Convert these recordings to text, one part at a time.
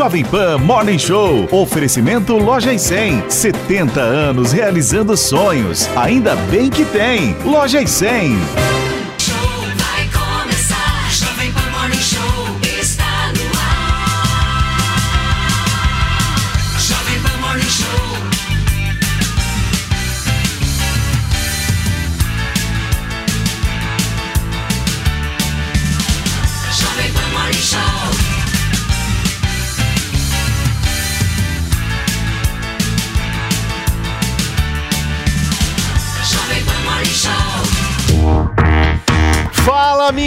Jovem Pan Morning Show. Oferecimento Loja e 100. 70 anos realizando sonhos. Ainda bem que tem. Loja e 100.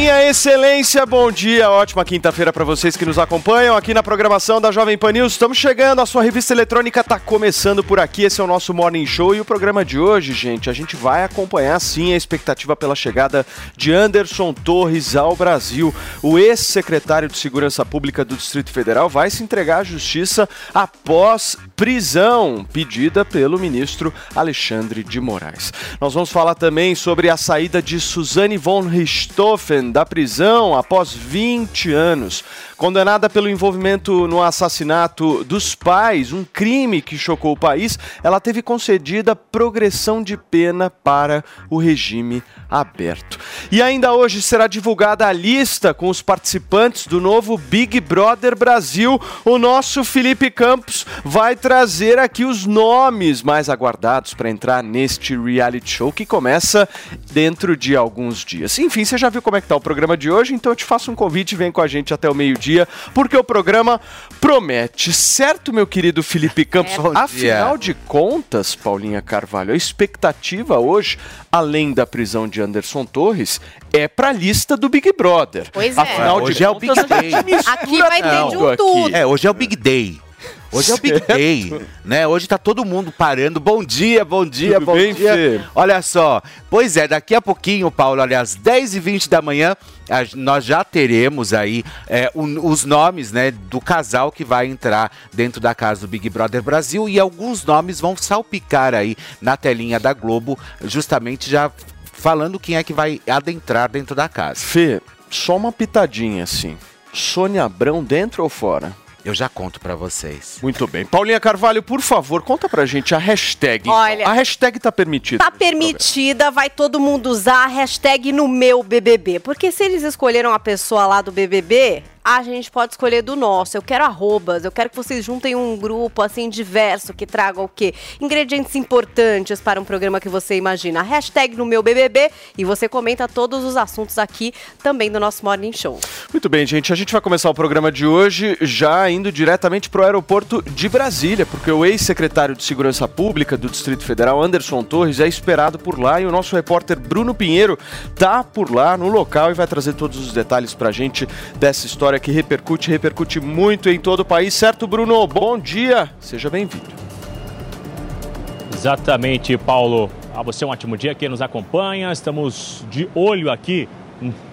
Fala, minha excelência, bom dia, ótima quinta-feira para vocês que nos acompanham aqui na programação da Jovem Pan News. Estamos chegando, a sua revista eletrônica está começando por aqui, esse é o nosso Morning Show e o programa de hoje, gente, a gente vai acompanhar sim a expectativa pela chegada de Anderson Torres ao Brasil. O ex-secretário de Segurança Pública do Distrito Federal vai se entregar à justiça após prisão pedida pelo ministro Alexandre de Moraes. Nós vamos falar também sobre a saída de Suzane von Richthofen da prisão após 20 anos. Condenada pelo envolvimento no assassinato dos pais, um crime que chocou o país, ela teve concedida progressão de pena para o regime aberto. E ainda hoje será divulgada a lista com os participantes do novo Big Brother Brasil. O nosso Felipe Campos vai trazer aqui os nomes mais aguardados para entrar neste reality show que começa dentro de alguns dias. Enfim, você já viu como é que tá o programa de hoje? Então eu te faço um convite, vem com a gente até o meio-dia, porque o programa promete. Certo, meu querido Felipe Campos? Bom Afinal de contas, Paulinha Carvalho, a expectativa hoje, além da prisão de Anderson Torres, é pra lista do Big Brother. Pois é. Afinal de Hoje é o Big Day. Aqui vai ter de um tudo. É, hoje é o Big Day. Hoje é o Big Day, né? Hoje tá todo mundo parando. Bom dia, bom dia, Tudo bom bem, dia. Fê? Olha só. Pois é, daqui a pouquinho, Paulo, às 10h20 da manhã, a- nós já teremos aí é, o- os nomes, né, do casal que vai entrar dentro da casa do Big Brother Brasil e alguns nomes vão salpicar aí na telinha da Globo, justamente já falando quem é que vai adentrar dentro da casa. Fê, só uma pitadinha assim. Sônia Abrão dentro ou fora? Eu já conto pra vocês. Muito bem. Paulinha Carvalho, por favor, conta pra gente a hashtag. Olha- a hashtag tá permitida. Tá permitida, vai todo mundo usar a hashtag no meu BBB. Porque se eles escolheram a pessoa lá do BBB, a gente pode escolher do nosso. Eu quero arrobas, eu quero que vocês juntem um grupo assim diverso que traga o quê? Ingredientes importantes para um programa que você imagina. Hashtag no meu BBB e você comenta todos os assuntos aqui também do nosso Morning Show. Muito bem, gente. A gente vai começar o programa de hoje já indo diretamente para o aeroporto de Brasília, porque o ex-secretário de Segurança Pública do Distrito Federal, Anderson Torres, é esperado por lá e o nosso repórter Bruno Pinheiro tá por lá no local e vai trazer todos os detalhes para a gente dessa história que repercute, repercute muito em todo o país, certo, Bruno? Bom dia, seja bem-vindo. Exatamente, Paulo. A você um ótimo dia que nos acompanha. Estamos de olho aqui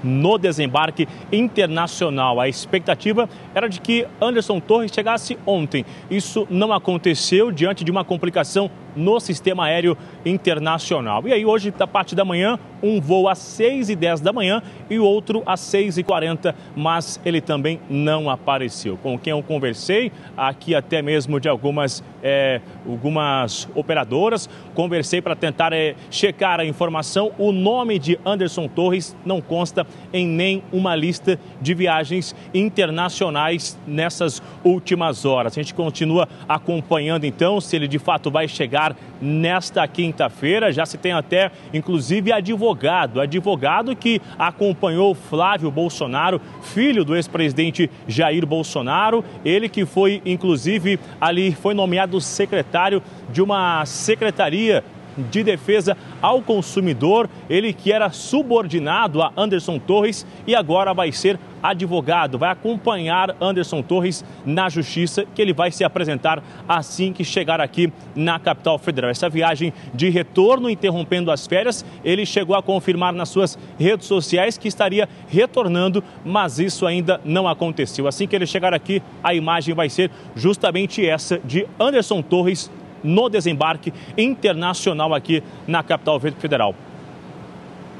no desembarque internacional. A expectativa era de que Anderson Torres chegasse ontem. Isso não aconteceu diante de uma complicação no sistema aéreo internacional. E aí, hoje, da parte da manhã, um voo às 6h10 da manhã e outro às 6h40, mas ele também não apareceu. Com quem eu conversei, aqui até mesmo de algumas, eh, algumas operadoras, conversei para tentar eh, checar a informação. O nome de Anderson Torres não consta em nenhuma lista de viagens internacionais nessas últimas horas. A gente continua acompanhando então se ele de fato vai chegar nesta quinta-feira. Já se tem até, inclusive, advogado, advogado que acompanhou Flávio Bolsonaro, filho do ex-presidente Jair Bolsonaro. Ele que foi, inclusive, ali foi nomeado secretário de uma secretaria de defesa ao consumidor, ele que era subordinado a Anderson Torres e agora vai ser advogado, vai acompanhar Anderson Torres na justiça, que ele vai se apresentar assim que chegar aqui na capital federal. Essa viagem de retorno, interrompendo as férias, ele chegou a confirmar nas suas redes sociais que estaria retornando, mas isso ainda não aconteceu. Assim que ele chegar aqui, a imagem vai ser justamente essa de Anderson Torres no desembarque internacional aqui na capital federal.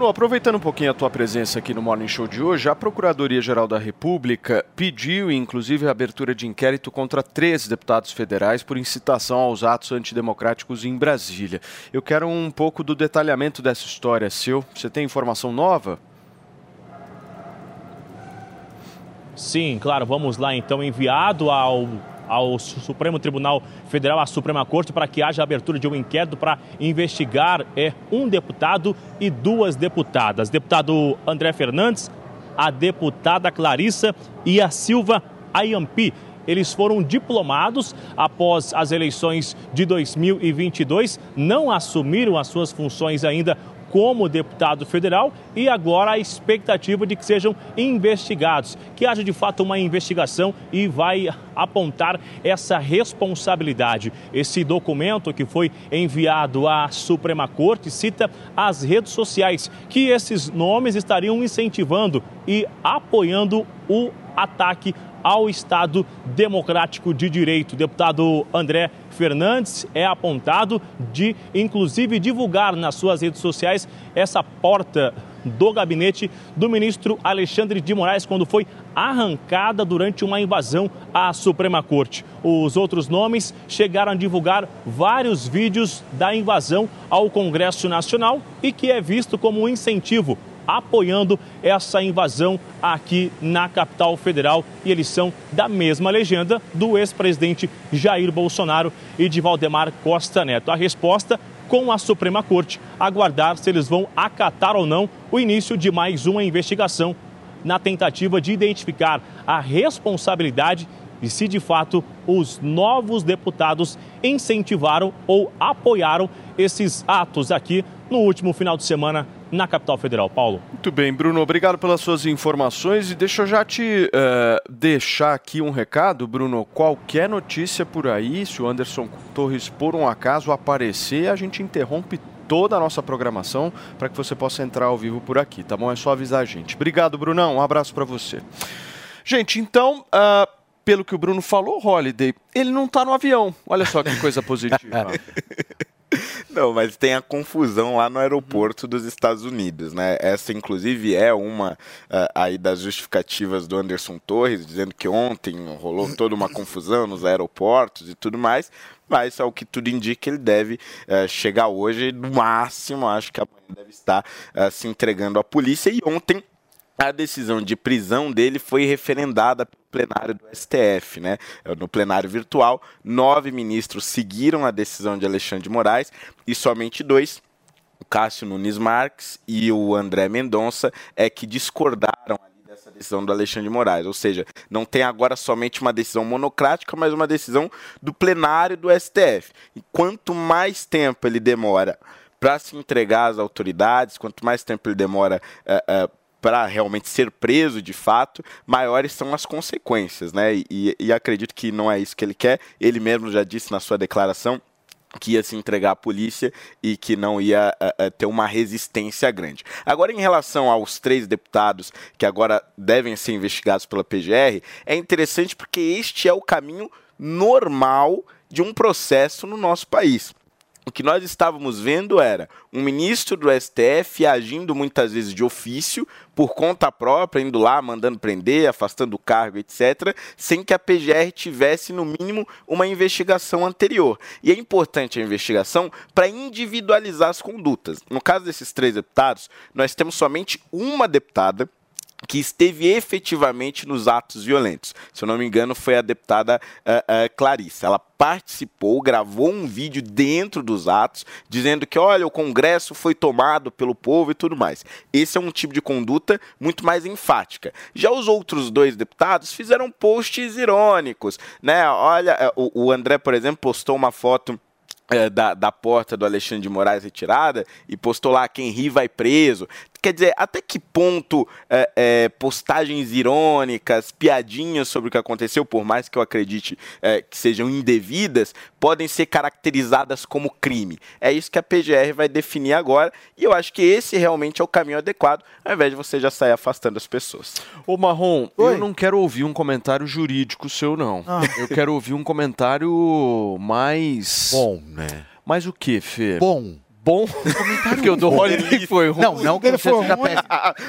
Aproveitando um pouquinho a tua presença aqui no Morning Show de hoje, a Procuradoria-Geral da República pediu, inclusive, a abertura de inquérito contra três deputados federais por incitação aos atos antidemocráticos em Brasília. Eu quero um pouco do detalhamento dessa história, seu. Você tem informação nova? Sim, claro, vamos lá então, enviado ao ao Supremo Tribunal Federal, à Suprema Corte, para que haja abertura de um inquérito para investigar é, um deputado e duas deputadas. Deputado André Fernandes, a deputada Clarissa e a Silva Ayampi. Eles foram diplomados após as eleições de 2022, não assumiram as suas funções ainda como deputado federal e agora a expectativa de que sejam investigados, que haja de fato uma investigação e vai apontar essa responsabilidade. Esse documento que foi enviado à Suprema Corte cita as redes sociais que esses nomes estariam incentivando e apoiando o ataque ao Estado Democrático de Direito. O deputado André Fernandes é apontado de, inclusive, divulgar nas suas redes sociais essa porta do gabinete do ministro Alexandre de Moraes quando foi arrancada durante uma invasão à Suprema Corte. Os outros nomes chegaram a divulgar vários vídeos da invasão ao Congresso Nacional e que é visto como um incentivo apoiando essa invasão aqui na capital federal e eles são da mesma legenda do ex-presidente Jair Bolsonaro e de Valdemar Costa Neto. A resposta com a Suprema Corte, aguardar se eles vão acatar ou não o início de mais uma investigação na tentativa de identificar a responsabilidade e se de fato os novos deputados incentivaram ou apoiaram esses atos aqui no último final de semana na capital federal. Paulo. Muito bem, Bruno, obrigado pelas suas informações e deixa eu já te eh, deixar aqui um recado, Bruno. Qualquer notícia por aí, se o Anderson Torres por um acaso aparecer, a gente interrompe toda a nossa programação para que você possa entrar ao vivo por aqui, tá bom? É só avisar a gente. Obrigado, Brunão. Um abraço para você. Gente, então, ah, pelo que o Bruno falou, Holiday, ele não tá no avião. Olha só que coisa positiva. Não, mas tem a confusão lá no aeroporto dos Estados Unidos, né? Essa, inclusive, é uma ah, aí das justificativas do Anderson Torres, dizendo que ontem rolou toda uma confusão nos aeroportos e tudo mais, mas ao que tudo indica, ele deve eh, chegar hoje, no máximo, acho que amanhã deve estar ah, se entregando à polícia. E ontem a decisão de prisão dele foi referendada pelo plenário do STF, né? No plenário virtual, nove ministros seguiram a decisão de Alexandre de Moraes e somente dois, o Cássio Nunes Marques e o André Mendonça, é que discordaram dessa decisão do Alexandre de Moraes. Ou seja, não tem agora somente uma decisão monocrática, mas uma decisão do plenário do STF. E quanto mais tempo ele demora para se entregar às autoridades, quanto mais tempo ele demora eh, eh, para realmente ser preso de fato, maiores são as consequências, né? E, e acredito que não é isso que ele quer. Ele mesmo já disse na sua declaração que ia se entregar à polícia e que não ia uh, uh, ter uma resistência grande. Agora, em relação aos três deputados que agora devem ser investigados pela PGR, é interessante porque este é o caminho normal de um processo no nosso país. O que nós estávamos vendo era um ministro do STF agindo muitas vezes de ofício, por conta própria, indo lá, mandando prender, afastando o cargo, etc., sem que a PGR tivesse, no mínimo, uma investigação anterior. E é importante a investigação para individualizar as condutas. No caso desses três deputados, nós temos somente uma deputada que esteve efetivamente nos atos violentos. Se eu não me engano, foi a deputada uh, uh, Clarissa. Ela participou, gravou um vídeo dentro dos atos, dizendo que, olha, o Congresso foi tomado pelo povo e tudo mais. Esse é um tipo de conduta muito mais enfática. Já os outros dois deputados fizeram posts irônicos, né? Olha, o, o André, por exemplo, postou uma foto da, da porta do Alexandre de Moraes retirada e postou lá quem ri vai preso. Quer dizer, até que ponto é, é, postagens irônicas, piadinhas sobre o que aconteceu, por mais que eu acredite é, que sejam indevidas, podem ser caracterizadas como crime? É isso que a PGR vai definir agora e eu acho que esse realmente é o caminho adequado, ao invés de você já sair afastando as pessoas. Ô Marrom, Oi. eu não quero ouvir um comentário jurídico seu, não. Ah. Eu quero ouvir um comentário mais. Bom, né? Mais o que, Fê? Bom. Bom? Porque o do Holiday foi ruim. Não, não que Ele foi seja ruim. péssimo.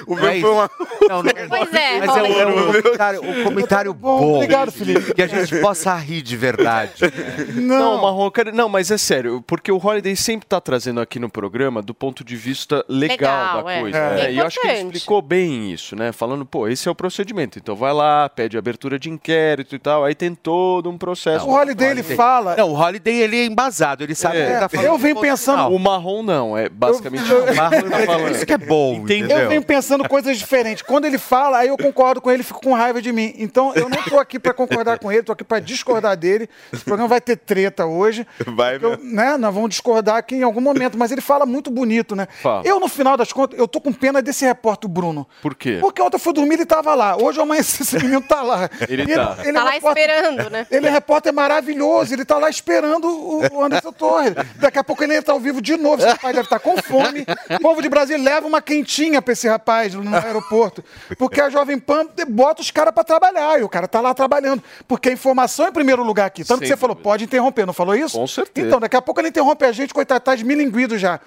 O Não é meu foi uma. Não, não. Pois é, Mas é o, é o comentário, o comentário Bom, bom. obrigado, Felipe. Que a gente possa rir de verdade. Não, Não, Marrom, não, mas é sério, porque o Holiday sempre tá trazendo aqui no programa do ponto de vista legal, Legal, da é. coisa. É. né? É E eu acho que ele explicou bem isso, né? Falando, pô, esse é o procedimento. Então vai lá, pede abertura de inquérito e tal, aí tem todo um processo. o Holiday ele fala. Não, o Holiday ele é embasado, ele sabe o que ele tá falando. eu venho pensando. O marrom não, é basicamente Eu- o marrom tá falando. Isso que é bom, Entendi. entendeu? Eu venho pensando coisas diferentes. Quando ele fala, aí eu concordo com ele, fico com raiva de mim. Então eu não tô aqui pra concordar com ele, tô aqui pra discordar dele. Esse programa vai ter treta hoje. Vai Eu- né, nós vamos discordar aqui em algum momento, mas ele fala muito bonito, né? Fala. Eu, no final das contas, eu tô com pena desse repórter Bruno. Por quê? Porque ontem eu fui dormir e ele tava lá. Hoje eu amanheci, esse menino tá lá. Ele E tá. ele Tá é lá repórter- esperando, né? Ele é repórter maravilhoso, ele tá lá esperando o o Anderson Torres. Daqui a pouco ele entra ao vivo de novo, esse rapaz deve estar com fome. O povo de Brasília leva uma quentinha pra esse rapaz no aeroporto. Porque a Jovem Pan bota os caras pra trabalhar, e o cara tá lá trabalhando. Porque a informação é em primeiro lugar aqui. Tanto que Sem você falou, dúvida. pode interromper, não falou isso? Com certeza. Então, daqui a pouco ele interrompe a gente, coitado, tá esmilinguido já.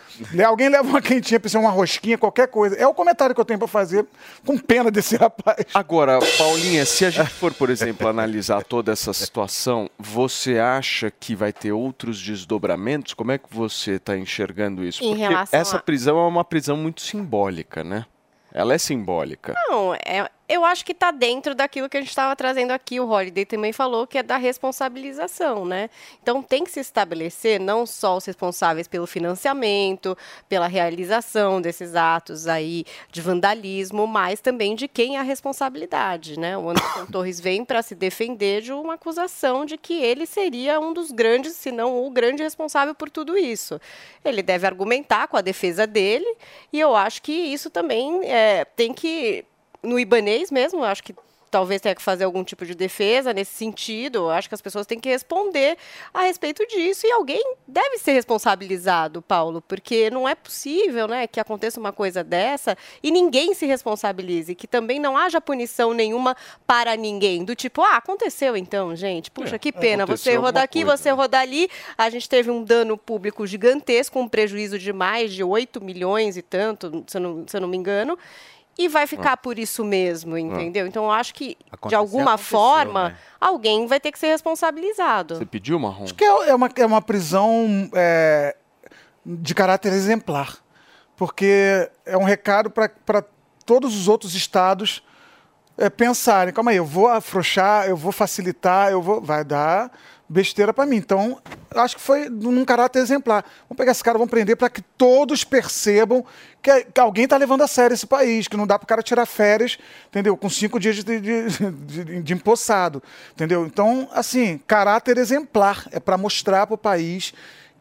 Alguém leva uma quentinha pra ser uma rosquinha, qualquer coisa. É o comentário que eu tenho pra fazer, com pena desse rapaz. Agora, Paulinha, se a gente for, por exemplo, analisar toda essa situação, você acha que vai ter outros desdobramentos? Como é que você está enxergando isso? Em Porque relação essa a- prisão é uma prisão muito simbólica, né? Ela é simbólica. Não, é, eu acho que está dentro daquilo que a gente estava trazendo aqui. O Holiday também falou que é da responsabilização, né? Então tem que se estabelecer não só os responsáveis pelo financiamento, pela realização desses atos aí de vandalismo, mas também de quem é a responsabilidade, né? O Anderson Torres vem para se defender de uma acusação de que ele seria um dos grandes, se não o grande responsável por tudo isso. Ele deve argumentar com a defesa dele e eu acho que isso também é, tem que no ibanês mesmo, acho que talvez tenha que fazer algum tipo de defesa nesse sentido. Acho que as pessoas têm que responder a respeito disso e alguém deve ser responsabilizado, Paulo, porque não é possível, né, que aconteça uma coisa dessa e ninguém se responsabilize, que também não haja punição nenhuma para ninguém, do tipo, ah, aconteceu então, gente. Puxa, que pena, você alguma daqui, coisa, você né? errou dali. A gente teve um dano público gigantesco, um prejuízo de mais de 8 milhões e tanto, se eu não, se eu não me engano. E vai ficar por isso mesmo, entendeu? Então eu acho que, de Acontecer, alguma aconteceu, forma, né? alguém vai ter que ser responsabilizado. Você pediu, Marrom? Acho que é é uma, é uma prisão é, de caráter exemplar, porque é um recado para todos os outros estados é, pensarem, calma aí, eu vou afrouxar, eu vou facilitar, eu vou. Vai dar besteira para mim. Então, acho que foi num caráter exemplar. Vamos pegar esse cara, vamos prender para que todos percebam que, que alguém está levando a sério esse país, que não dá para o cara tirar férias, entendeu? Com cinco dias de, de, de, de empossado, entendeu? Então, assim, caráter exemplar é para mostrar para o país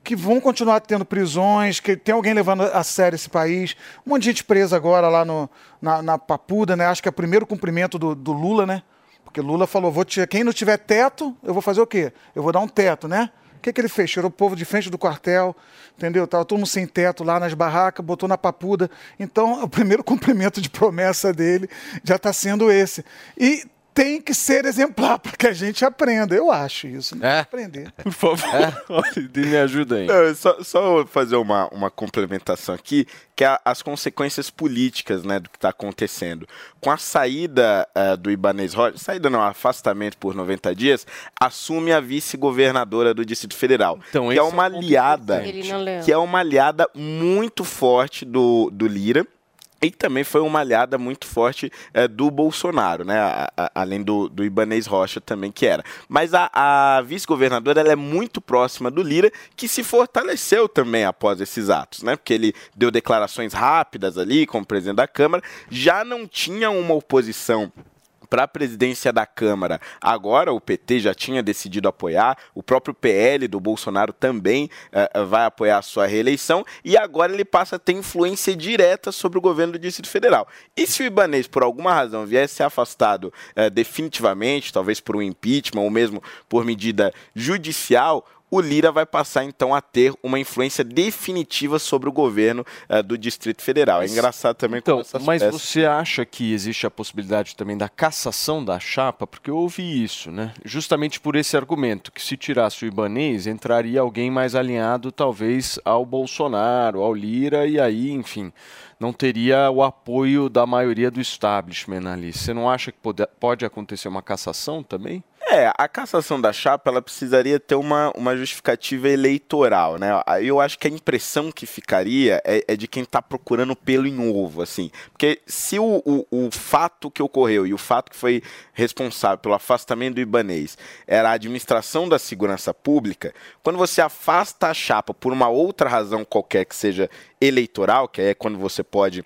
que vão continuar tendo prisões, que tem alguém levando a sério esse país. Um monte de gente presa agora lá no, na, na Papuda, né? Acho que é o primeiro cumprimento do, do Lula, né? Porque Lula falou, vou tirar, quem não tiver teto, eu vou fazer o quê? Eu vou dar um teto, né? O que, que ele fez? Tirou o povo de frente do quartel, entendeu? Tava todo mundo sem teto lá nas barracas, botou na papuda. Então, o primeiro cumprimento de promessa dele já está sendo esse. E tem que ser exemplar para que a gente aprenda. Eu acho isso, né? É? Aprender. Por favor, Holiday, me ajuda aí. Não, só, só fazer uma, uma complementação aqui, que é as consequências políticas né, do que está acontecendo. Com a saída eh, do Ibanez Rocha, saída não, afastamento por 90 dias, assume a vice-governadora do Distrito Federal, Então, que é é uma um aliada, importante. Ele não leu. que é uma aliada muito forte do, do Lira. E também foi uma aliada muito forte eh, do Bolsonaro, né? A- a- além do, do Ibanez Rocha também, que era. Mas a, a vice-governadora ela é muito próxima do Lira, que se fortaleceu também após esses atos, né? Porque ele deu declarações rápidas ali como presidente da Câmara, já não tinha uma oposição para a presidência da Câmara. Agora o PT já tinha decidido apoiar, o próprio PL do Bolsonaro também eh, vai apoiar a sua reeleição e agora ele passa a ter influência direta sobre o governo do Distrito Federal. E se o Ibanês, por alguma razão, viesse ser afastado eh, definitivamente, talvez por um impeachment ou mesmo por medida judicial, o Lira vai passar então a ter uma influência definitiva sobre o governo eh, do Distrito Federal. é engraçado também como Então, essas mas peças- você acha que existe a possibilidade também da cassação da chapa? Porque eu ouvi isso, né? Justamente por esse argumento, que se tirasse o Ibanês, entraria alguém mais alinhado, talvez, ao Bolsonaro, ao Lira, e aí, enfim, não teria o apoio da maioria do establishment ali. Você não acha que pode, pode acontecer uma cassação também? É, a cassação da chapa ela precisaria ter uma, uma justificativa eleitoral, né? Eu acho que a impressão que ficaria é, é de quem está procurando pelo em ovo, assim. Porque se o, o, o fato que ocorreu e o fato que foi responsável pelo afastamento do Ibanês era a administração da segurança pública, quando você afasta a chapa por uma outra razão qualquer que seja eleitoral, que é quando você pode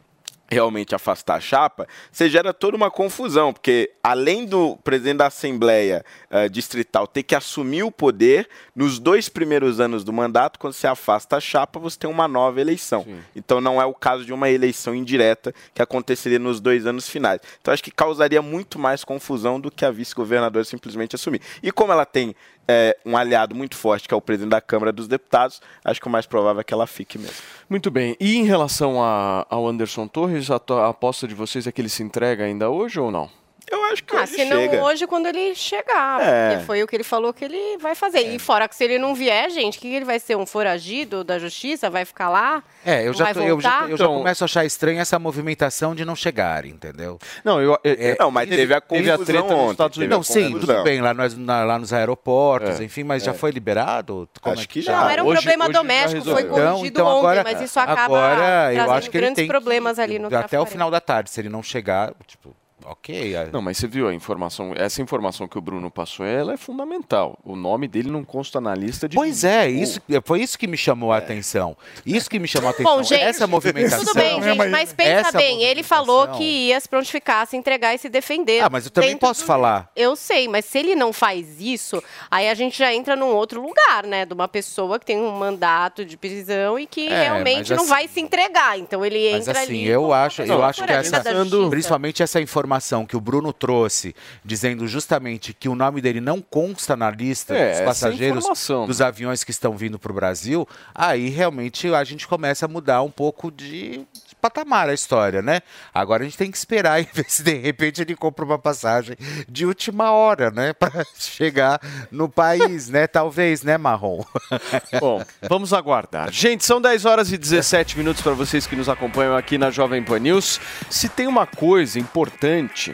realmente afastar a chapa, você gera toda uma confusão, porque além do presidente da Assembleia eh, Distrital ter que assumir o poder, nos dois primeiros anos do mandato, quando você afasta a chapa, você tem uma nova eleição. Então não é o caso de uma eleição indireta que aconteceria nos dois anos finais. Então acho que causaria muito mais confusão do que a vice-governadora simplesmente assumir. E como ela tem eh, um aliado muito forte, que é o presidente da Câmara dos Deputados, acho que o mais provável é que ela fique mesmo. Muito bem. E em relação a- ao Anderson Torres, a, a aposta de vocês é que ele se entrega ainda hoje ou não? Eu acho que Ah, hoje se não chega. hoje, quando ele chegar. É. Porque foi o que ele falou que ele vai fazer. E fora que se ele não vier, gente, o que ele vai ser? Um foragido da justiça? Vai ficar lá? É, eu Não já, tô- eu, já, eu já Então- começo a achar estranha essa movimentação de não chegar, entendeu? Não, eu, eu- Não, mas teve a teve a confusão treta nos ontem. Estados teve Unidos. a Não, sim, confusão. tudo bem, lá, nos- na- lá nos aeroportos, É, enfim, mas já foi liberado? Como Acho é que tá? já. Não, era um hoje- problema hoje já doméstico, foi corrigido Então- então ontem, agora- mas isso acaba Agora, eu trazendo acho que ele grandes tem que- problemas ali no Até o final da tarde, se ele não chegar, tipo, ok. é- Não, mas você viu a informação, essa informação que o Bruno passou, ela é fundamental. O nome dele não consta na lista de Pois é, isso, foi isso que me chamou a atenção. Isso que me chamou a atenção. Bom, gente, essa movimentação. Tudo bem, gente, mas pensa Essa bem, ele falou que ia se prontificar, se entregar e se defender. Ah, mas eu também posso falar. Eu sei, mas se ele não faz isso, aí a gente já entra num outro lugar, né? De uma pessoa que tem um mandato de prisão e que É, realmente mas não assim- vai se entregar. Então ele Mas entra assim, ali. eu acho, eu acho que essa, principalmente essa informação que o Bruno trouxe, dizendo justamente que o nome dele não consta na lista É, dos essa passageiros dos aviões que estão vindo para o Brasil, aí realmente a gente começa a mudar um pouco de patamar a história, né? Agora a gente tem que esperar e ver se de repente ele compra uma passagem de última hora, né? Para chegar no país, né? Talvez, né, Marrom? Bom, vamos aguardar. Gente, são 10 horas e 17 minutos para vocês que nos acompanham aqui na Jovem Pan News. Se tem uma coisa importante,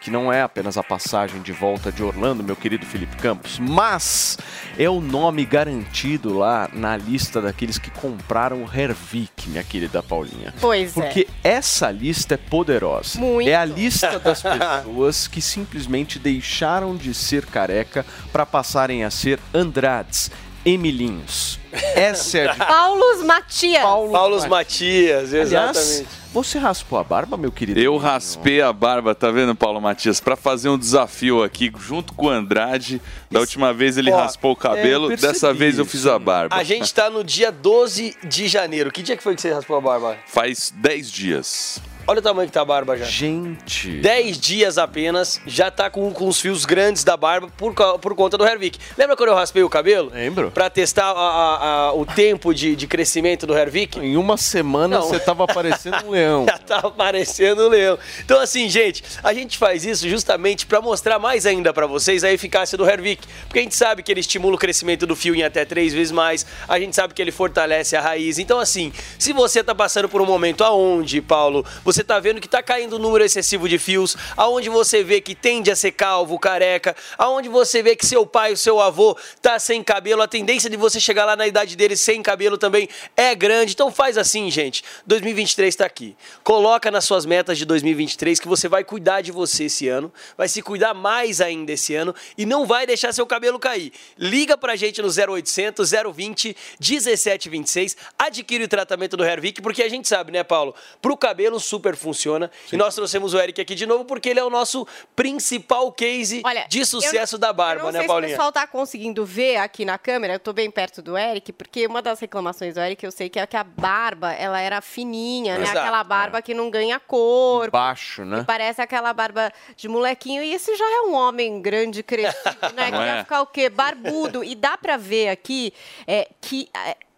que não é apenas a passagem de volta de Orlando, meu querido Felipe Campos, mas é o nome garantido lá na lista daqueles que compraram o Hervik, minha querida Paulinha. Pois é. Porque essa lista é poderosa. Muito. É a lista das pessoas que simplesmente deixaram de ser careca para passarem a ser Andrades, Emilinhos. Essa é a Paulos Matias. Paulo Paulos Matias, Aliás, exatamente. você raspou a barba, meu querido? Eu raspei a barba, tá vendo, Paulo Matias? Pra fazer um desafio aqui junto com o Andrade. Da última vez ele Ó, raspou o cabelo, é, eu percebi dessa vez eu fiz a barba. A gente tá no dia 12 de janeiro. Que dia que foi que você raspou a barba? Faz 10 dias. Olha o tamanho que tá a barba já. Gente. 10 dias apenas, já tá com, com os fios grandes da barba por, por conta do Hervik. Lembra quando eu raspei o cabelo? Lembro. Pra testar a- a- a- o tempo de, de crescimento do Hervik? Em uma semana Não. você tava parecendo um leão. Já tava parecendo um leão. Então, assim, gente, a gente faz isso justamente pra mostrar mais ainda pra vocês a eficácia do Hervik. Porque a gente sabe que ele estimula o crescimento do fio em até três vezes mais. A gente sabe que ele fortalece a raiz. Então, assim, se você tá passando por um momento aonde, Paulo, você tá vendo que tá caindo o número excessivo de fios, aonde você vê que tende a ser calvo, careca, aonde você vê que seu pai, seu avô tá sem cabelo, a tendência de você chegar lá na idade dele sem cabelo também é grande. Então faz assim, gente. 2023 tá aqui. Coloca nas suas metas de 2023 que você vai cuidar de você esse ano, vai se cuidar mais ainda esse ano e não vai deixar seu cabelo cair. Liga pra gente no 0800 020 1726, adquire o tratamento do Hervik, porque a gente sabe, né, Paulo? Pro cabelo super super funciona. E nós trouxemos o Eric aqui de novo porque ele é o nosso principal case de sucesso da barba, eu não né, sei Paulinha? se o pessoal tá conseguindo ver aqui na câmera, eu tô bem perto do Eric, porque uma das reclamações do Eric, eu sei que é que a barba, ela era fininha, né? Exato. Aquela barba que não ganha cor. Baixo, né? que Parece aquela barba de molequinho. E esse já é um homem grande, crescido, né? Que Não ia é? ficar o quê? Barbudo. E dá pra ver aqui é, que...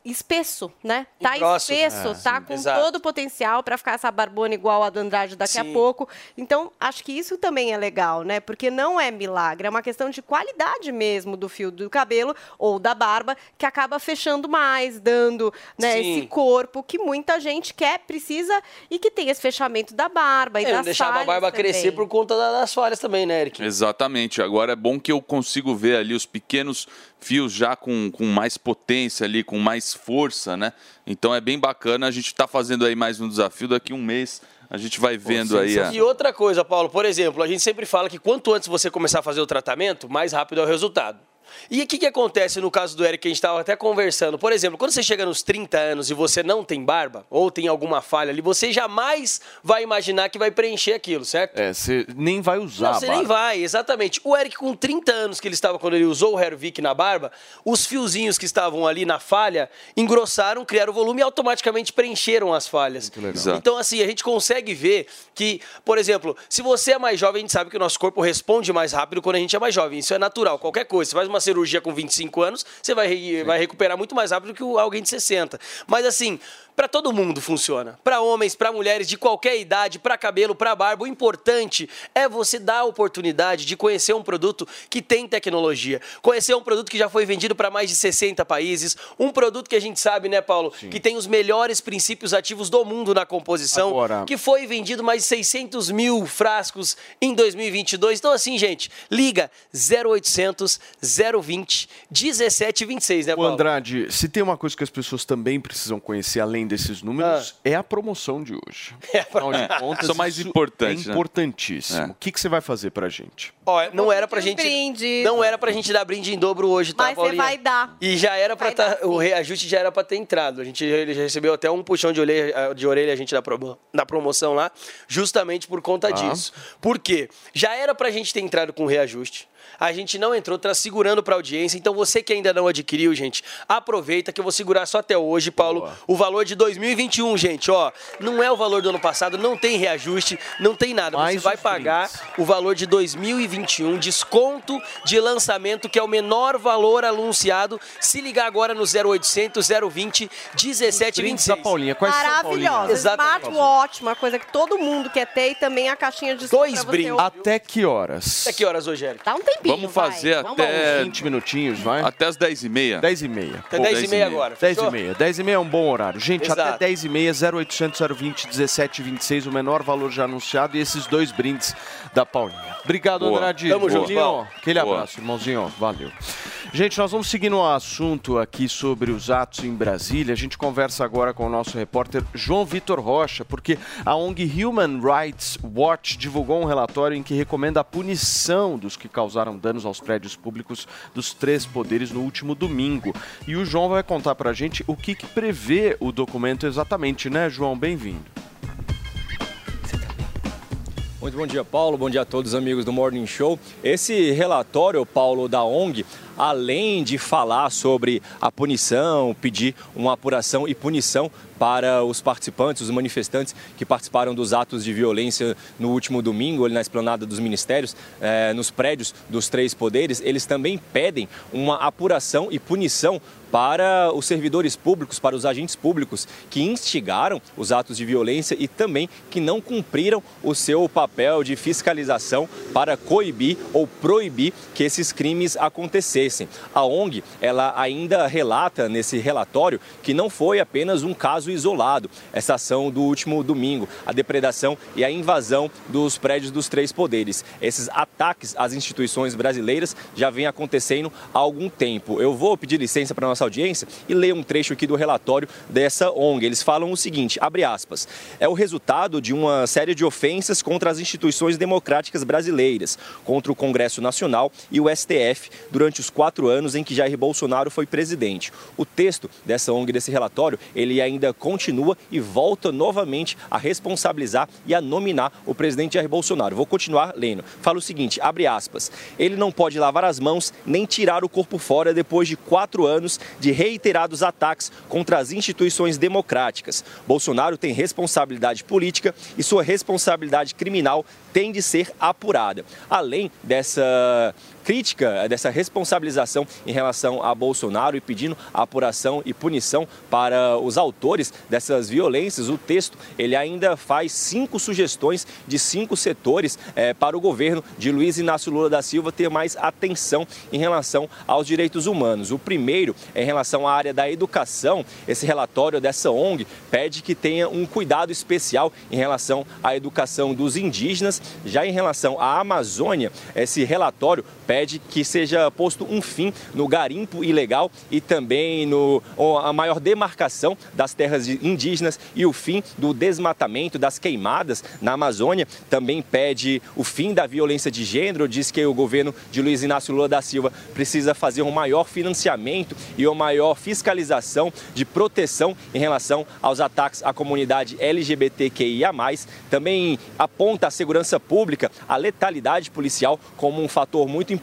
espesso, né? Tá grosso. espesso, É, tá sim. com Exato. todo o potencial pra ficar essa barbona igual a do Andrade daqui a Sim. pouco. Então, acho que isso também é legal, né? Porque não é milagre, é uma questão de qualidade mesmo do fio do cabelo ou da barba, que acaba fechando mais, dando né, Sim. esse corpo que muita gente quer, precisa e que tem esse fechamento da barba e É, não das deixava a falhas barba também. crescer por conta da- das falhas também, né, Eric? Exatamente. Agora é bom que eu consigo ver ali os pequenos fios já com, com mais potência ali, com mais força, né? Então é bem bacana. A gente está fazendo aí mais um desafio. Daqui um mês a gente vai vendo aí a... E outra coisa, Paulo, por exemplo, a gente sempre fala que quanto antes você começar a fazer o tratamento, mais rápido é o resultado. E o que, que acontece no caso do Eric, que a gente estava até conversando? Por exemplo, quando você chega nos 30 anos e você não tem barba, ou tem alguma falha ali, você jamais vai imaginar que vai preencher aquilo, certo? É, você nem vai usar Não, você nem vai, exatamente. O Eric, com 30 anos que ele estava quando ele usou o Hervik na barba, os fiozinhos que estavam ali na falha engrossaram, criaram volume e automaticamente preencheram as falhas. Então, assim, a gente consegue ver que, por exemplo, se você é mais jovem, a gente sabe que o nosso corpo responde mais rápido quando a gente é mais jovem. Isso é natural, qualquer coisa. Você faz uma cirurgia com 25 anos, você vai, vai recuperar muito mais rápido que alguém de 60. Mas, assim, para todo mundo funciona. Para homens, para mulheres de qualquer idade, para cabelo, para barba. O importante é você dar a oportunidade de conhecer um produto que tem tecnologia. Conhecer um produto que já foi vendido para mais de 60 países. Um produto que a gente sabe, né, Paulo, que tem os melhores princípios ativos do mundo na composição. Agora- Que foi vendido mais de 600 mil frascos em 2022. Então, assim, gente, liga 0800 020 1726, né, O Paulo? Andrade, se tem uma coisa que as pessoas também precisam conhecer, além desses números, é a promoção de hoje. Afinal de contas, Isso é mais isso importante, É né? importantíssimo. É. O que, que você vai fazer pra gente? Ó, não era pra gente. brinde. Não era pra gente dar brinde em dobro hoje, tá, Mas você vai dar. E já era pra Vai tá, o reajuste já era pra ter entrado. A gente ele já recebeu até um puxão de orelha, de orelha a gente da, promo- da promoção lá, justamente por conta Tá. disso. Por quê? Já era pra gente ter entrado com reajuste. A gente não entrou, tá segurando pra audiência. Então você que ainda não adquiriu, gente, aproveita que eu vou segurar só até hoje, Paulo, Boa. o valor de 2021, gente, ó. Não é o valor do ano passado, não tem reajuste, não tem nada. Mais você vai pagar o valor de 2021, desconto de lançamento, que é o menor valor anunciado. Se ligar agora no 0800 020 Brindes 1726. da Paulinha. Quais são, Paulinha? Maravilhosa. Exatamente. Smartwatch, uma coisa que todo mundo quer ter e também a caixinha de Dois brindes. Até que horas? Até que horas hoje, Eric? Dá um tempinho, Vamos vai. fazer Vamos até- lá. 20 minutinhos, vai? Até as 10h30. 10 e meia. Até Pô, 10 e 10 meia e meia. agora. 10 e fechou? meia. 10 e meia é um bom horário. Gente, Exato. até 10 e meia, 0800 020 1726, o menor valor já anunciado e esses dois brindes da Paulinha. Obrigado, Boa. Andrade. Tamo junto, Paulo. Aquele Boa. abraço, irmãozinho. Valeu. Gente, nós vamos seguindo o assunto aqui sobre os atos em Brasília. A gente conversa agora com o nosso repórter João Vitor Rocha, porque a ONG Human Rights Watch divulgou um relatório em que recomenda a punição dos que causaram danos aos prédios públicos dos três poderes no último domingo. E o João vai contar pra gente o que, que prevê o documento exatamente, né, João? Bem-vindo. Muito bom dia, Paulo. Bom dia a todos os amigos do Morning Show. Esse relatório, Paulo, da ONG, além de falar sobre a punição, pedir uma apuração e punição para os participantes, os manifestantes que participaram dos atos de violência no último domingo, ali na esplanada dos ministérios, eh, nos prédios dos três poderes, eles também pedem uma apuração e punição para os servidores públicos, para os agentes públicos que instigaram os atos de violência e também que não cumpriram o seu papel de fiscalização para coibir ou proibir que esses crimes acontecessem. A ONG, ela ainda relata nesse relatório que não foi apenas um caso isolado, essa ação do último domingo, a depredação e a invasão dos prédios dos três poderes. Esses ataques às instituições brasileiras já vêm acontecendo há algum tempo. Eu vou pedir licença para nossa audiência e ler um trecho aqui do relatório dessa ONG. Eles falam o seguinte, abre aspas, é o resultado de uma série de ofensas contra as instituições democráticas brasileiras, contra o Congresso Nacional e o STF durante os quatro anos em que Jair Bolsonaro foi presidente. O texto dessa ONG, desse relatório, ele ainda continua e volta novamente a responsabilizar e a nominar o presidente Jair Bolsonaro. Vou continuar lendo. Fala o seguinte, abre aspas, ele não pode lavar as mãos nem tirar o corpo fora depois de quatro anos de reiterados ataques contra as instituições democráticas. Bolsonaro tem responsabilidade política e sua responsabilidade criminal tem de ser apurada. Além dessa crítica, dessa responsabilização em relação a Bolsonaro e pedindo apuração e punição para os autores dessas violências, o texto ele ainda faz cinco sugestões de cinco setores eh, para o governo de Luiz Inácio Lula da Silva ter mais atenção em relação aos direitos humanos. O primeiro é em relação à área da educação. Esse relatório dessa ONG pede que tenha um cuidado especial em relação à educação dos indígenas. Já em relação à Amazônia, esse relatório pede que seja posto um fim no garimpo ilegal e também no a maior demarcação das terras indígenas e o fim do desmatamento, das queimadas na Amazônia. Também pede o fim da violência de gênero, diz que o governo de Luiz Inácio Lula da Silva precisa fazer um maior financiamento e uma maior fiscalização de proteção em relação aos ataques à comunidade LGBTQIA+. Também aponta a segurança pública, a letalidade policial como um fator muito importante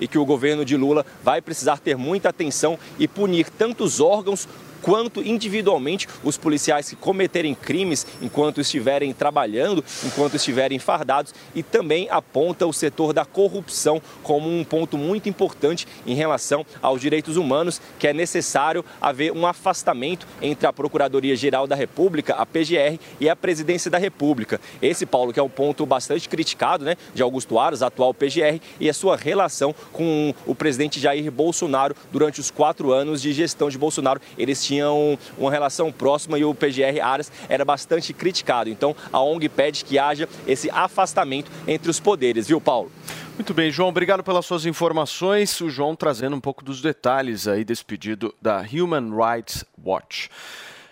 e que o governo de Lula vai precisar ter muita atenção e punir tantos órgãos quanto individualmente os policiais que cometerem crimes enquanto estiverem trabalhando, enquanto estiverem fardados e também aponta o setor da corrupção como um ponto muito importante em relação aos direitos humanos, que é necessário haver um afastamento entre a Procuradoria-Geral da República, a PGR, e a Presidência da República. Esse, Paulo, que é um ponto bastante criticado né, de Augusto Aras, atual PGR, e a sua relação com o presidente Jair Bolsonaro durante os quatro anos de gestão de Bolsonaro. Eles tinham uma relação próxima e o PGR Aras era bastante criticado. Então, a ONG pede que haja esse afastamento entre os poderes, viu, Paulo? Muito bem, João, obrigado pelas suas informações. O João trazendo um pouco dos detalhes aí desse pedido da Human Rights Watch.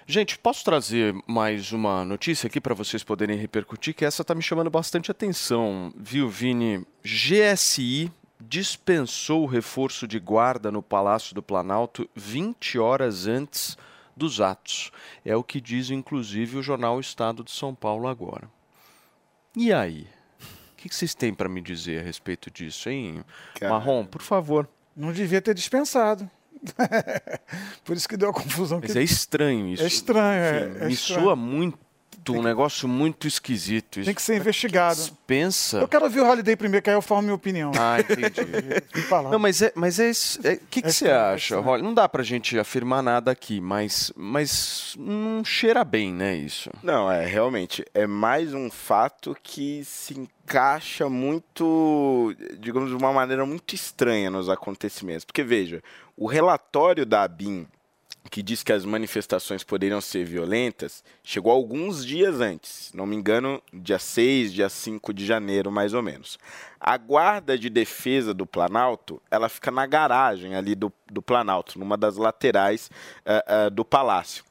Gente, posso trazer mais uma notícia aqui para vocês poderem repercutir, que essa está me chamando bastante atenção, viu, Vini? GSI dispensou o reforço de guarda no Palácio do Planalto 20 horas antes dos atos. É o que diz, inclusive, o jornal Estado de São Paulo agora. E aí? O que vocês têm para me dizer a respeito disso, hein? Marrom, por favor. Não devia ter dispensado. Por isso que deu a confusão. Mas que... é estranho isso. É estranho, é, Enfim, é me estranho. soa muito, um negócio muito esquisito. Isso. Tem que ser investigado. Dispensa. Eu quero ouvir o Holiday primeiro, que aí eu formo minha opinião. Ah, entendi. Não, mas é, mas é isso. O que, que É você é acha. Rolly? Não dá pra gente afirmar nada aqui, mas, mas não cheira bem, né, isso? Não, é realmente é mais um fato que se encaixa muito, digamos, de uma maneira muito estranha nos acontecimentos. Porque veja, o relatório da ABIN que diz que as manifestações poderiam ser violentas, chegou alguns dias antes, não me engano, dia 6, dia 5 de janeiro, mais ou menos. A guarda de defesa do Planalto, ela fica na garagem ali do, do Planalto, numa das laterais ah, ah, do palácio.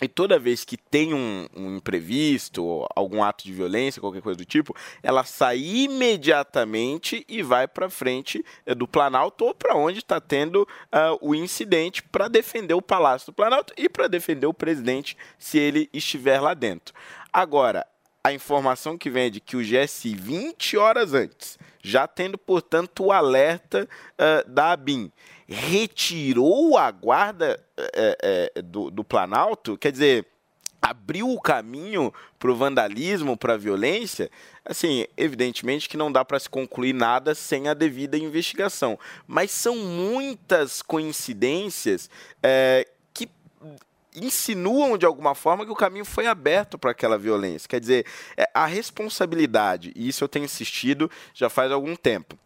E toda vez que tem um, um imprevisto, algum ato de violência, qualquer coisa do tipo, ela sai imediatamente e vai para frente eh, do Planalto ou para onde está tendo ah, o incidente para defender o Palácio do Planalto e para defender o presidente se ele estiver lá dentro. Agora, a informação que vem é de que o GSI, 20 horas antes, já tendo, portanto, o alerta ah, da ABIN, retirou a guarda eh, eh, do, do Planalto, quer dizer, abriu o caminho para o vandalismo, para a violência, assim, evidentemente que não dá para se concluir nada sem a devida investigação. Mas são muitas coincidências eh, que insinuam de alguma forma que o caminho foi aberto para aquela violência. Quer dizer, é, a responsabilidade, e isso eu tenho insistido já faz algum tempo,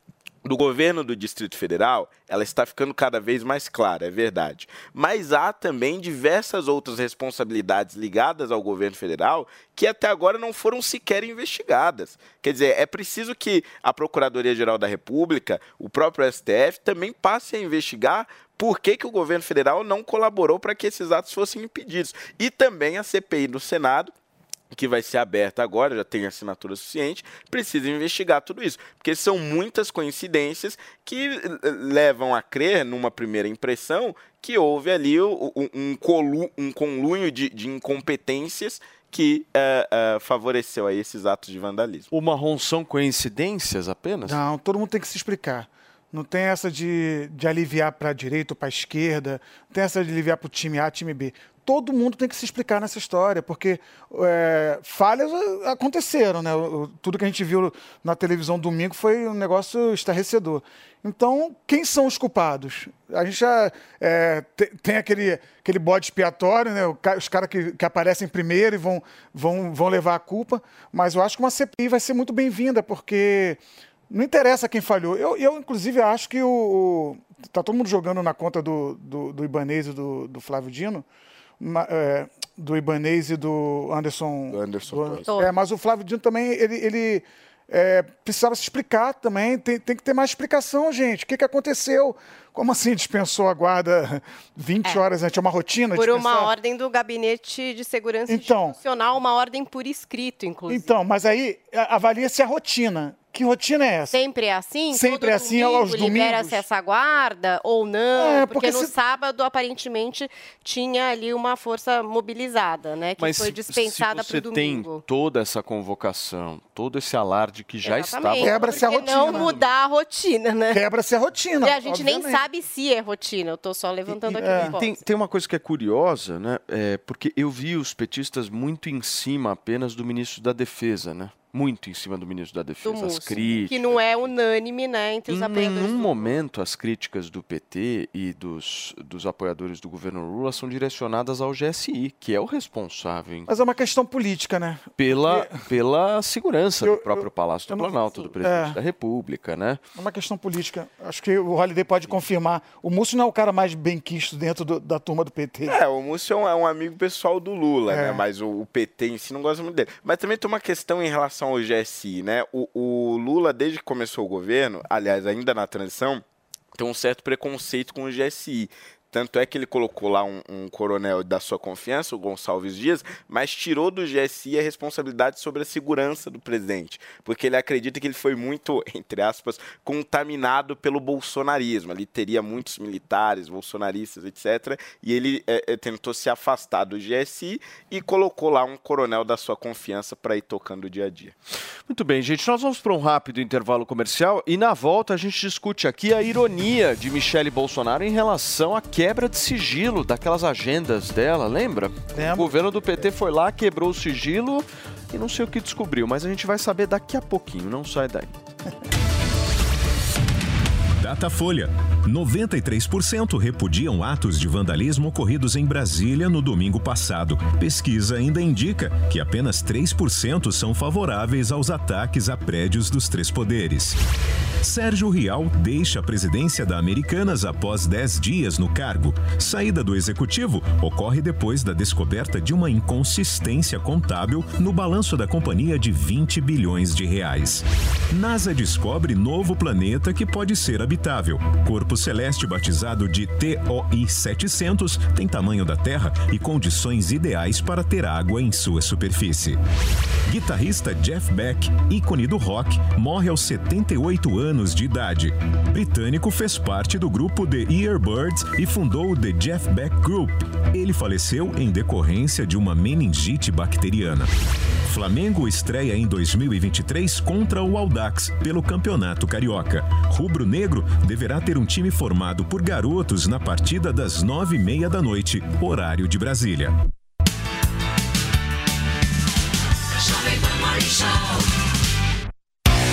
do governo do Distrito Federal, ela está ficando cada vez mais clara, é verdade. Mas há também diversas outras responsabilidades ligadas ao governo federal que até agora não foram sequer investigadas. Quer dizer, é preciso que a Procuradoria-Geral da República, o próprio STF, também passe a investigar por que, que o governo federal não colaborou para que esses atos fossem impedidos. E também a CPI do Senado que vai ser aberta agora, já tem assinatura suficiente, precisa investigar tudo isso. Porque são muitas coincidências que eh, levam a crer, numa primeira impressão, que houve ali o- um, colu, um conluio de, de incompetências que eh, eh, favoreceu aí esses atos de vandalismo. O marrom são coincidências apenas? Não, todo mundo tem que se explicar. Não tem essa de, de aliviar para a direita ou para a esquerda, não tem essa de aliviar para o time A, time B. Todo mundo tem que se explicar nessa história, porque é, falhas eh, aconteceram, né? Tudo que a gente viu na televisão domingo foi um negócio estarrecedor. Então, quem são os culpados? A gente já é, te- tem aquele, aquele bode expiatório, né? Os caras que, que aparecem primeiro e vão, vão, vão levar a culpa, mas eu acho que uma CPI vai ser muito bem-vinda, porque não interessa quem falhou. Eu, eu inclusive, acho que o. o- Tá todo mundo jogando na conta do, do, do Ibanez e do, do Flávio Dino. É, do Ibanez e do Anderson. Anderson do- é, mas o Flávio Dino também, ele. ele é, precisava se explicar também. Tem, tem que ter mais explicação, gente. O que, que aconteceu? Como assim dispensou a guarda 20 horas antes? É uma rotina? Por uma dispensar? ordem do Gabinete de Segurança Então. Institucional, uma ordem por escrito, inclusive. Então, mas aí avalia-se a rotina. Que rotina é essa? Sempre é assim? Sempre Todo é assim, domingo aos Libera-se domingos? essa guarda ou não? É, porque, porque no se- sábado, aparentemente, tinha ali uma força mobilizada, né? Que Mas foi dispensada você para o tem domingo. toda essa convocação, todo esse alarde que já Exatamente, estava... Quebra-se a porque não rotina. mudar a rotina, né? Quebra-se a rotina. E a gente nem obviamente. sabe se é rotina. Eu tô só levantando aqui é. Tem, tem uma coisa que é curiosa, né? É, porque eu vi os petistas muito em cima apenas do ministro da Defesa, né? Muito em cima do ministro da do Defesa. As Múcio, críticas. que não é unânime, né, entre os Em apoiadores. nenhum do- momento as críticas do PT e dos, dos apoiadores do governo Lula são direcionadas ao GSI, que é o responsável em- Mas é uma questão política, né? pela, pela segurança Eu- do próprio Palácio eu do não- Planalto, do presidente É. da República, né? É uma questão política. Acho que o Holiday pode confirmar. O Múcio não é o cara mais bem quisto dentro do- da turma do PT. É, o Múcio é um, é um amigo pessoal do Lula, É. né? Mas o, o PT em si não gosta muito dele. Mas também tem uma questão em relação ao GSI, né? O, o Lula, desde que começou o governo, aliás, ainda na transição, tem um certo preconceito com o GSI. Tanto é que ele colocou lá um, um coronel da sua confiança, o Gonçalves Dias, mas tirou do GSI a responsabilidade sobre a segurança do presidente. Porque ele acredita que ele foi muito, entre aspas, contaminado pelo bolsonarismo. Ali teria muitos militares, bolsonaristas, etc. E ele eh, eh, tentou se afastar do GSI e colocou lá um coronel da sua confiança para ir tocando o dia a dia. Muito bem, gente, nós vamos para um rápido intervalo comercial e na volta a gente discute aqui a ironia de Michele Bolsonaro em relação à quebra de sigilo daquelas agendas dela, lembra? Lembro. O governo do PT foi lá, quebrou o sigilo e não sei o que descobriu, mas a gente vai saber daqui a pouquinho, não sai daí. Datafolha. 93% repudiam atos de vandalismo ocorridos em Brasília no domingo passado. Pesquisa ainda indica que apenas 3% são favoráveis aos ataques a prédios dos três poderes. Sérgio Rial deixa a presidência da Americanas após 10 dias no cargo. Saída do executivo ocorre depois da descoberta de uma inconsistência contábil no balanço da companhia de 20 bilhões de reais. NASA descobre novo planeta que pode ser habitável. Corpo celeste batizado de TOI 700 tem tamanho da Terra e condições ideais para ter água em sua superfície. Guitarrista Jeff Beck, ícone do rock, morre aos 78 anos de idade. Britânico fez parte do grupo The Earbirds e fundou o The Jeff Beck Group. Ele faleceu em decorrência de uma meningite bacteriana. Flamengo estreia em 2023 contra o Audax pelo Campeonato Carioca. Rubro Negro deverá ter um time formado por garotos na partida das nove e meia da noite, horário de Brasília.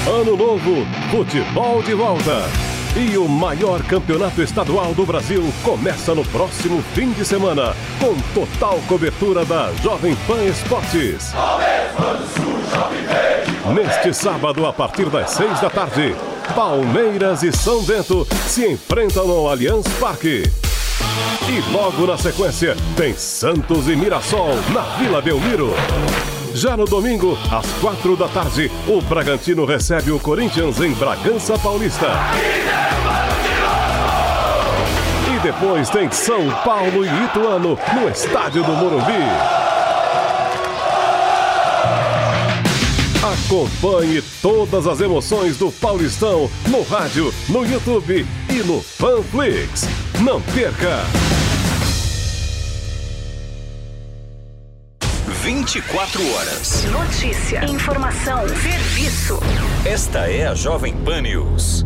Ano novo, futebol de volta. E o maior campeonato estadual do Brasil começa no próximo fim de semana, com total cobertura da Jovem Pan Esportes. Neste sábado, a partir das seis da tarde, Palmeiras e São Bento se enfrentam no Allianz Parque. E logo na sequência, tem Santos e Mirassol na Vila Belmiro. Já no domingo, às quatro da tarde, o Bragantino recebe o Corinthians em Bragança Paulista. E depois tem São Paulo e Ituano no estádio do Morumbi. Acompanhe todas as emoções do Paulistão no rádio, no YouTube e no Fanflix. Não perca! 24 horas. Notícia, informação, serviço. Esta é a Jovem Pan News.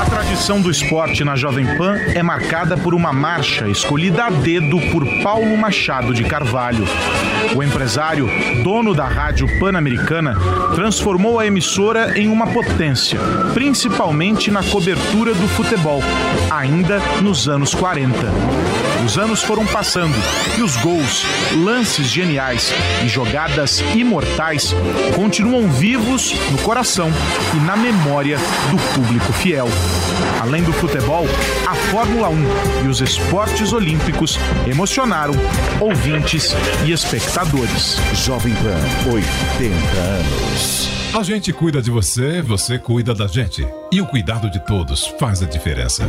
A tradição do esporte na Jovem Pan é marcada por uma marcha escolhida a dedo por Paulo Machado de Carvalho. O empresário, dono da rádio pan-americana, transformou a emissora em uma potência, principalmente na cobertura do futebol, ainda nos anos 40. Os anos foram passando e os gols, lances geniais e jogadas imortais continuam vivos no coração e na memória do público fiel. Além do futebol, a Fórmula 1 e os esportes olímpicos emocionaram ouvintes e espectadores. Jovem Pan, 80 anos. A gente cuida de você, você cuida da gente. E o cuidado de todos faz a diferença.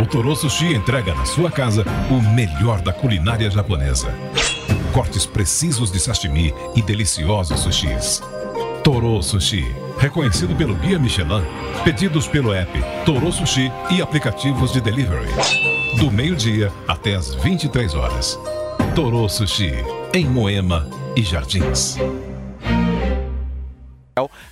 O Toro Sushi entrega na sua casa o melhor da culinária japonesa. Cortes precisos de sashimi e deliciosos sushis. Toro Sushi, reconhecido pelo Guia Michelin, pedidos pelo app Toro Sushi e aplicativos de delivery. Do meio-dia até as 23 horas. Toro Sushi, em Moema e Jardins.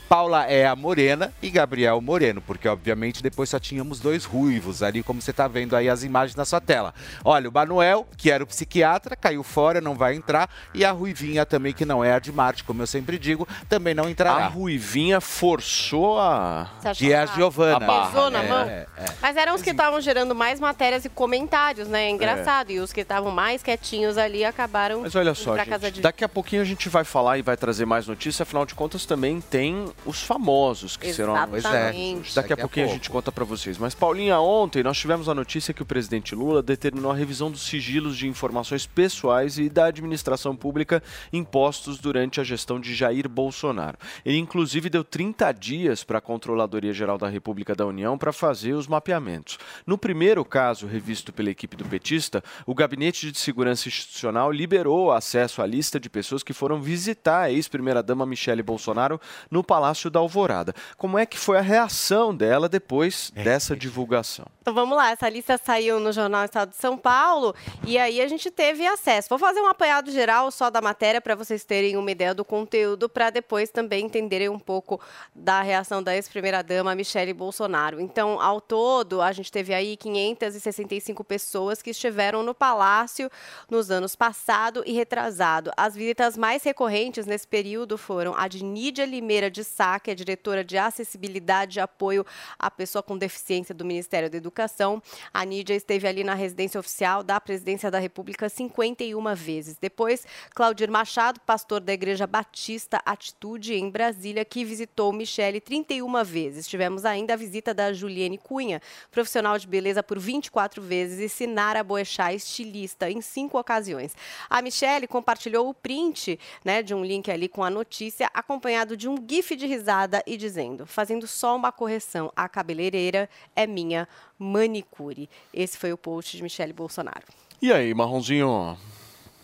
Paula é a morena e Gabriel moreno, porque obviamente depois só tínhamos dois ruivos ali, como você tá vendo aí as imagens na sua tela. Olha, o Manuel, que era o psiquiatra, caiu fora, não vai entrar, e a Ruivinha também, que não é a de Marte, como eu sempre digo, também não entrará. A Ruivinha forçou a... Que é a Giovana. Pesou na É, mão. é, é. Mas eram os que estavam gerando mais matérias e comentários, né? É engraçado. E os que estavam mais quietinhos ali acabaram Mas olha só, pra casa gente, de... daqui a pouquinho a gente vai falar e vai trazer mais notícias, afinal de contas também tem os famosos que serão Exatamente. anunciados. Daqui, a pouquinho a gente conta pra vocês. Mas Paulinha, ontem nós tivemos a notícia que o presidente Lula determinou a revisão dos sigilos de informações pessoais e da administração pública impostos durante a gestão de Jair Bolsonaro. Ele inclusive deu 30 dias para a Controladoria Geral da República da União para fazer os mapeamentos. No primeiro caso, revisto pela equipe do petista, o Gabinete de Segurança Institucional liberou acesso à lista de pessoas que foram visitar a ex-primeira-dama Michele Bolsonaro no Palácio da Alvorada. Como é que foi a reação dela depois dessa divulgação? Então vamos lá, essa lista saiu no Jornal Estado de São Paulo e aí a gente teve acesso. Vou fazer um apanhado geral só da matéria para vocês terem uma ideia do conteúdo, para depois também entenderem um pouco da reação da ex-primeira-dama Michele Bolsonaro. Então, ao todo, a gente teve aí 565 pessoas que estiveram no palácio nos anos passado e retrasado. As visitas mais recorrentes nesse período foram a de Nídia Limeira de Sá, que é diretora de acessibilidade e apoio à pessoa com deficiência do Ministério da Educação. A Nídia esteve ali na residência oficial da Presidência da República 51 vezes. Depois, Claudir Machado, pastor da Igreja Batista Atitude em Brasília, que visitou Michele 31 vezes. Tivemos ainda a visita da Juliane Cunha, profissional de beleza por 24 vezes, e Sinara Boechat, estilista, em cinco ocasiões. A Michele compartilhou o print né, de um link ali com a notícia, acompanhado de um gif de risada e dizendo, fazendo só uma correção, a cabeleireira é minha manicure. Esse foi o post de Michele Bolsonaro. E aí, Marronzinho?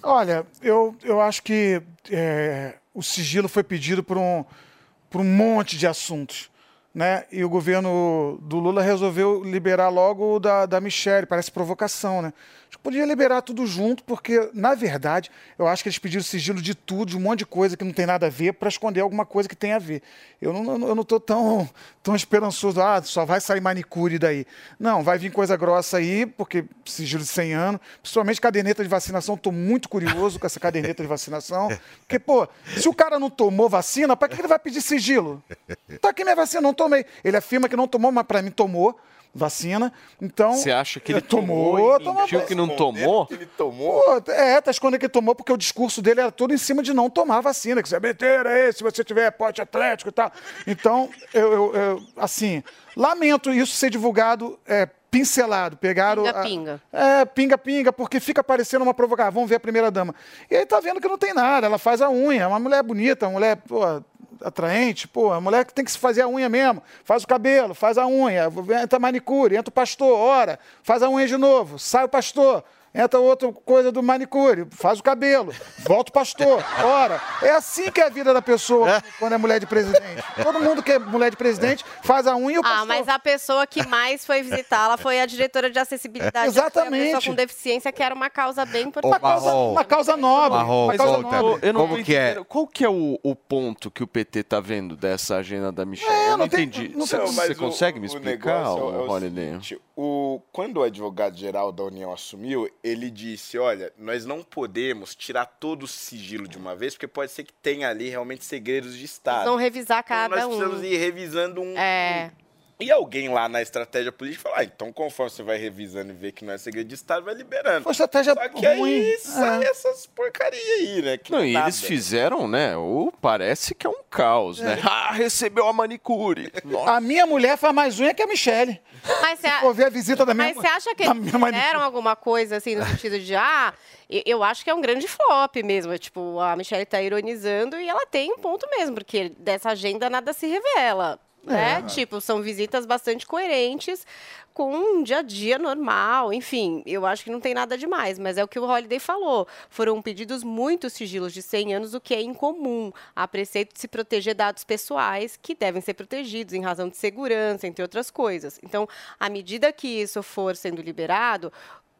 Olha, eu, eu acho que é, o sigilo foi pedido por um, por um monte de assuntos. Né? E o governo do Lula resolveu liberar logo o da, da Michelle, parece provocação, né? Acho que podia liberar tudo junto, porque, na verdade, eu acho que eles pediram sigilo de tudo, de um monte de coisa que não tem nada a ver, para esconder alguma coisa que tem a ver. Eu não, eu não tô tão, tão esperançoso, ah, só vai sair manicure daí. Não, vai vir coisa grossa aí, porque sigilo de 100 anos, principalmente caderneta de vacinação, estou muito curioso com essa caderneta de vacinação, porque, pô, se o cara não tomou vacina, para que ele vai pedir sigilo? Tá aqui minha vacina, não tomei. Ele afirma que não tomou, mas para mim tomou vacina. Então. Você acha que ele tomou? tomou e tomou mentiu que não tomou? Ele tomou. Pô, é, tá escondendo que ele tomou, porque o discurso dele era todo em cima de não tomar vacina, que isso é besteira, é, se você tiver pote atlético e tal. Então, eu, eu- eu, assim, lamento isso ser divulgado é, pincelado. Pegaram. a- Pinga-pinga. é, pinga-pinga, porque fica parecendo uma provocação. Vamos ver a primeira dama. E aí tá vendo que não tem nada, ela faz a unha, é uma mulher bonita, uma mulher, pô, atraente, pô, a mulher tem que se fazer a unha mesmo. Faz o cabelo, faz a unha, entra manicure, entra o pastor, ora, faz a unha de novo, sai o pastor. Entra outra coisa do manicure, faz o cabelo, volta o pastor, ora. É assim que é a vida da pessoa quando é mulher de presidente. Todo mundo que é mulher de presidente faz a unha e o pastor. Ah, mas a pessoa que mais foi visitá-la foi a diretora de acessibilidade. Exatamente. Pessoa com deficiência, que era uma causa bem importante. Uma causa, uma causa nobre. Marrom, uma causa volta. nobre. Eu não Como que é? Qual que é o, o ponto que o PT tá vendo dessa agenda da Michelle? É, eu não, não tem- entendi. não Você, Não, você mas o- consegue me o explicar, negócio é o- é o seguinte, o- quando o advogado-geral da União assumiu, ele disse, olha, nós não podemos tirar todo o sigilo de uma vez, porque pode ser que tenha ali realmente segredos de Estado. Vão revisar Então, cada nós um. precisamos ir revisando um... É. E alguém lá na estratégia política falou, ah, então conforme você vai revisando e vê que não é segredo de Estado, vai liberando. Foi estratégia Só que ruim. aí sai É. essas porcaria aí, né? Que Não, e eles fizeram, né? O parece que é um caos, né? Ah, recebeu a manicure. Nossa. A minha mulher faz mais unha que a Michelle. Mas você, Vou ver a visita da minha mas você acha que eles fizeram alguma coisa assim no sentido de, ah, eu acho que é um grande flop mesmo. Tipo, a Michelle tá ironizando e ela tem um ponto mesmo, porque dessa agenda nada se revela. Né? Tipo, são visitas bastante coerentes com um dia a dia normal, enfim, eu acho que não tem nada demais, mas é o que o Holiday falou. Foram pedidos muitos sigilos de 100 anos, o que é incomum, a preceito de se proteger dados pessoais que devem ser protegidos em razão de segurança, entre outras coisas. Então, à medida que isso for sendo liberado,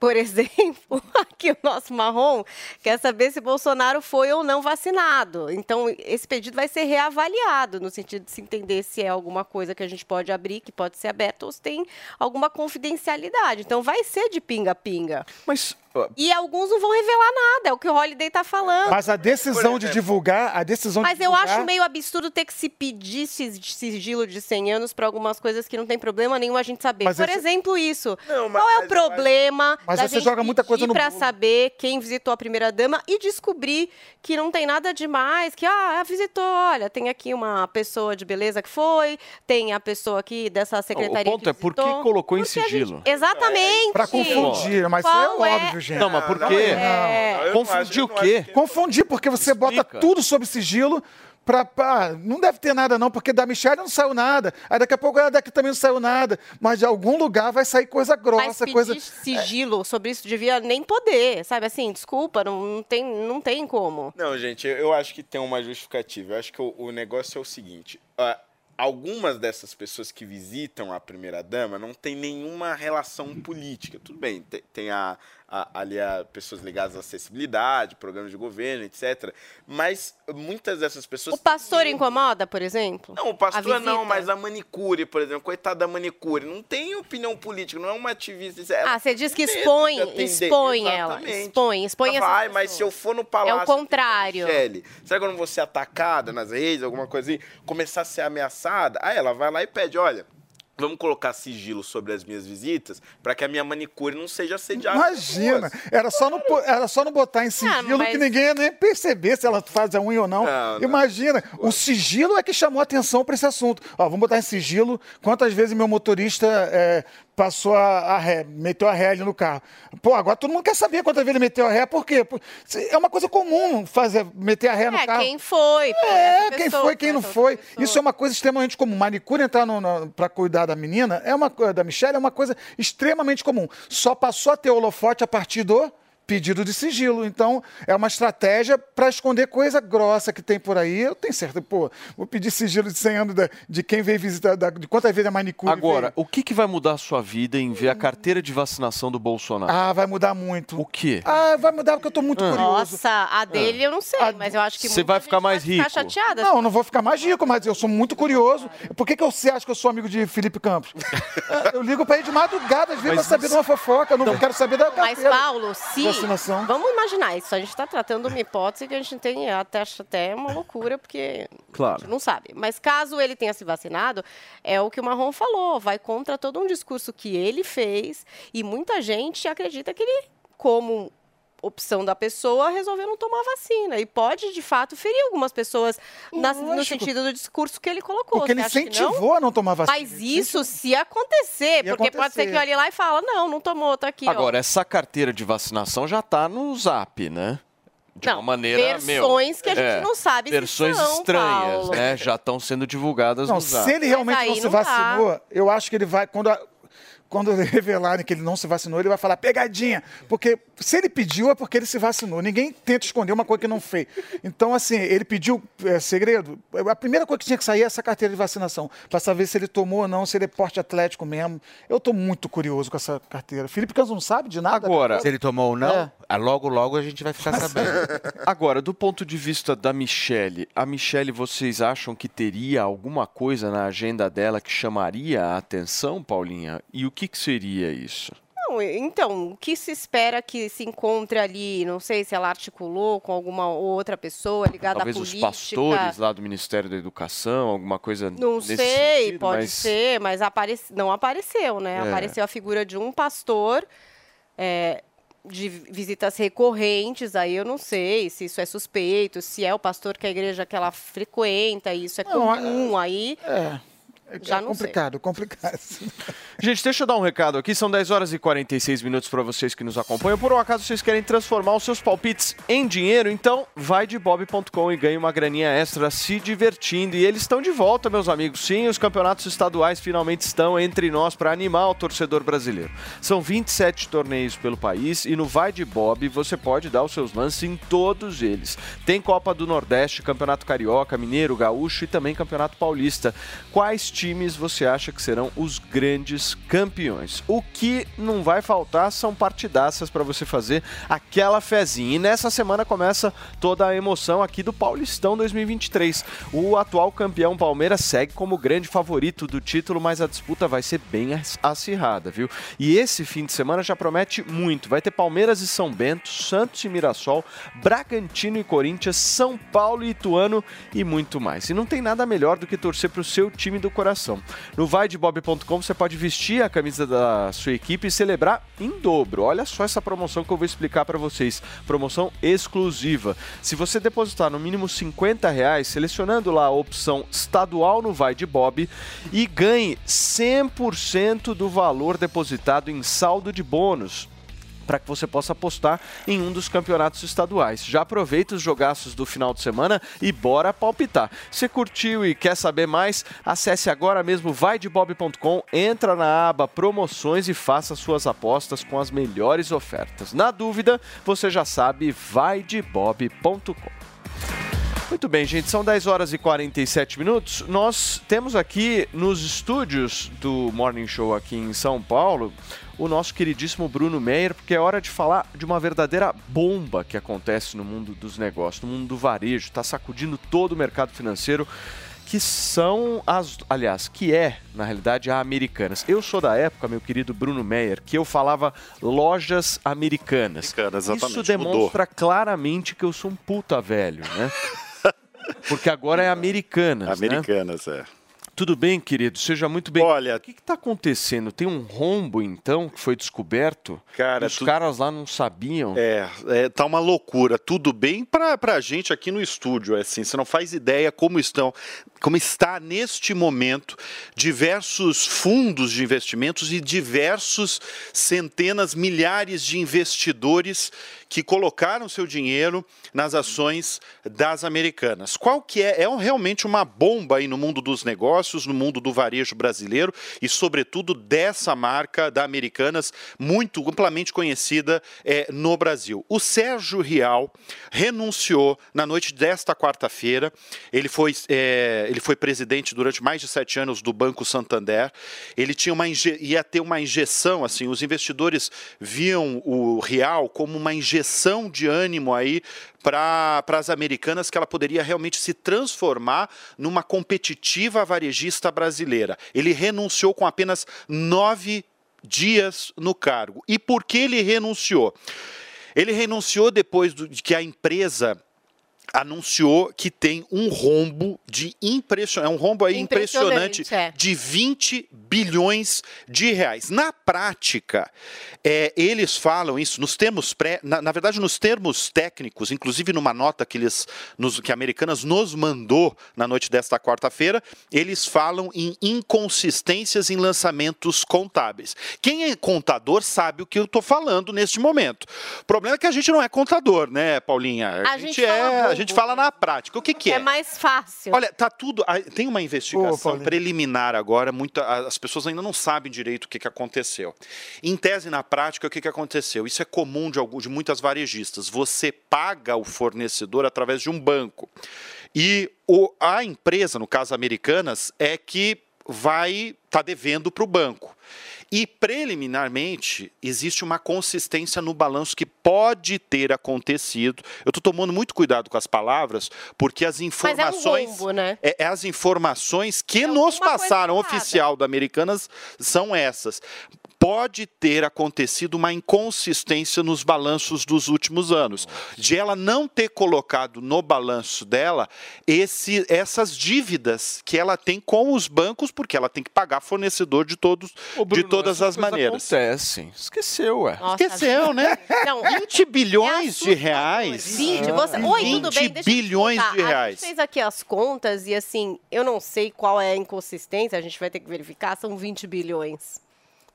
por exemplo, aqui o nosso marrom quer saber se Bolsonaro foi ou não vacinado. Então, esse pedido vai ser reavaliado, no sentido de se entender se é alguma coisa que a gente pode abrir, que pode ser aberta, ou se tem alguma confidencialidade. Então, vai ser de pinga-pinga. Mas E alguns não vão revelar nada, é o que o Holiday está falando. Mas a decisão de divulgar, a decisão Mas de eu divulgar... acho meio absurdo ter que se pedir sigilo de 100 anos para algumas coisas que não tem problema nenhum a gente saber. Mas Por esse- exemplo, isso. Não, mas- Qual é o problema Mas da você gente joga muita coisa no para saber quem visitou a primeira dama e descobrir que não tem nada demais, que ah, visitou, olha, tem aqui uma pessoa de beleza que foi, tem a pessoa aqui dessa secretaria ponto que é por que colocou em Porque gente- sigilo? Exatamente. Pra confundir, mas isso Qual é é- óbvio, gente. Não, mas por quê? É. Confundir o quê? Confundir, porque você bota Explica. tudo sob sigilo pra, pra- Não deve ter nada, não, porque da Michelle não saiu nada. Aí daqui a pouco ah, daqui também não saiu nada. Mas de algum lugar vai sair coisa Mas grossa, pedir coisa. sigilo sobre isso devia nem poder, sabe? Assim, desculpa, não, não tem, não tem como. Não, gente, eu- eu acho que tem uma justificativa. Eu acho que o, o negócio é o seguinte: ah, algumas dessas pessoas que visitam a primeira-dama não tem nenhuma relação política. Tudo bem, te- tem, a, a- ali a pessoas ligadas à acessibilidade, programas de governo, etc. Mas muitas dessas pessoas. O pastor incomoda, por exemplo? Não, o pastor não, mas a manicure, por exemplo, coitada da manicure, não tem opinião política, não é uma ativista. ela Ah, você diz que expõe, expõe ela. Expõe, expõe Ela Vai, mas se eu for no palácio. É o contrário. Michele, será que eu não vou ser atacada nas redes, alguma coisa assim? Começar a ser ameaçada? Aí ela vai lá e pede: olha. Vamos colocar sigilo sobre as minhas visitas para que a minha manicure não seja assediada. Imagina, era só, não, era só não botar em sigilo mas- que ninguém ia nem perceber se ela faz a unha ou não. Não, não. Imagina, o sigilo é que chamou atenção para esse assunto. Ó, vamos botar em sigilo quantas vezes meu motorista é, passou a, a ré, meteu a ré ali no carro. Pô, agora todo mundo quer saber quantas vezes ele meteu a ré, por quê? É uma coisa comum fazer, meter a ré no É, carro. quem foi? É, quem pessoa, foi, quem não foi. pessoa. Isso é uma coisa extremamente comum. Manicure entrar para cuidar da menina, é uma da Michelle, é uma coisa extremamente comum. Só passou a ter holofote a partir do pedido de sigilo. Então, é uma estratégia para esconder coisa grossa que tem por aí. Eu tenho certeza, pô, vou pedir sigilo de 100 anos da- de quem veio visitar, da- de quantas vezes a manicure Agora, veio. o que, que vai mudar a sua vida em ver a carteira de vacinação do Bolsonaro? Ah, vai mudar muito. O quê? Ah, vai mudar porque eu tô muito Ah. curioso. Nossa, a dele eu não sei, mas eu acho que Você vai ficar mais vai ficar rico. chateada. Não, eu não vou ficar mais rico, mas eu sou muito curioso. Por que, que você acha que eu sou amigo de Felipe Campos? eu ligo pra ele de madrugada, às vezes, Mas pra saber de uma fofoca. Eu não quero saber da Mas, carteira. Paulo, se. Vacinação. Vamos imaginar isso. A gente está tratando uma hipótese que a gente tem até, acho até uma loucura, porque Claro. a gente não sabe. Mas caso ele tenha se vacinado, é o que o Marrom falou. Vai contra todo um discurso que ele fez. E muita gente acredita que ele, como opção da pessoa, resolveu não tomar vacina. E pode, de fato, ferir algumas pessoas na- no sentido do discurso que ele colocou. Porque ele Você acha que não? incentivou a não tomar vacina. Mas isso se acontecer, Ia porque pode ser que acontecer. olhe lá e fala, não, não tomou, tá aqui, ó. Agora, essa carteira de vacinação já tá no zap, né? De Não, uma maneira, versões meu, que a gente é, não sabe se Versões são, estranhas, Paulo. né? Já estão sendo divulgadas Não, no zap. se ele realmente não se não dá. vacinou, eu acho que ele vai. Quando, a- quando revelarem que ele não se vacinou, ele vai falar pegadinha. Porque se ele pediu, é porque ele se vacinou. Ninguém tenta esconder uma coisa que não fez. Então, assim, ele pediu é, segredo. A primeira coisa que tinha que sair é essa carteira de vacinação. Para saber se ele tomou ou não, se ele é porte atlético mesmo. Eu tô muito curioso com essa carteira. Felipe Campos não sabe de nada. Agora, Se ele tomou ou não, É. ah, logo, logo a gente vai ficar sabendo. Agora, do ponto de vista da Michelle, a Michelle, vocês acham que teria alguma coisa na agenda dela que chamaria a atenção, Paulinha? E o que, que seria isso? Não, então, o que se espera que se encontre ali? Não sei se ela articulou com alguma outra pessoa ligada Talvez à os política. pastores lá do Ministério da Educação, alguma coisa Não nesse sei, sentido, pode mas- ser, mas aparece, não apareceu, né? É. Apareceu a figura de um pastor é, de visitas recorrentes, aí eu não sei se isso é suspeito, se é o pastor que a igreja que ela frequenta, isso é Não, comum, aí É. já é não sei. complicado, complicado. Gente, deixa eu dar um recado aqui. São 10 horas e 46 minutos para vocês que nos acompanham. Por um acaso vocês querem transformar os seus palpites em dinheiro, então vai de bob.com e ganhe uma graninha extra se divertindo. E eles estão de volta, meus amigos. Sim, os campeonatos estaduais finalmente estão entre nós para animar o torcedor brasileiro. São 27 torneios pelo país e no Vai de Bob você pode dar os seus lances em todos eles. Tem Copa do Nordeste, Campeonato Carioca, Mineiro, Gaúcho e também Campeonato Paulista. Quais times você acha que serão os grandes campeões? O que não vai faltar são partidaças para você fazer aquela fezinha. E nessa semana começa toda a emoção aqui do Paulistão 2023. O atual campeão Palmeiras segue como grande favorito do título, mas a disputa vai ser bem ac- acirrada, viu? E esse fim de semana já promete muito. Vai ter Palmeiras e São Bento, Santos e Mirassol, Bragantino e Corinthians, São Paulo e Ituano e muito mais. E não tem nada melhor do que torcer para o seu time do coração. No vaidebob.com você pode vestir a camisa da sua equipe e celebrar em dobro. Olha só essa promoção que eu vou explicar para vocês. Promoção exclusiva. Se você depositar no mínimo 50 reais, selecionando lá a opção estadual no Vai de Bob e ganhe 100% do valor depositado em saldo de bônus para que você possa apostar em um dos campeonatos estaduais. Já aproveita os jogaços do final de semana e bora palpitar. Se curtiu e quer saber mais, acesse agora mesmo vaidebob.com, entra na aba promoções e faça suas apostas com as melhores ofertas. Na dúvida, você já sabe, vaidebob.com. Muito bem, gente, são 10 horas e 47 minutos. Nós temos aqui nos estúdios do Morning Show aqui em São Paulo o nosso queridíssimo Bruno Meyer, porque é hora de falar de uma verdadeira bomba que acontece no mundo dos negócios, no mundo do varejo, está sacudindo todo o mercado financeiro que são as, aliás, que é, na realidade, a Americanas. Eu sou da época, meu querido Bruno Meyer, que eu falava lojas americanas. Americanas, exatamente, Isso demonstra mudou. claramente que eu sou um puta velho, né? Porque agora é Americanas, né? Americanas, é. Tudo bem, querido? Seja muito bem. Olha, o que está acontecendo? Tem um rombo, então, que foi descoberto? Cara, Os tu- caras lá não sabiam. É, é, tá uma loucura. Tudo bem pra, pra gente aqui no estúdio, é assim, você não faz ideia como estão, como está neste momento diversos fundos de investimentos e diversos centenas, milhares de investidores que colocaram seu dinheiro nas ações das americanas. Qual que é? É realmente uma bomba aí no mundo dos negócios. no mundo do varejo brasileiro e, sobretudo, dessa marca da Americanas, muito amplamente conhecida eh, no Brasil. O Sérgio Rial renunciou na noite desta quarta-feira. Ele foi, eh, ele foi presidente durante mais de sete anos do Banco Santander. Ele tinha uma ia ter uma injeção, assim, os investidores viam o Real como uma injeção de ânimo aí para as americanas que ela poderia realmente se transformar numa competitiva varejista brasileira. Ele renunciou com apenas nove dias no cargo. E por que ele renunciou? Ele renunciou depois de que a empresa anunciou que tem um rombo de impressionante, é um rombo aí impressionante, Impressionante, é. de 20 bilhões de reais. Na prática, é, eles falam isso nos termos pré, na, na verdade nos termos técnicos, inclusive numa nota que eles, nos, que a Americanas nos mandou na noite desta quarta-feira, eles falam em inconsistências em lançamentos contábeis. Quem é contador sabe o que eu estou falando neste momento. O problema é que a gente não é contador, né, Paulinha? A gente fala é, a gente fala na prática. O que, que é? É mais fácil. Olha, tá tudo. Tem uma investigação preliminar agora. Muita, as pessoas ainda não sabem direito o que, que aconteceu. Em tese, na prática, o que, que aconteceu? Isso é comum de, algum, de muitas varejistas. Você paga o fornecedor através de um banco. E o, a empresa, no caso Americanas, é que vai estar devendo para o banco. E preliminarmente existe uma consistência no balanço que pode ter acontecido. Eu estou tomando muito cuidado com as palavras, porque as Mas é um informações rombo, né? é, é as informações que nos passaram oficial da Americanas são essas. Pode ter acontecido uma inconsistência nos balanços dos últimos anos, de ela não ter colocado no balanço dela esse, essas dívidas que ela tem com os bancos, porque ela tem que pagar fornecedor de todos, de todas as maneiras. Acontece. Esqueceu, ué. Nossa, Esqueceu, né? Não, 20 bilhões de reais. 20, você... Oi, tudo 20 bem? Deixa eu te bilhões de A reais. gente fez aqui as contas e assim, eu não sei qual é a inconsistência, a gente vai ter que verificar, são 20 bilhões.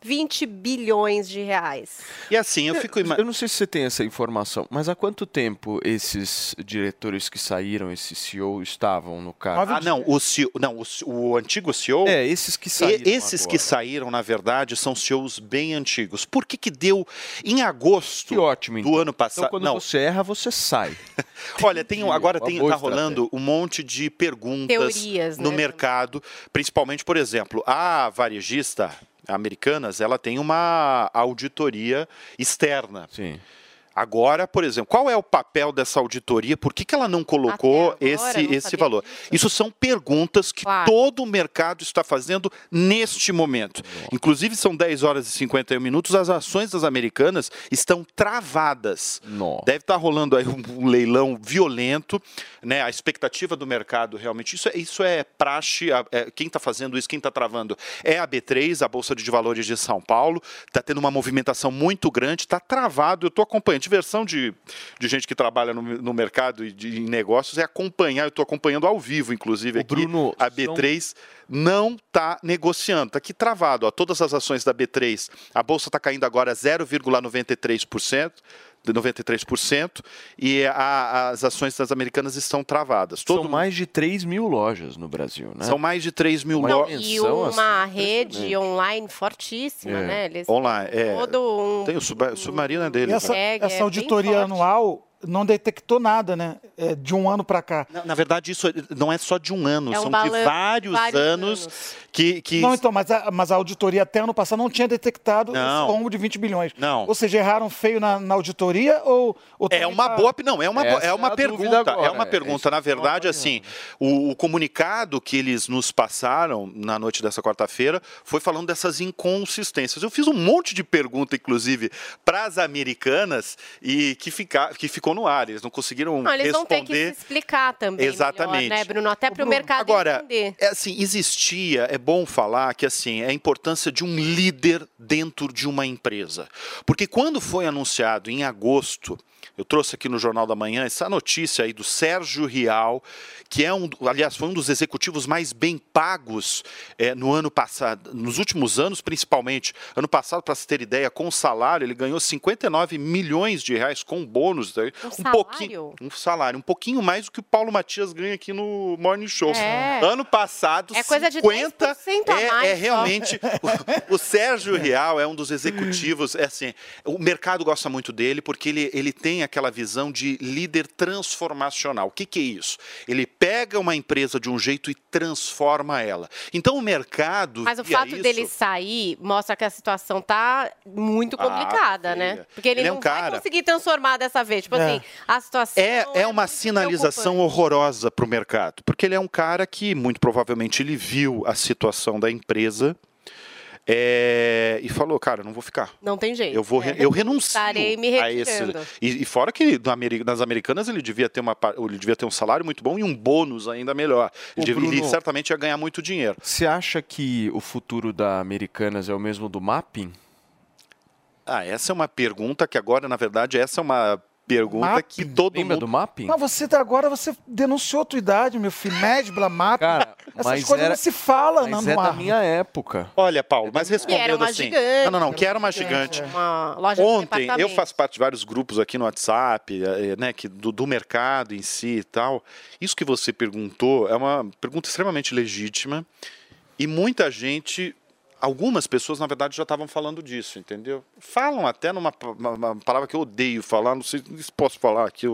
20 bilhões de reais. E assim, eu fico Eu não sei se você tem essa informação, mas há quanto tempo esses diretores que saíram, esse CEO, estavam no cargo? Ah, não, o, CEO, não o, o antigo CEO. É, esses que saíram e- esses que agora. saíram, na verdade, são CEOs bem antigos. Por que, que deu em agosto Que ótimo, do ano passado? Então, quando não, você erra, você sai. olha, tem, agora Uma tem, tá rolando um monte de perguntas Teorias, no né, mercado, principalmente, por exemplo, a varejista Americanas, ela tem uma auditoria externa. Sim. Agora, por exemplo, qual é o papel dessa auditoria? Por que, que ela não colocou esse, não esse valor? Isso são perguntas que Claro. todo o mercado está fazendo neste momento. Inclusive, são 10 horas e 51 minutos, as ações das americanas estão travadas. Nossa. Deve estar rolando aí um, leilão violento, né? A expectativa do mercado realmente. Isso é, isso é praxe. é, quem está fazendo isso, quem está travando é a B3, a Bolsa de Valores de São Paulo. Está tendo uma movimentação muito grande, está travado. Eu estou acompanhando. Diversão de, de gente que trabalha no, no mercado e de, em negócios é acompanhar. Eu estou acompanhando ao vivo, inclusive, aqui. Bruno, a B3 não está negociando, está aqui travado. Ó, todas as ações da B3, a bolsa está caindo agora 0,93%. De 93% e a- as ações das americanas estão travadas. Todo São mais de 3 mil lojas no Brasil, né? São mais de 3 mil lojas. E uma assim, rede online fortíssima, É. né? Eles Online, é. todo um... Tem o sub- submarino é E deles. essa, né? É, essa auditoria anual não detectou nada, né? É, de um ano para cá. Na, na verdade, isso não é só de um ano, É um são de vários, vários anos, anos. que. que Não, então, mas a, mas a auditoria até ano passado não tinha detectado Não. esse de 20 bilhões. Não. Ou seja, erraram feio na, na auditoria ou... ou É uma tá- boa, não, é uma, Essa é uma é pergunta, agora, é uma é pergunta. Na verdade, assim, o, o comunicado que eles nos passaram na noite dessa quarta-feira foi falando dessas inconsistências. Eu fiz um monte de pergunta, inclusive, para as americanas e que, fica, que ficou no ar. Eles não conseguiram Não, eles vão ter que responder. se explicar também Exatamente. melhor, né, Bruno? Até para o mercado Agora, entender. é assim, existia, é bom falar que assim, é a importância de um líder dentro de uma empresa. Porque quando foi anunciado em agosto Eu trouxe aqui no Jornal da Manhã essa notícia aí do Sérgio Rial, que é um, aliás, foi um dos executivos mais bem pagos eh, no ano passado, nos últimos anos, principalmente. Ano passado, para se ter ideia, com o salário, ele ganhou 59 milhões de reais com bônus. daí, Um pouquinho, um salário, um pouquinho mais do que o Paulo Matias ganha aqui no Morning Show. É. Ano passado, É coisa de 50 10% a é, mais é realmente o, o Sérgio Real é um dos executivos, é assim, o mercado gosta muito dele porque ele, ele tem aquela visão de líder transformacional. O que, que é isso? Ele pega uma empresa de um jeito e transforma ela. Então o mercado. Mas o via fato isso- dele sair mostra que a situação tá muito Ah, complicada, né? feia. Porque ele, Ele é um não vai cara- conseguir transformar dessa vez. Tipo É. assim, a situação. É, é uma sinalização horrorosa para o mercado, porque ele é um cara que, muito provavelmente, ele viu a situação da empresa é, e falou, cara, não vou ficar. Não tem jeito. Eu, vou, É. eu renuncio Estarei me a esse. retirando. E, e fora que nas americanas ele devia, ter uma, pa- ele devia ter um salário muito bom e um bônus ainda melhor. Ele, devia- ele Bruno. certamente ia ganhar muito dinheiro. Você acha que o futuro da Americanas é o mesmo do Mapping? Ah, essa é uma pergunta que agora, na verdade, essa é uma pergunta que todo Lembra mundo... do Mapping? Mas você tá- agora você denunciou a tua idade, meu filho. Medbla, mapa. Cara, Essas coisas era- não se fala Mas no é da minha época. Olha, Paulo, mas Que era respondendo uma assim... gigante. Não, não, não, que era uma gigante. Uma loja de Ontem, eu faço parte de vários grupos aqui no WhatsApp, eh, né, que do, do mercado em si e tal. Isso que você perguntou é uma pergunta extremamente legítima e muita gente, algumas pessoas, na verdade, já estavam falando disso, entendeu? Falam até numa uma, uma palavra que eu odeio falar, não sei se posso falar aqui,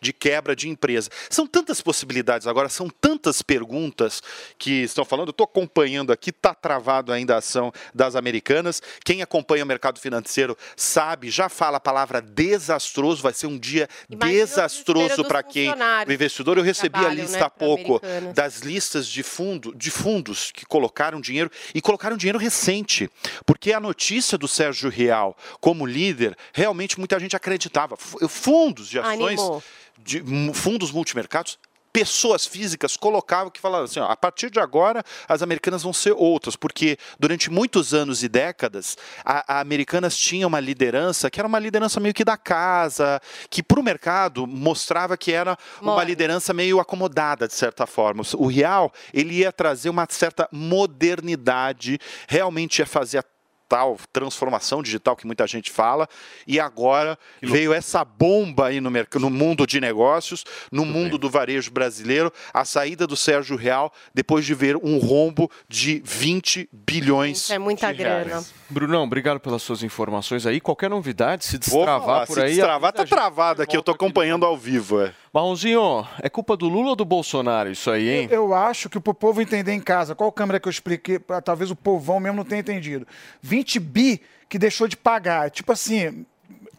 de quebra de empresa. São tantas possibilidades agora, são tantas perguntas que estão falando. Eu estou acompanhando aqui, está travado ainda a ação das americanas. Quem acompanha o mercado financeiro sabe, já fala a palavra desastroso, vai ser um dia desastroso desespero para quem o investidor. Eu recebi a lista né, há pouco Americanas. das listas de, fundo, de fundos que colocaram dinheiro e colocaram dinheiro recente. Porque a notícia do Sérgio Real como líder, realmente muita gente acreditava. Fu- Fundos de ações, Animou. de fundos multimercados. Pessoas físicas colocavam que falavam assim: ó, a partir de agora as americanas vão ser outras, porque durante muitos anos e décadas a, a Americanas tinha uma liderança que era uma liderança meio que da casa, que para o mercado mostrava que era uma liderança meio acomodada, de certa forma. O Real, ele ia trazer uma certa modernidade, realmente ia fazer a tal transformação digital que muita gente fala, e agora veio essa bomba aí no, no mundo de negócios, no mundo do varejo brasileiro, a saída do Sérgio Real, depois de ver um rombo de 20 bilhões Isso é muita de grana. reais. Brunão, obrigado pelas suas informações aí. Qualquer novidade, se destravar falar, por se aí. destravar, tá travado aqui, eu tô acompanhando ao vivo. É. Marronzinho, é culpa do Lula ou do Bolsonaro isso aí, hein? Eu acho que pro povo entender em casa, qual câmera que eu expliquei, talvez o povão mesmo não tenha entendido. 20 bi que deixou de pagar. Tipo assim,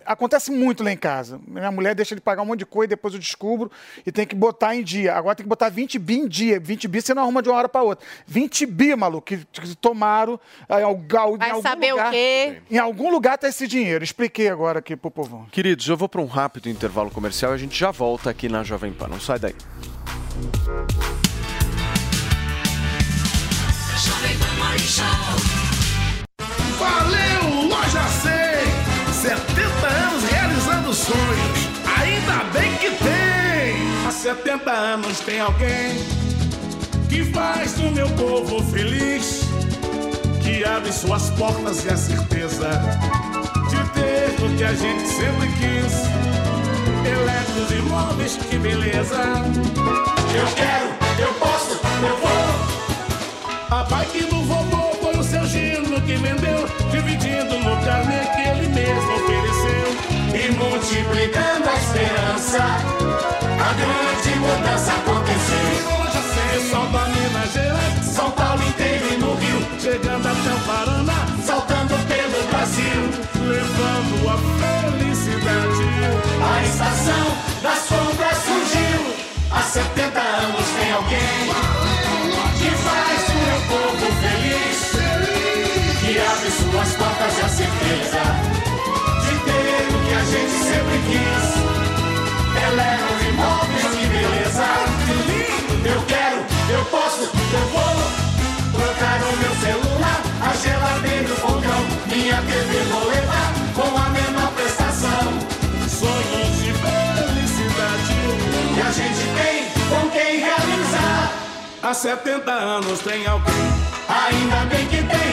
acontece muito lá em casa. Minha mulher deixa de pagar um monte de coisa, depois eu descubro e tem que botar em dia. Agora tem que botar 20 bi em dia. 20 bi você não arruma de uma hora para outra. 20 bi, maluco, que, que tomaram ah, em algum, Vai em algum saber o lugar. quê? Em algum lugar tá esse dinheiro. Expliquei agora aqui pro povão. Queridos, eu vou para um rápido intervalo comercial e a gente já volta aqui na Jovem Pan. Não sai daí. Jovem Pan. Valeu, Loja 100! 70 anos realizando sonhos. Ainda bem que tem! Há 70 anos tem alguém que faz o meu povo feliz, que abre suas portas e a certeza de ter o que a gente sempre quis. Eletros móveis, que beleza! Eu quero, eu posso, eu vou! Esperança, a TV Roleta com a mesma prestação. Sonhos de felicidade que a gente tem com quem realizar. Há 70 anos tem alguém, ainda bem que tem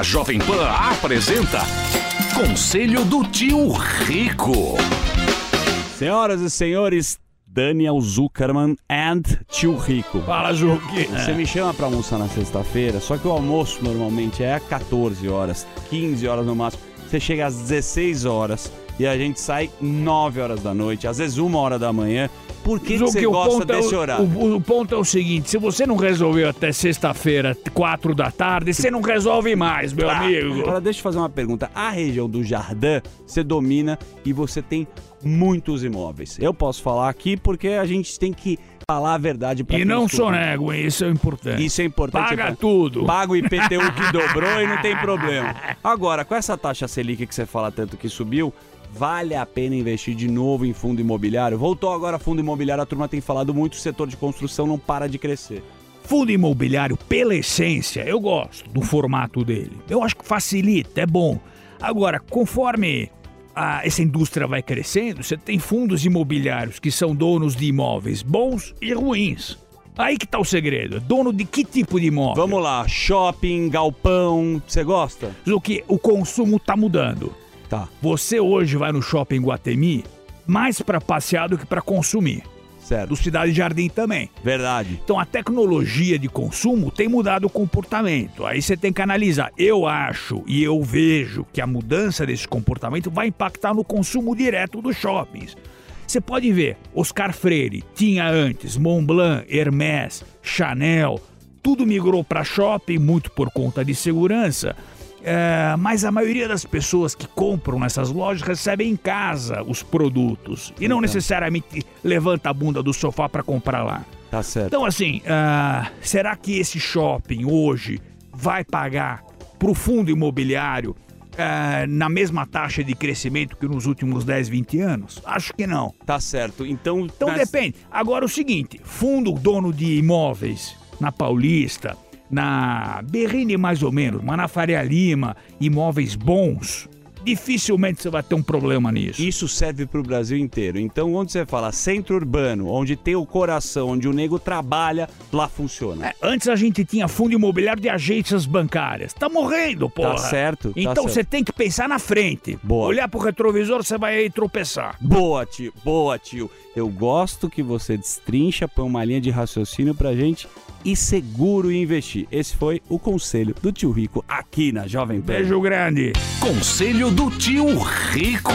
A Jovem Pan apresenta Conselho do Tio Rico. Senhoras e senhores, Daniel Zuckerman and Tio Rico. Fala. Você É. me chama pra almoçar na sexta-feira, só que o almoço normalmente é 14 horas, 15 horas no máximo. Você chega às 16 horas e a gente sai 9 horas da noite, às vezes 1 hora da manhã. Por que, que você o gosta ponto é o- desse horário? O, o ponto é o seguinte: se você não resolveu até sexta-feira, quatro da tarde, você não resolve mais, meu amigo. Agora deixa eu fazer uma pergunta. A região do Jardim você domina e você tem muitos imóveis. Eu posso falar aqui porque a gente tem que falar a verdade para E não sonego? Isso é importante. Isso é importante. Paga pra- tudo. Paga o IPTU que dobrou e não tem problema. Agora, com essa taxa Selic que você fala tanto que subiu, vale a pena investir de novo em fundo imobiliário? Voltou agora fundo imobiliário, a turma tem falado muito, o setor de construção não para de crescer. Fundo imobiliário, pela essência, eu gosto do formato dele. Eu acho que facilita, é bom. Agora, conforme a- essa indústria vai crescendo, você tem fundos imobiliários que são donos de imóveis bons e ruins. Aí que tá o segredo. É Dono de que tipo de imóvel? Vamos lá, shopping, galpão, você gosta? O que o consumo tá mudando. Tá. Você hoje vai no shopping Guatemi mais para passear do que para consumir. Certo. Do Cidade Jardim também. Verdade. Então a tecnologia de consumo tem mudado o comportamento. Aí você tem que analisar. Eu acho e eu vejo que a mudança desse comportamento vai impactar no consumo direto dos shoppings. Você pode ver, Oscar Freire tinha antes Montblanc, Hermès, Chanel, tudo migrou para shopping muito por conta de segurança. É, mas a maioria das pessoas que compram nessas lojas recebem em casa os produtos e não Então. necessariamente levanta a bunda do sofá para comprar lá. Tá certo. Então, assim, ah, será que esse shopping hoje vai pagar para o fundo imobiliário ah, na mesma taxa de crescimento que nos últimos 10, 20 anos? Acho que não. Tá certo. Então, Então nas- depende. Agora o seguinte, fundo dono de imóveis na Paulista, na Berrine mais ou menos, mas na Faria Lima, imóveis bons, dificilmente você vai ter um problema nisso. Isso serve para o Brasil inteiro. Então, onde você fala centro urbano, onde tem o coração, onde o nego trabalha, lá funciona. É, antes a gente tinha fundo imobiliário de agências bancárias. Tá morrendo, porra. certo, tá Então certo. você tem que pensar na frente. Boa. Olhar pro retrovisor, você vai aí tropeçar. Boa, tio. Boa, tio. Eu gosto que você destrincha, põe uma linha de raciocínio pra gente e seguro investir. Esse foi o conselho do tio Rico aqui na Jovem Pan. Beijo grande. Conselho do Tio Rico.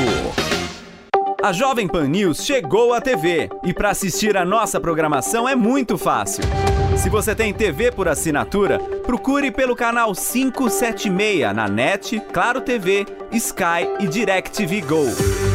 A Jovem Pan News chegou à TV e para assistir a nossa programação é muito fácil. Se você tem TV por assinatura, procure pelo canal 576 na NET, Claro TV, Sky e DirecTV Go.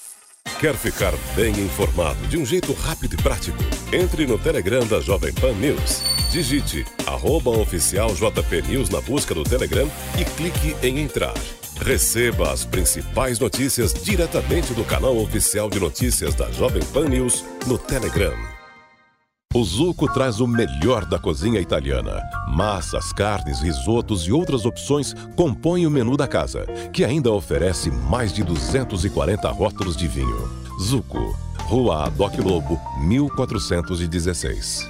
Quer ficar bem informado de um jeito rápido e prático? Entre no Telegram da Jovem Pan News. Digite arroba News na busca do Telegram e clique em entrar. Receba as principais notícias diretamente do canal oficial de notícias da Jovem Pan News no Telegram. O Zuco traz o melhor da cozinha italiana. Massas, carnes, risotos e outras opções compõem o menu da casa, que ainda oferece mais de 240 rótulos de vinho. Zuco, Rua Adoc Lobo, 1416.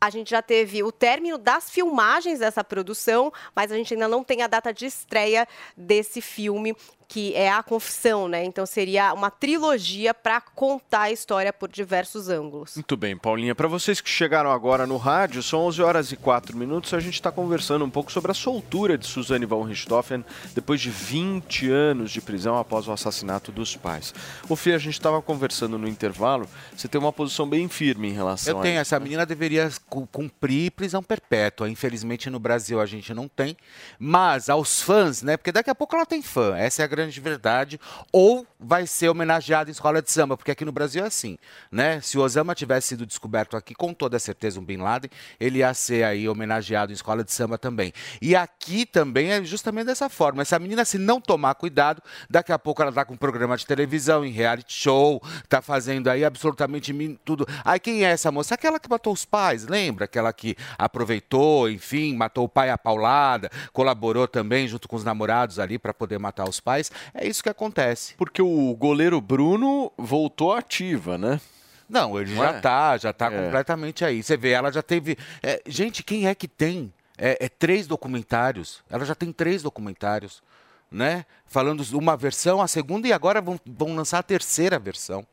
A gente já teve o término das filmagens dessa produção, mas a gente ainda não tem a data de estreia desse filme, que é A Confissão, né? Então seria uma trilogia para contar a história por diversos ângulos. Muito bem, Paulinha. Para vocês que chegaram agora no rádio, são 11 horas e 4 minutos. A gente está conversando um pouco sobre a soltura de Suzane von Richthofen depois de 20 anos de prisão após o assassinato dos pais. O Fê, a gente estava conversando no intervalo. Você tem uma posição bem firme em relação Eu a tenho, isso, essa né? menina deveria cu- cumprir prisão perpétua. Infelizmente no Brasil a gente não tem. Mas aos fãs, né? Porque daqui a pouco ela tem fã, essa é a grande verdade. Ou vai ser homenageada em escola de samba, porque aqui no Brasil é assim, né? Se o Osama tivesse sido descoberto aqui, com toda certeza um Bin Laden, ele ia ser aí homenageado em escola de samba também. E aqui também é justamente dessa forma. Essa menina, se não tomar cuidado, daqui a pouco ela tá com um programa de televisão, em reality show, tá fazendo aí absolutamente tudo. Aí quem é essa moça? Aquela que matou os pais, lembra? Aquela que aproveitou, enfim, matou o pai a paulada, colaborou também junto com os namorados ali para poder matar os pais. É isso que acontece. Porque o goleiro Bruno voltou ativa, né? Não, ele Não já é? tá, já tá É. completamente aí. Você vê, ela já teve. é, gente, quem é que tem é, é três documentários? Ela já tem três documentários, né? Falando uma versão, a segunda e agora vão, vão lançar a terceira versão.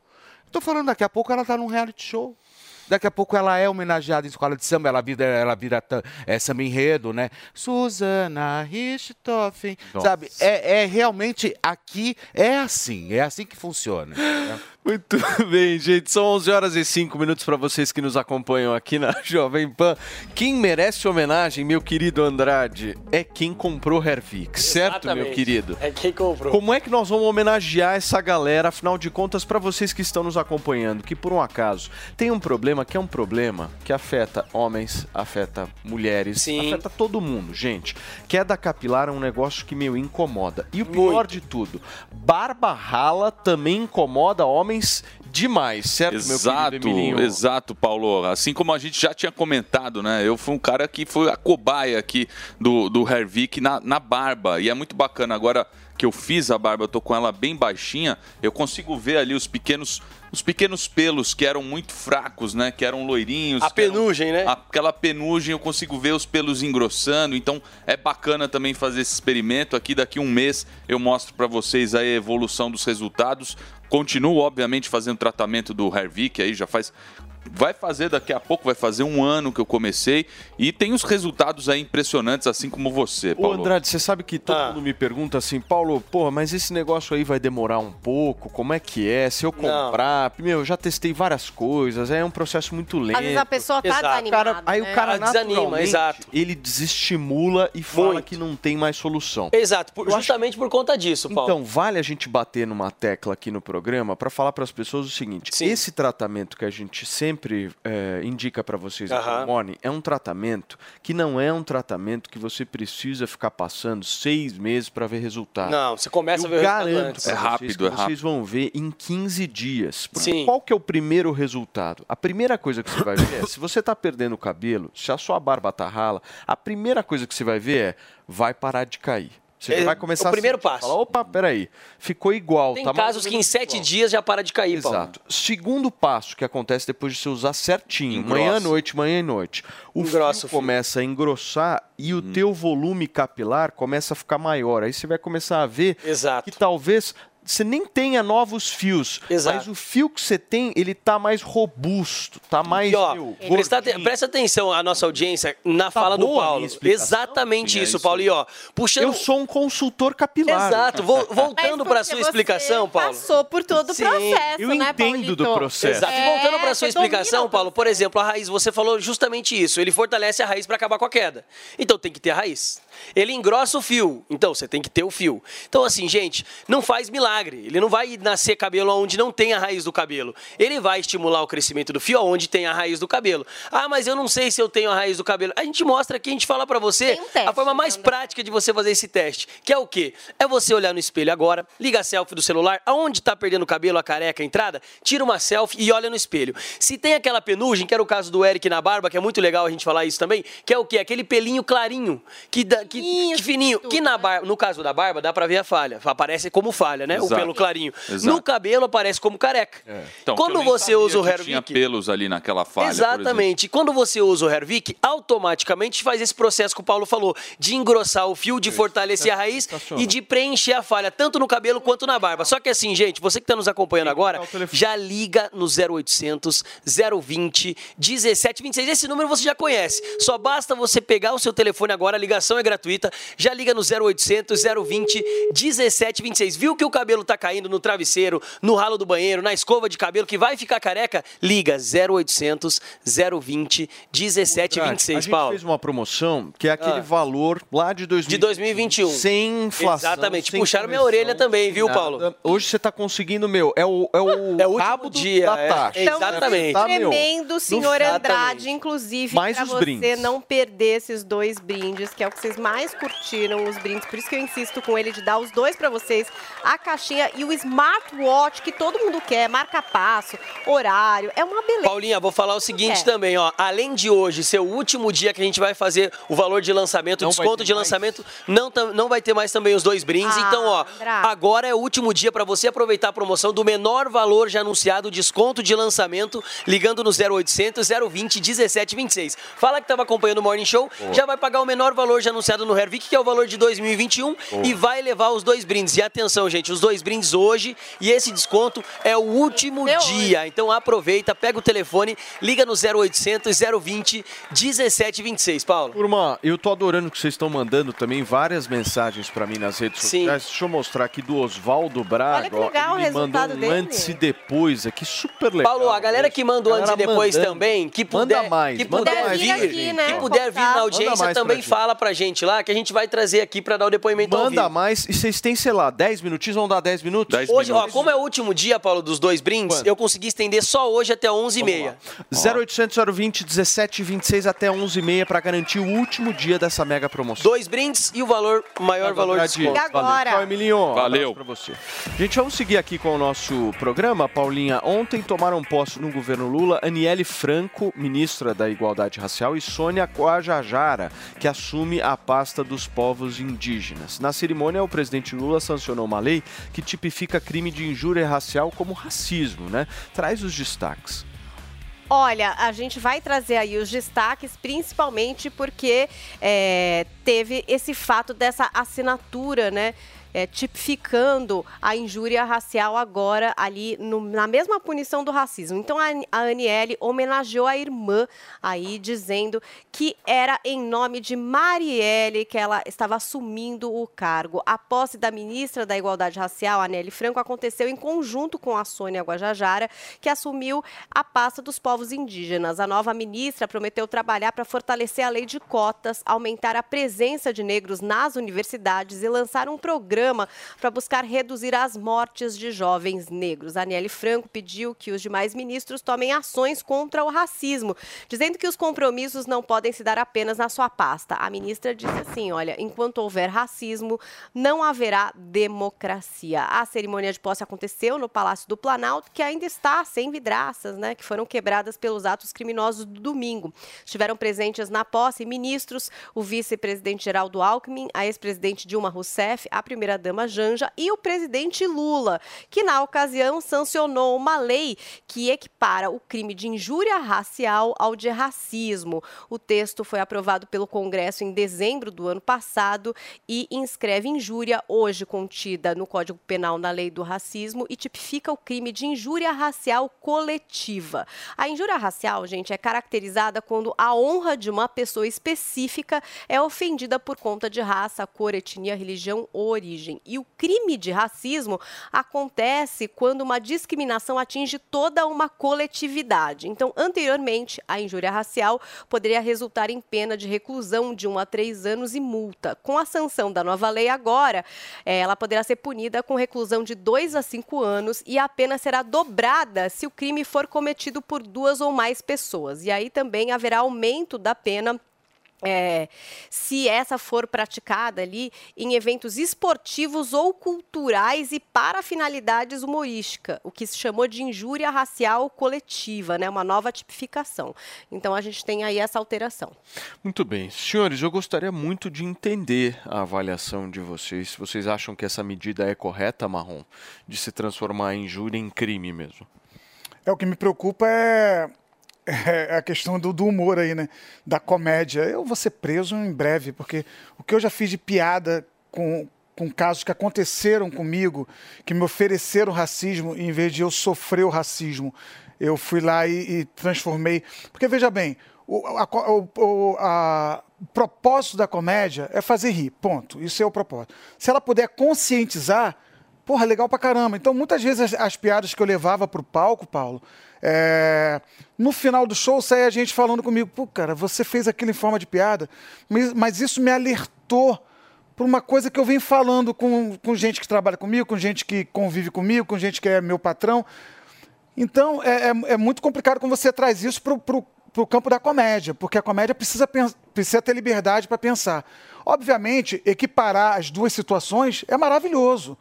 Tô falando, daqui a pouco ela tá num reality show. Daqui a pouco ela é homenageada em escola de samba, ela vira, ela vira é, samba enredo, né? Susana Richthofen, sabe? É, é realmente aqui, é assim, é assim que funciona. né? Muito bem, gente. São 11 horas e 5 minutos para vocês que nos acompanham aqui na Jovem Pan. Quem merece homenagem, meu querido Andrade, é quem comprou Hervix, certo, meu querido? É quem comprou. Como é que nós vamos homenagear essa galera, afinal de contas, para vocês que estão nos acompanhando, que por um acaso tem um problema que é um problema que afeta homens, afeta mulheres, afeta todo mundo, gente. Queda capilar é um negócio que meio incomoda. E o pior de tudo, barba rala também incomoda homens demais, certo, meu Exato, querido Emilinho? exato, Paulo. Assim como a gente já tinha comentado, né? Eu fui um cara que foi a cobaia aqui do, do Hervik na, na barba. E é muito bacana. Agora que eu fiz a barba, eu tô com ela bem baixinha, eu consigo ver ali os pequenos. Os pequenos pelos que eram muito fracos, né? Que eram loirinhos. A que eram- penugem, né? Aquela penugem, eu consigo ver os pelos engrossando. Então é bacana também fazer esse experimento. Aqui daqui um mês eu mostro para vocês a evolução dos resultados. Continuo, obviamente, fazendo tratamento do Hervik aí, já faz. Vai fazer daqui a pouco, vai fazer um ano que eu comecei. E tem os resultados aí impressionantes, assim como você, Ô Paulo. Andrade, você sabe que todo mundo me pergunta assim, Paulo, pô, mas esse negócio aí vai demorar um pouco, como é que é? Se eu comprar, meu, eu já testei várias coisas, é um processo muito lento. Às vezes a pessoa tá Exato. desanimada, Cara, aí né? o cara Ela desanima, naturalmente, exato. ele desestimula e fala que não tem mais solução. Exato, por- justamente por conta disso, Paulo. Então, vale a gente bater numa tecla aqui no programa para falar para as pessoas o seguinte: esse tratamento que a gente sempre é, indica para vocês aqui Morning é um tratamento que não é um tratamento que você precisa ficar passando seis meses para ver resultado. Não, você começa Eu a ver o resultado garanto pra É vocês rápido, é vocês rápido. vão ver em 15 dias. Porque Sim. Qual que é o primeiro resultado? A primeira coisa que você vai ver é, se você tá perdendo o cabelo, se a sua barba tá rala, a primeira coisa que você vai ver é, vai parar de cair. Você É, vai começar o a primeiro sentir, passo. Falar, Opa, peraí, ficou igual. Tem tá casos que em sete igual. dias já para de cair, Paulo. Exato. Segundo passo que acontece depois de você usar certinho, Engrossa. manhã, noite, manhã e noite. O Engrossa fio fio. começa a engrossar e o teu volume capilar começa a ficar maior. Aí você vai começar a ver que talvez você nem tenha novos fios, Exato. mas o fio que você tem, ele tá mais robusto, tá mais E ó, presta, presta atenção a nossa audiência na fala do Paulo. Exatamente Sim, é isso, isso Paulo. E ó, puxando. Eu sou um consultor capilar. Exato. Vol- voltando para sua você explicação, Paulo. Passou por todo o Sim. processo, Eu né, entendo do processo. Exato. É, Voltando para a sua domina explicação, Paulo, por exemplo, a raiz, você falou justamente isso. Ele fortalece a raiz para acabar com a queda. Então tem que ter a raiz. Ele engrossa o fio. Então, você tem que ter o fio. Então, assim, gente, não faz milagre. Ele não vai nascer cabelo onde não tem a raiz do cabelo. Ele vai estimular o crescimento do fio onde tem a raiz do cabelo. Ah, mas eu não sei se eu tenho a raiz do cabelo. A gente mostra aqui, a gente fala pra você a forma mais prática de você fazer esse teste. Que é o quê? É você olhar no espelho agora, liga a selfie do celular, aonde tá perdendo o cabelo, a careca, a entrada, tira uma selfie e olha no espelho. Se tem aquela penugem, que era o caso do Eric na barba, que é muito legal a gente falar isso também, que é o quê? Aquele pelinho clarinho, que, dá, que, que fininho, que na barba, no caso da barba, dá pra ver a falha. Aparece como falha, né? O Exato. pelo clarinho. Exato. No cabelo aparece como careca. Então, que eu Quando você usa o Hervik, Tinha pelos ali naquela falha. por Exatamente. Quando você usa o Hervik, automaticamente faz esse processo que o Paulo falou, de engrossar o fio, de fortalecer a raiz e de preencher a falha, tanto no cabelo quanto na barba. Só que assim, gente, você que está nos acompanhando agora, já liga no 0800 020 1726. Esse número você já conhece. Só basta você pegar o seu telefone agora, a ligação é gratuita. Já liga no 0800 020 1726. Viu que o cabelo tá caindo no travesseiro, no ralo do banheiro, na escova de cabelo que vai ficar careca? Liga 0800 020 1726, a gente Paulo. fez uma promoção que é aquele Ah. valor lá de 2021. De 2021. Sem inflação. Exatamente. sem Puxaram minha orelha também, viu, nada. Paulo? Hoje você tá conseguindo, meu, é o, é o, É o do- dia, da é. taxa. Exatamente. Tá, meu, Tremendo, senhor no- Andrade, inclusive, os você brindes. não perder esses dois brindes, que é o que vocês mais curtiram, os brindes. Por isso que eu insisto com ele de dar os dois pra vocês, a caixinha e o smartwatch que todo mundo quer, marca passo, horário, é uma beleza. Paulinha, vou falar o seguinte É. também, ó. Além de hoje ser o último dia que a gente vai fazer o valor de lançamento, o Não desconto de mais? lançamento, não, não vai ter mais também os dois brindes. Ah, então, ó, Andrade. agora é o último dia para você aproveitar a promoção do menor valor já anunciado, desconto de lançamento, ligando no 0800 020 1726. Fala que estava acompanhando o Morning Show, Boa. já vai pagar o menor valor já anunciado no Hervik, que é o valor de 2021, Boa. e vai levar os dois brindes. E atenção, gente, os dois brindes hoje e esse desconto é o último dia. Então aproveita, pega o telefone, liga no 0800 020 1726, Paulo. Turma, eu tô adorando que vocês estão mandando também várias mensagens pra mim nas redes Sim. sociais. Deixa eu mostrar aqui do Oswaldo Braga. Olha que ó. legal Ele mandou resultado um dele. antes e depois aqui, super legal. Paulo, a galera que manda o antes e depois mandando. também, que Manda puder, mais, que manda puder mais vir, pra gente, que puder vir na Manda audiência pra também gente. fala pra gente lá, que a gente vai trazer aqui pra dar o depoimento ao Manda mais. E vocês têm, sei lá, 10 minutinhos? Vão dar 10 minutos? Hoje, ó, como é o último dia, Paulo, dos dois brindes, eu consegui estender só hoje até 11h30. 0800 020 1726 até 11h30 pra garantir o último dia dessa mega promoção. Dois brindes e o valor, o maior valor de desconto. Valeu. Tchau, Emilinho. Valeu. Pra você. Gente, vamos seguir aqui com o nosso programa, Paulinha. Ontem tomaram posse no governo Lula Aniele Franco, ministra da Igualdade Racial, e Sônia Guajajara, que assume a pasta dos povos indígenas. Na cerimônia, o presidente Lula sancionou uma lei que tipifica crime de injúria racial como racismo, né? Traz os destaques. Olha, a gente vai trazer aí os destaques, principalmente porque é, teve esse fato dessa assinatura, né? É, tipificando a injúria racial agora ali no- na mesma punição do racismo. Então a, a Aniele homenageou a irmã aí dizendo que era em nome de Marielle que ela estava assumindo o cargo. A posse da ministra da Igualdade Racial, Aneli Franco, aconteceu em conjunto com a Sônia Guajajara, que assumiu a pasta dos povos indígenas. A nova ministra prometeu trabalhar para fortalecer a lei de cotas, aumentar a presença de negros nas universidades e lançar um programa para buscar reduzir as mortes de jovens negros. Aniele Franco pediu que os demais ministros tomem ações contra o racismo, dizendo que os compromissos não podem se dar apenas na sua pasta. A ministra disse assim: olha, enquanto houver racismo, não haverá democracia. A cerimônia de posse aconteceu no Palácio do Planalto, que ainda está sem vidraças, né, que foram quebradas pelos atos criminosos do domingo. Estiveram presentes na posse ministros, o vice-presidente Geraldo Alckmin, a ex-presidente Dilma Rousseff, a primeira-dama Janja e o presidente Lula, que na ocasião sancionou uma lei que equipara o crime de injúria racial ao de racismo. O texto foi aprovado pelo Congresso em dezembro do ano passado e inscreve injúria, hoje contida no Código Penal na Lei do Racismo, e tipifica o crime de injúria racial coletiva. A injúria racial, gente, é caracterizada quando a honra de uma pessoa específica é ofendida por conta de raça, cor, etnia, religião ou origem. Origem. E o crime de racismo acontece quando uma discriminação atinge toda uma coletividade. Então, anteriormente, a injúria racial poderia resultar em pena de reclusão de 1 a 3 anos e multa. Com a sanção da nova lei agora, eh, ela poderá ser punida com reclusão de 2 a 5 anos e a pena será dobrada se o crime for cometido por duas ou mais pessoas. E aí também haverá aumento da pena é, se essa for praticada ali em eventos esportivos ou culturais e para finalidades humorísticas, o que se chamou de injúria racial coletiva, né? Uma nova tipificação. Então a gente tem aí essa alteração. Muito bem. Senhores, eu gostaria muito de entender a avaliação de vocês. Se vocês acham que essa medida é correta, Marrom, de se transformar a injúria em crime mesmo. É, o que me preocupa é, é a questão do, do humor aí, né? Da comédia. Eu vou ser preso em breve, porque o que eu já fiz de piada com, com casos que aconteceram comigo, que me ofereceram racismo, em vez de eu sofrer o racismo, eu fui lá e, e transformei. Porque veja bem, o, a, o- a- o propósito da comédia é fazer rir, ponto. Isso é o propósito. Se ela puder conscientizar, porra, legal pra caramba. Então, muitas vezes as, as piadas que eu levava pro palco, Paulo, é, no final do show saía a gente falando comigo, pô, cara, você fez aquilo em forma de piada, mas, mas isso me alertou por uma coisa que eu venho falando com, com gente que trabalha comigo, com gente que convive comigo, com gente que é meu patrão. Então, é, é- é muito complicado quando você traz isso para o campo da comédia, porque a comédia precisa, precisa ter liberdade para pensar. Obviamente, equiparar as duas situações é maravilhoso,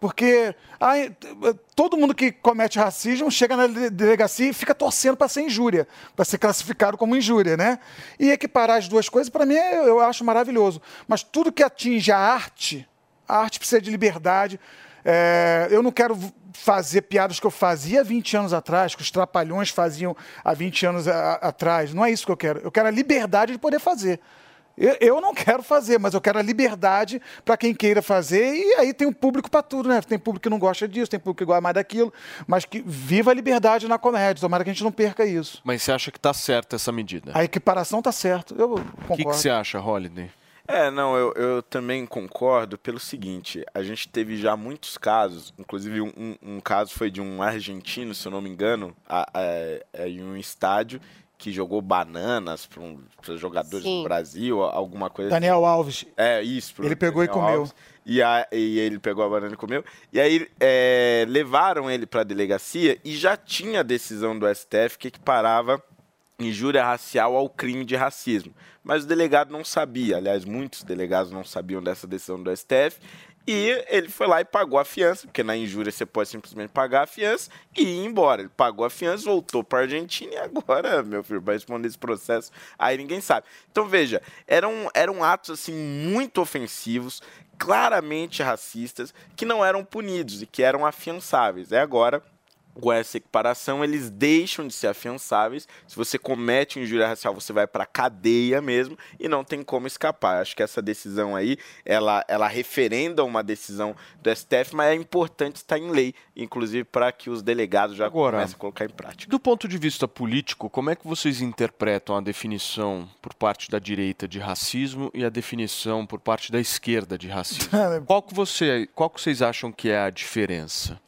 porque todo mundo que comete racismo chega na de- delegacia e fica torcendo para ser injúria, para ser classificado como injúria, né? E equiparar as duas coisas, para mim, eu acho maravilhoso. Mas tudo que atinge a arte, a arte precisa de liberdade. É, eu não quero fazer piadas que eu fazia há 20 anos atrás, que os trapalhões faziam há 20 anos a- a- atrás. Não é isso que eu quero. Eu quero a liberdade de poder fazer. Eu, eu não quero fazer, mas eu quero a liberdade para quem queira fazer. E aí tem um público para tudo, né? Tem público que não gosta disso, tem público que gosta mais daquilo. Mas que viva a liberdade na comédia. Tomara que a gente não perca isso. Mas você acha que está certa essa medida? A equiparação tá certo. Eu O concordo. que, que você acha, Holiday? É, não, eu, eu também concordo pelo seguinte: a gente teve já muitos casos, inclusive um, um- um caso foi de um argentino, se eu não me engano, a- a- a- em um estádio que jogou bananas para um, os jogadores Sim. do Brasil, alguma coisa assim. Daniel Alves. É, isso. pro Ele pegou e comeu. Alves. E, a- e ele pegou a banana e comeu. E aí é, levaram ele para a delegacia e já tinha a decisão do STF que equiparava injúria racial ao crime de racismo. Mas o delegado não sabia, aliás, muitos delegados não sabiam dessa decisão do STF. E ele foi lá e pagou a fiança, porque na injúria você pode simplesmente pagar a fiança e ir embora. Ele pagou a fiança, voltou para Argentina e agora, meu filho, vai responder esse processo, aí ninguém sabe. Então veja, eram, eram atos assim muito ofensivos, claramente racistas, que não eram punidos e que eram afiançáveis. É agora com essa equiparação, eles deixam de ser afiançáveis. Se você comete injúria racial, você vai para cadeia mesmo e não tem como escapar. Acho que essa decisão aí, ela, ela referenda uma decisão do STF, mas é importante estar em lei, inclusive para que os delegados já Agora, comecem a colocar em prática. Do ponto de vista político, como é que vocês interpretam a definição por parte da direita de racismo e a definição por parte da esquerda de racismo? qual, que você, qual que vocês acham que é a diferença?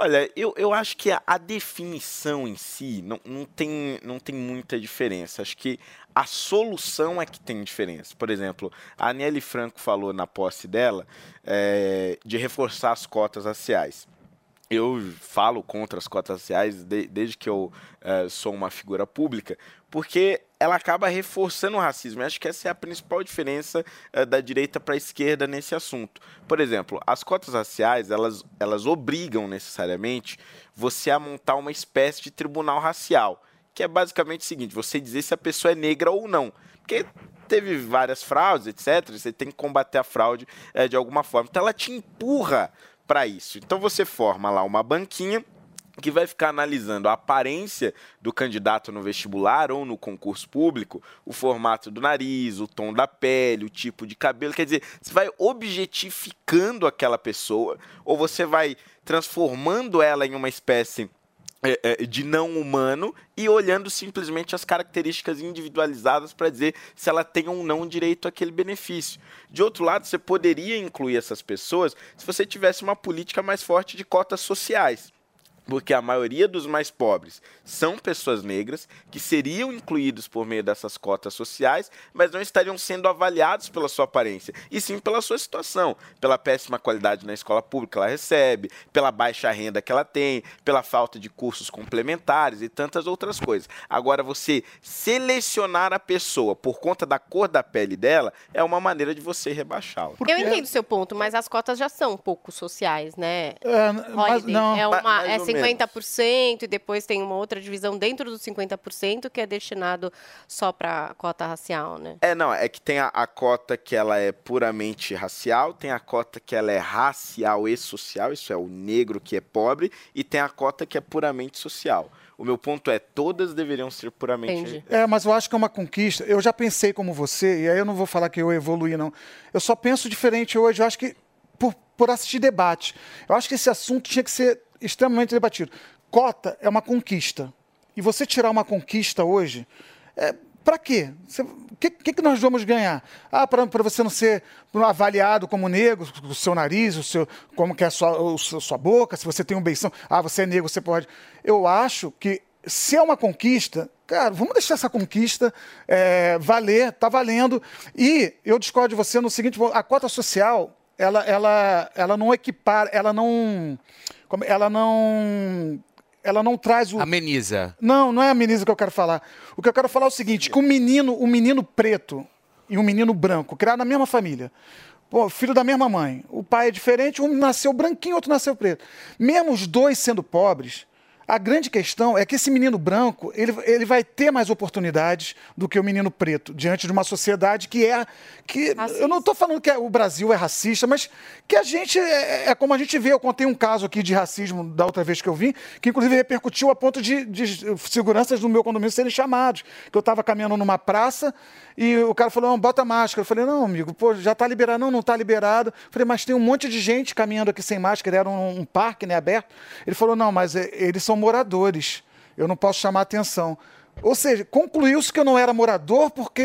Olha, eu, eu acho que a, a definição em si não, não, tem, não tem muita diferença. Acho que a solução é que tem diferença. Por exemplo, a Aniele Franco falou na posse dela é, de reforçar as cotas raciais. Eu falo contra as cotas raciais de- desde que eu eh, sou uma figura pública, porque ela acaba reforçando o racismo. Eu acho que essa é a principal diferença eh, da direita para a esquerda nesse assunto. Por exemplo, as cotas raciais, elas, elas obrigam necessariamente você a montar uma espécie de tribunal racial, que é basicamente o seguinte, você dizer se a pessoa é negra ou não. Porque teve várias fraudes, etc. Você tem que combater a fraude eh, de alguma forma. Então ela te empurra para isso. Então você forma lá uma banquinha que vai ficar analisando a aparência do candidato no vestibular ou no concurso público, o formato do nariz, o tom da pele, o tipo de cabelo. Quer dizer, você vai objetificando aquela pessoa ou você vai transformando ela em uma espécie é, é, de não humano e olhando simplesmente as características individualizadas para dizer se ela tem ou não direito àquele benefício. De outro lado, você poderia incluir essas pessoas se você tivesse uma política mais forte de cotas sociais. Porque a maioria dos mais pobres são pessoas negras que seriam incluídos por meio dessas cotas sociais, mas não estariam sendo avaliados pela sua aparência, e sim pela sua situação, pela péssima qualidade na escola pública que ela recebe, pela baixa renda que ela tem, pela falta de cursos complementares e tantas outras coisas. Agora, você selecionar a pessoa por conta da cor da pele dela é uma maneira de você rebaixá-la. Eu entendo o seu ponto, mas as cotas já são um pouco sociais, né? É, mas Holiday, não. é, uma, Mais é 50% e depois tem uma outra divisão dentro dos 50% que é destinado só para cota racial, né? É, não, é que tem a, a cota que ela é puramente racial, tem a cota que ela é racial e social, isso é o negro que é pobre, e tem a cota que é puramente social. O meu ponto é, todas deveriam ser puramente... É, mas eu acho que é uma conquista. Eu já pensei como você, e aí eu não vou falar que eu evoluí, não. Eu só penso diferente hoje. Eu acho que, por, por assistir debate, eu acho que esse assunto tinha que ser extremamente debatido. Cota é uma conquista. E você tirar uma conquista hoje, é, para quê? O que, que, nós vamos ganhar? Ah, para você não ser avaliado como negro, o seu nariz, o seu, como que é a sua, sua boca, se você tem um beição. Ah, você é negro, você pode. Eu acho que se é uma conquista, cara, vamos deixar essa conquista é, valer, tá valendo. E eu discordo de você no seguinte, a cota social, ela, ela, ela não equipara, ela não, ela não, ela não traz o Ameniza. não, não é a menina que eu quero falar. O que eu quero falar é o seguinte: que um menino, um menino preto e um menino branco, criado na mesma família, pô, filho da mesma mãe, o pai é diferente, um nasceu branquinho, outro nasceu preto. Mesmo os dois sendo pobres, a grande questão é que esse menino branco ele, ele vai ter mais oportunidades do que o menino preto diante de uma sociedade que é que eu não estou falando que é- o Brasil é racista, mas que a gente é, é como a gente vê. Eu contei um caso aqui de racismo da outra vez que eu vim, que inclusive repercutiu a ponto de, de seguranças do meu condomínio serem chamados. Que eu estava caminhando numa praça e o cara falou: não, bota máscara. Eu falei: não, amigo, pô, já está liberado. Não, não está liberado. Eu falei: mas tem um monte de gente caminhando aqui sem máscara. Era um, um parque né, aberto. Ele falou: não, mas é, eles são moradores. Eu não posso chamar atenção. Ou seja, concluiu-se que eu não era morador porque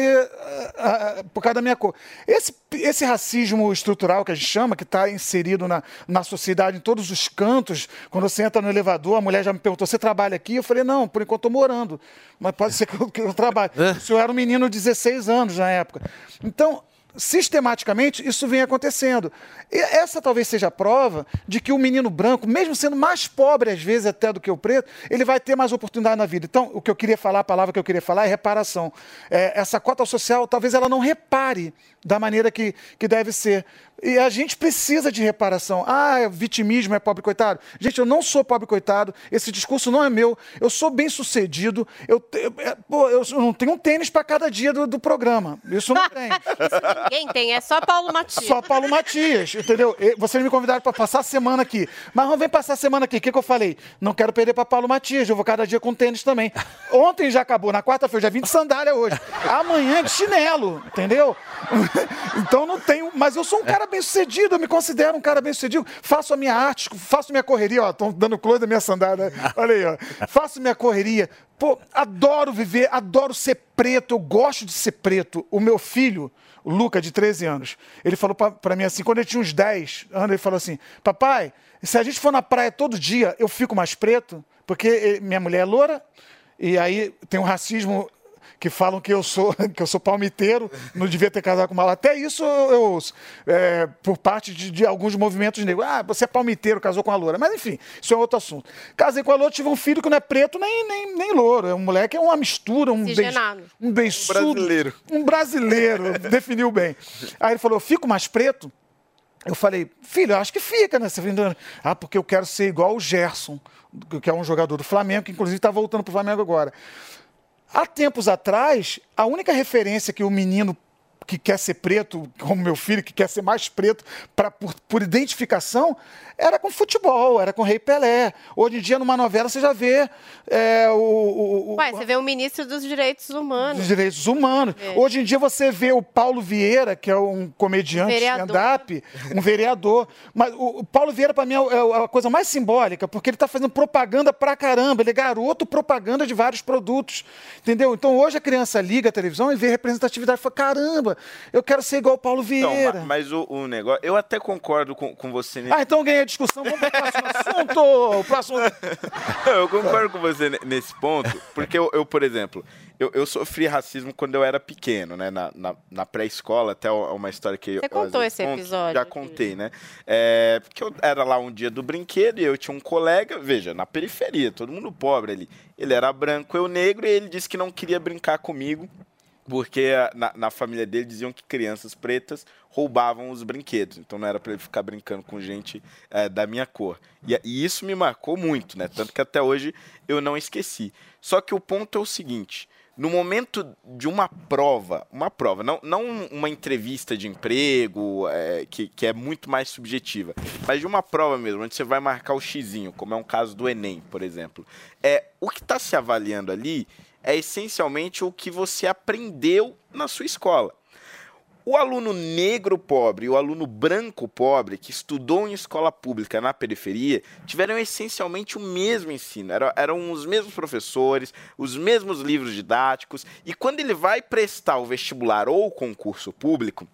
ah, ah, por causa da minha cor. Esse, esse racismo estrutural que a gente chama, que está inserido na, na sociedade, em todos os cantos, quando você entra no elevador, a mulher já me perguntou: você trabalha aqui? Eu falei: não, por enquanto estou morando. Mas pode ser que eu, que eu trabalhe. O senhor era um menino de 16 anos na época. Então, sistematicamente, isso vem acontecendo. E essa talvez seja a prova de que o menino branco, mesmo sendo mais pobre às vezes até do que o preto, ele vai ter mais oportunidade na vida. Então, o que eu queria falar, a palavra que eu queria falar é reparação. É, essa cota social, talvez ela não repare da maneira que, que deve ser. E a gente precisa de reparação. Ah, é vitimismo, é pobre coitado. Gente, eu não sou pobre coitado, esse discurso não é meu. Eu sou bem sucedido. Eu, eu- é, pô, eu não tenho um tênis para cada dia do, do programa. Isso eu não tem. Ninguém tem, é só Paulo Matias. Só Paulo Matias, entendeu? Vocês me convidaram para passar a semana aqui. Mas não vem passar a semana aqui. O que, que eu falei? Não quero perder para Paulo Matias. Eu vou cada dia com tênis também. Ontem já acabou. Na quarta-feira, eu já vim de sandália hoje. Amanhã é de chinelo, entendeu? Então não tenho. Mas eu sou um cara bem sucedido. Eu me considero um cara bem sucedido. Faço a minha arte, faço minha correria. Ó, estão dando close da minha sandália. Olha aí, ó. Faço minha correria. Pô, adoro viver, adoro ser preto. Eu gosto de ser preto. O meu filho o Luca, de 13 anos, ele falou pra mim assim, quando ele tinha uns 10 anos, ele falou assim, papai, se a gente for na praia todo dia, eu fico mais preto, porque eh, minha mulher é loura, e aí tem um racismo que falam que eu sou que eu sou palmiteiro, não devia ter casado com uma Até isso eu, é, por parte de, de alguns movimentos negros. Ah, você é palmiteiro, casou com a loura. Mas enfim, isso é outro assunto. Casei com a loura, tive um filho que não é preto nem, nem, nem louro. É um moleque, é uma mistura, um beijo, um beiçudo. brasileiro. Um brasileiro, definiu bem. Aí ele falou: fico mais preto? Eu falei, filho, eu acho que fica, né? Você vem dando- Ah, porque eu quero ser igual o Gerson, que é um jogador do Flamengo, que inclusive está voltando para o Flamengo agora. Há tempos atrás, a única referência que o menino que quer ser preto, como meu filho, que quer ser mais preto, pra, por, por identificação, era com futebol, era com Rei Pelé. Hoje em dia, numa novela, você já vê é, o, o- o- Ué, você vê o ministro dos direitos humanos. dos direitos humanos. É. Hoje em dia você vê o Paulo Vieira, que é um comediante stand-up, um vereador. Mas o, Paulo Vieira, para mim, é o- é a coisa mais simbólica, porque ele está fazendo propaganda pra caramba. Ele é garoto propaganda de vários produtos. Entendeu? Então hoje a criança liga a televisão e vê representatividade e fala: caramba, eu quero ser igual o Paulo Vieira. ma- mas o, o negócio. Eu até concordo com, com você nesse Ah, então eu ganhei a discussão. Vamos para o próximo assunto. O próximo... eu concordo com você ne- nesse ponto, porque eu, eu, por exemplo, eu, eu sofri racismo quando eu era pequeno, né? Na, na, na pré-escola, até é uma história que eu. Você eu, contou vezes, esse conto. episódio Já contei, né? É, porque eu era lá um dia do brinquedo e eu tinha um colega, veja, na periferia, todo mundo pobre ali. Ele era branco, eu negro, e ele disse que não queria brincar comigo. Porque na, na família dele diziam que crianças pretas roubavam os brinquedos. Então não era para ele ficar brincando com gente eh, da minha cor. E, e isso me marcou muito, né? Tanto que até hoje eu não esqueci. Só que o ponto é o seguinte: no momento de uma prova, uma prova, não, não uma entrevista de emprego, eh, que, que é muito mais subjetiva, mas de uma prova mesmo, onde você vai marcar o xizinho, como é um caso do Enem, por exemplo. É, o que está se avaliando ali é essencialmente o que você aprendeu na sua escola. O aluno negro pobre e o aluno branco pobre, que estudou em escola pública na periferia, tiveram essencialmente o mesmo ensino. Era- Eram os mesmos professores, os mesmos livros didáticos. E quando ele vai prestar o vestibular ou o concurso público,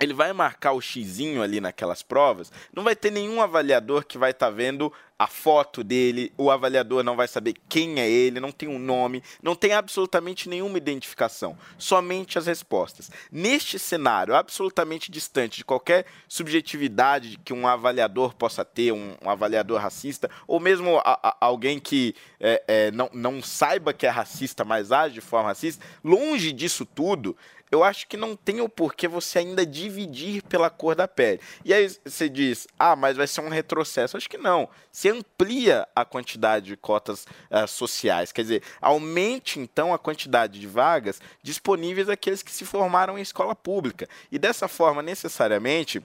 ele vai marcar o xizinho ali naquelas provas, não vai ter nenhum avaliador que vai estar vendo a foto dele, o avaliador não vai saber quem é ele, não tem um nome, não tem absolutamente nenhuma identificação, somente as respostas. Neste cenário absolutamente distante de qualquer subjetividade que um avaliador possa ter, um, um avaliador racista, ou mesmo a- a- alguém que é, é, não, não saiba que é racista, mas age de forma racista, longe disso tudo, eu acho que não tem o porquê você ainda dividir pela cor da pele. E aí você diz, ah, mas vai ser um retrocesso. Acho que não. Você amplia a quantidade de cotas ah, sociais. Quer dizer, aumente então a quantidade de vagas disponíveis àqueles que se formaram em escola pública. E dessa forma, necessariamente.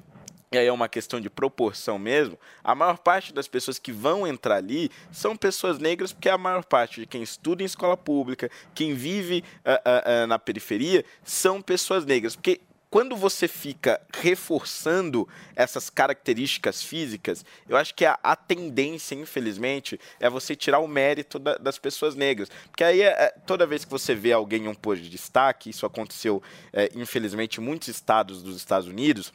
E aí é uma questão de proporção mesmo. A maior parte das pessoas que vão entrar ali são pessoas negras, porque a maior parte de quem estuda em escola pública, quem vive ah, ah, ah, na periferia, são pessoas negras. Porque quando você fica reforçando essas características físicas, eu acho que a, a tendência, infelizmente, é você tirar o mérito da- das pessoas negras. Porque aí, é- é, toda vez que você vê alguém em um posto de destaque, isso aconteceu, é, infelizmente, em muitos estados dos Estados Unidos,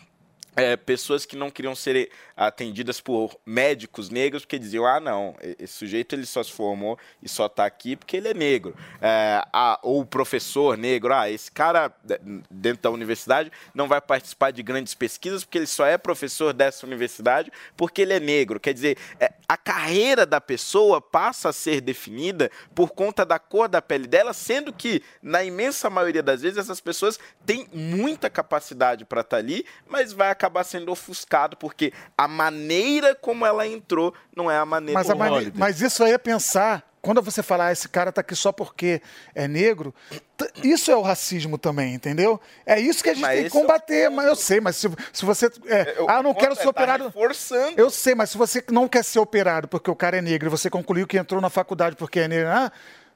é, pessoas que não queriam ser atendidas por médicos negros porque diziam ah não esse sujeito ele só se formou e só está aqui porque ele é negro. É, ah, ou o professor negro ah esse cara de- dentro da universidade não vai participar de grandes pesquisas porque ele só é professor dessa universidade porque ele é negro. Quer dizer é, a carreira da pessoa passa a ser definida por conta da cor da pele dela sendo que na imensa maioria das vezes essas pessoas têm muita capacidade para estar ali mas vai acabar sendo ofuscado porque a maneira como ela entrou não é a maneira Mas, a mane- mas isso aí é pensar. Quando você falar, ah, esse cara tá aqui só porque é negro, isso é o racismo também, entendeu? É isso que a gente Mas tem que é combater. Mas eu sei, mas se, se você. é, Eu- ah, não quero ser é, tá operado. reforçando. Eu sei, mas se você não quer ser operado porque o cara é negro e você concluiu que entrou na faculdade porque é negro, ah,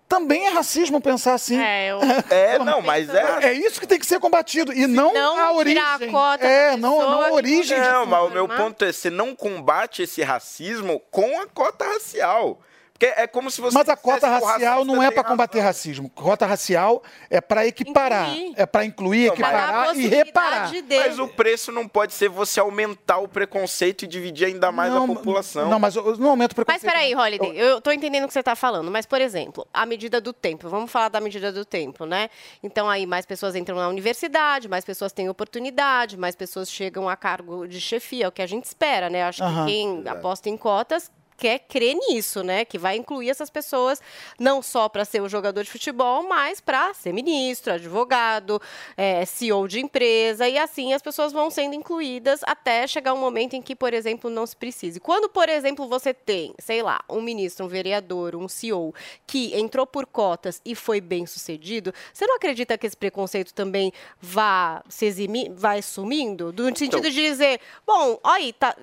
também é racismo pensar assim. É, eu... É, não, mas é. É isso que tem que ser combatido. E não, Não a origem. tirar a cota é, não, não a origem. Não, de mas o meu ponto é, você não combate esse racismo com a cota racial. Porque é como se você. Mas a cota racial não é para combater racismo. Cota racial é para equiparar. Incluir. É para incluir, Não, mas- equiparar e reparar. dele. Mas o preço não pode ser você aumentar o preconceito e dividir ainda mais a população. Não, mas eu não aumento o Mas preconceito. peraí, Holiday, eu tô entendendo o que você tá falando, mas, por exemplo, a medida do tempo. Vamos falar da medida do tempo, né? Então, aí, mais pessoas entram na universidade, mais pessoas têm oportunidade, mais pessoas chegam a cargo de chefia, é o que a gente espera, né? Acho Aham. que quem aposta em cotas quer crer nisso, né? Que vai incluir essas pessoas não só para ser o jogador de futebol, mas para ser ministro, advogado, é, CEO de empresa e assim as pessoas vão sendo incluídas até chegar um momento em que, por exemplo, não se precise. Quando, por exemplo, você tem, sei lá, um ministro, um vereador, um CEO que entrou por cotas e foi bem sucedido, você não acredita que esse preconceito também vá se eximir, vai sumindo? Do sentido de dizer, bom, olha aí, tá,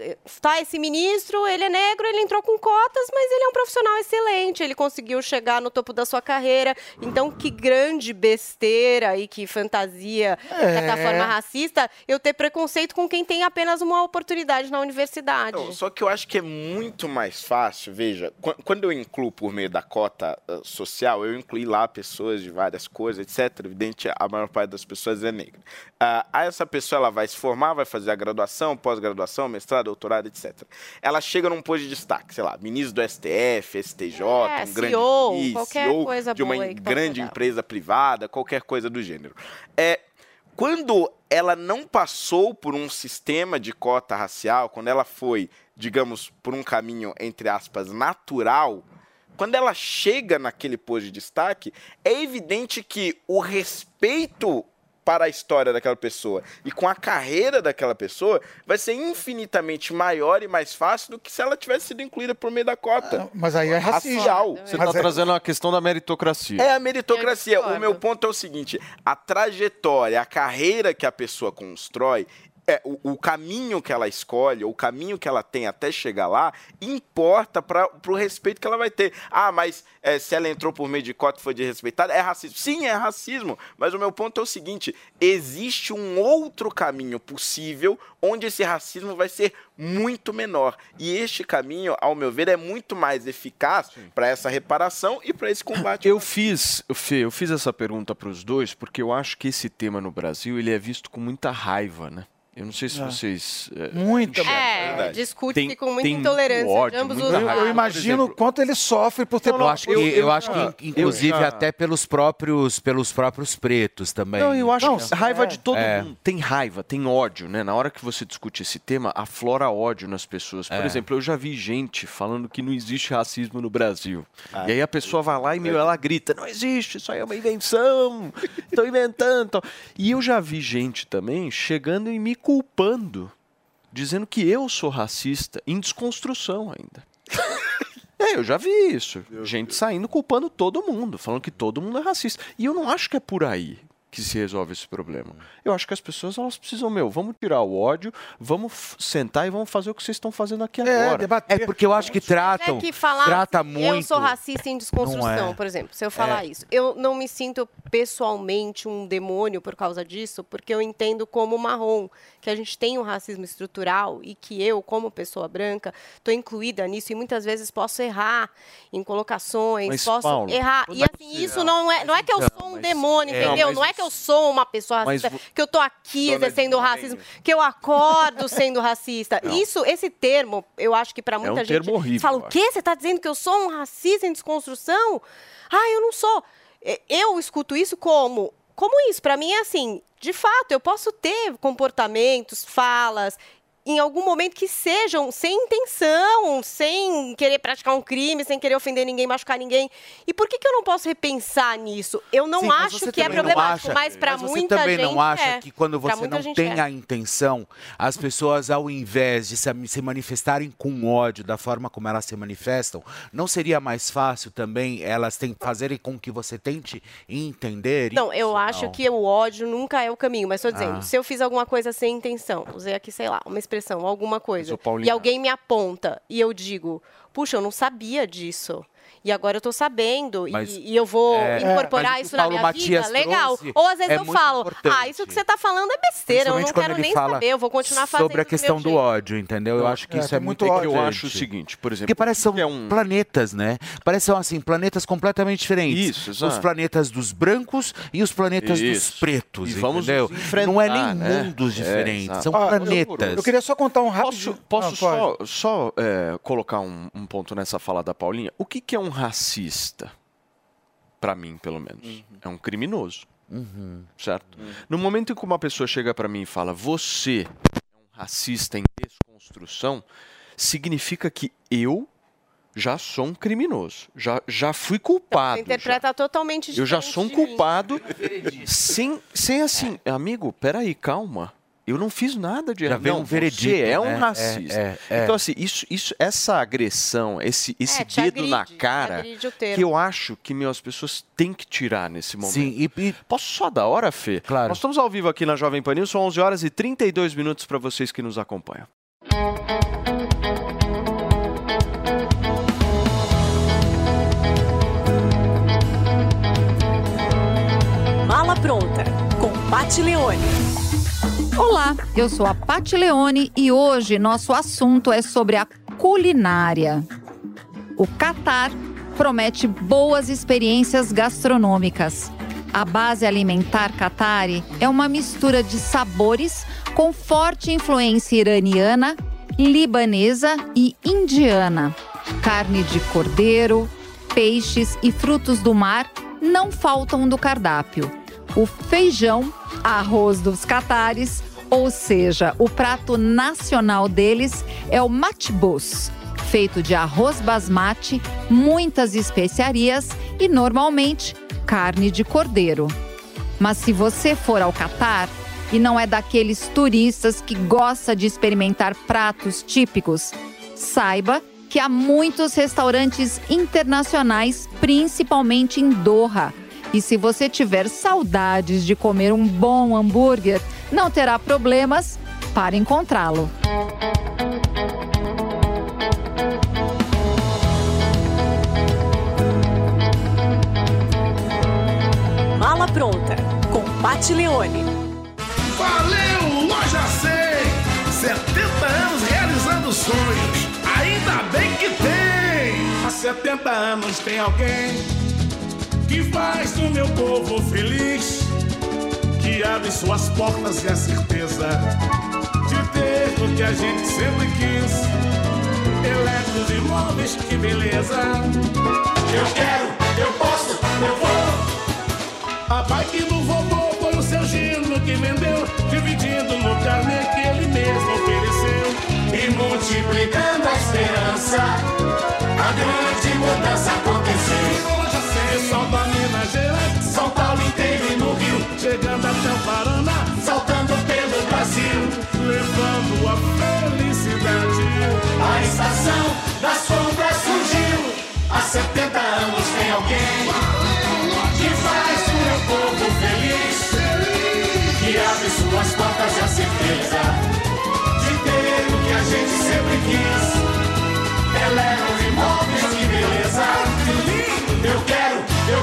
tá esse ministro, ele é negro, ele entrou com cotas, mas ele é um profissional excelente, ele conseguiu chegar no topo da sua carreira. Então, que grande besteira e que fantasia, de certa É. forma racista, eu ter preconceito com quem tem apenas uma oportunidade na universidade. Não, só que eu acho que é muito mais fácil, veja, qu- quando eu incluo por meio da cota ah, social, eu incluí lá pessoas de várias cores, etc. Evidente, a maior parte das pessoas é negra. Aí essa pessoa ela vai se formar, vai fazer a graduação, pós-graduação, mestrado, doutorado, etc. Ela chega num posto de destaque, sei lá, ministro do STF, STJ, É, um grande CEO, juiz, qualquer CEO coisa de uma possa grande empresa privada, qualquer coisa do gênero. É, quando ela não passou por um sistema de cota racial, quando ela foi, digamos, por um caminho, entre aspas, natural, quando ela chega naquele posto de destaque, é evidente que o respeito para a história daquela pessoa e com a carreira daquela pessoa vai ser infinitamente maior e mais fácil do que se ela tivesse sido incluída por meio da cota. Mas aí é racismo. racial. Você está trazendo a questão da meritocracia. É a meritocracia. O meu ponto é o seguinte: a trajetória, a carreira que a pessoa constrói. É, o, o caminho que ela escolhe, o caminho que ela tem até chegar lá, importa para o respeito que ela vai ter. Ah, mas é, se ela entrou por meio de cota e foi desrespeitada, é racismo. Sim, é racismo. Mas o meu ponto é o seguinte: existe um outro caminho possível onde esse racismo vai ser muito menor. E este caminho, ao meu ver, é muito mais eficaz para essa reparação e para esse combate. Eu fiz, Fê, eu fiz essa pergunta para os dois porque eu acho que esse tema no Brasil ele é visto com muita raiva, né? Eu não sei se É. vocês. é, Muita. É, discute-se Tem- com muita tem muito intolerância ódio, de ambos os muita Eu, lados. eu imagino o quanto ele sofre por ter Eu acho que, eu, acho que inclusive, eu já- até pelos próprios, pelos próprios pretos também. Não, eu acho Não, que raiva de todo É. mundo. Tem raiva, tem ódio, né? Na hora que você discute esse tema, aflora ódio nas pessoas. Por É. exemplo, eu já vi gente falando que não existe racismo no Brasil. Ah, e aí a pessoa vai lá e meu, ela grita: não existe, isso aí é uma invenção, estão inventando. tal." E eu já vi gente também chegando e me culpando, dizendo que eu sou racista, em desconstrução ainda. É, eu já vi isso. Gente saindo culpando todo mundo, falando que todo mundo é racista. E eu não acho que é por aí que se resolve esse problema. Eu acho que as pessoas elas precisam, meu, vamos tirar o ódio, vamos sentar e vamos fazer o que vocês estão fazendo aqui agora. É porque eu acho que É tratam, que falar trata assim, muito. eu sou racista em desconstrução, é. por exemplo, se eu falar É. isso. Eu não me sinto pessoalmente um demônio por causa disso, porque eu entendo como marrom, que a gente tem um racismo estrutural e que eu, como pessoa branca, estou incluída nisso e muitas vezes posso errar em colocações, Mas, posso Paula, errar. E é assim, isso não é, não é que eu sou um demônio, é, entendeu? Não é que eu sou uma pessoa Mas racista, vo- que eu tô aqui exercendo racismo, que eu acordo sendo racista. Não. Isso, esse termo, eu acho que para muita um gente termo horrível, fala eu o quê? Você está dizendo que eu sou um racista em desconstrução? Ah, eu não sou. É, Eu escuto isso como como isso. Para mim é assim, de fato, eu posso ter comportamentos, falas em algum momento que sejam sem intenção, sem querer praticar um crime, sem querer ofender ninguém, machucar ninguém. E por que, que eu não posso repensar nisso? Eu não Sim, acho você que é também problemático, acha- mas para você muita também gente não acha é. que quando você não tem é. a intenção, as pessoas, ao invés de se, manifestarem com ódio da forma como elas se manifestam, não seria mais fácil também elas fazerem com que você tente entender Não, isso? eu acho Não. que o ódio nunca é o caminho, mas estou dizendo, Ah. se eu fiz alguma coisa sem intenção, usei aqui, sei lá, uma expressão, alguma coisa, e alguém me aponta. E eu digo, puxa, eu não sabia disso. E agora eu tô sabendo, e- Mas- e, eu vou é, incorporar isso na minha Matias vida, legal. Ou às vezes é eu falo, importante. ah, isso que você tá falando é besteira, eu não quero nem fala saber, eu vou continuar fazendo sobre a do questão meu do jeito. ódio, entendeu? Eu acho que É, isso é muito ódio. Eu acho o seguinte, por exemplo, Porque parece que são é um- planetas, né? Parece são, assim, planetas completamente diferentes. Isso, Os exato. planetas dos brancos e os planetas dos Isso. pretos, E vamos entendeu? Não é nem né? mundos É, diferentes, são Ah, eu- planetas. Eu queria só contar um Posso, rápido. posso Ah, pode. só, só é, colocar um, um ponto nessa fala da Paulinha? O que, que é um racista? Pra mim, pelo menos. É um criminoso. Uhum. Certo? No momento em que uma pessoa chega pra mim e fala você é um racista em desconstrução, significa que eu já sou um criminoso. Já, já fui culpado. Você interpreta totalmente diferente Eu já sou um culpado sem, sem assim, amigo, peraí, calma. Eu não fiz nada de Já errado. Não, um veredito, Você é um né? racista. É, é, é. Então, assim, isso, isso, essa agressão, esse, esse É, te dedo na agride, te cara, que eu acho que meu, as pessoas têm que tirar nesse momento. Sim, e, Posso só da hora, Fê? Claro. Nós estamos ao vivo aqui na Jovem Pan News, são 11 horas e 32 minutos para vocês que nos acompanham. Mala pronta com Pat Leone. Olá, eu sou a Pati Leone e hoje nosso assunto é sobre a culinária. O Catar promete boas experiências gastronômicas. A base alimentar Qatari é uma mistura de sabores com forte influência iraniana, libanesa e indiana. Carne de cordeiro, peixes e frutos do mar não faltam do cardápio. O feijão, arroz dos catares, ou seja, o prato nacional deles é o matbus, feito de arroz basmati, muitas especiarias e normalmente carne de cordeiro. Mas se você for ao Catar e não é daqueles turistas que gosta de experimentar pratos típicos, saiba que há muitos restaurantes internacionais, principalmente em Doha. E se você tiver saudades de comer um bom hambúrguer, não terá problemas para encontrá-lo. Mala pronta com Pat Leone. Valeu, Loja 100! 70 anos realizando sonhos. Ainda bem que tem! Há 70 anos tem alguém que faz do meu povo feliz, que abre suas portas e a certeza de ter o que a gente sempre quis. Eletros e móveis, que beleza! Eu quero, eu posso, eu vou! A bike do vovô foi o seu Gino que vendeu, dividindo no carnê que ele mesmo ofereceu. E multiplicando a esperança,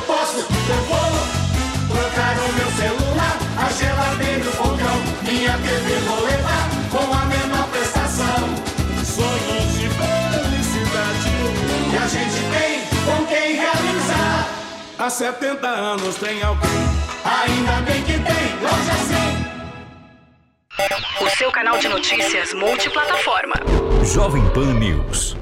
eu posso, eu vou trocar o meu celular, a geladeira e o fogão, minha TV vou levar com a menor prestação. Sonhos de felicidade que a gente tem com quem realizar. Há 70 anos tem alguém, ainda bem que tem, loja 100. O seu canal de notícias multiplataforma. Jovem Pan News.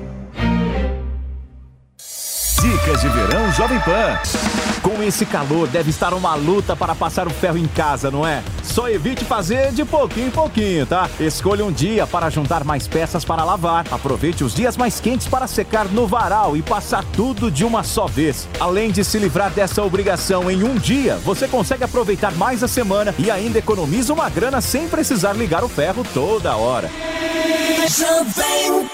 Dicas de verão Jovem Pan. Com esse calor, deve estar uma luta para passar o ferro em casa, não é? Só evite fazer de pouquinho em pouquinho, tá? Escolha um dia para juntar mais peças para lavar. Aproveite os dias mais quentes para secar no varal e passar tudo de uma só vez. Além de se livrar dessa obrigação em um dia, você consegue aproveitar mais a semana e ainda economiza uma grana sem precisar ligar o ferro toda hora. Jovem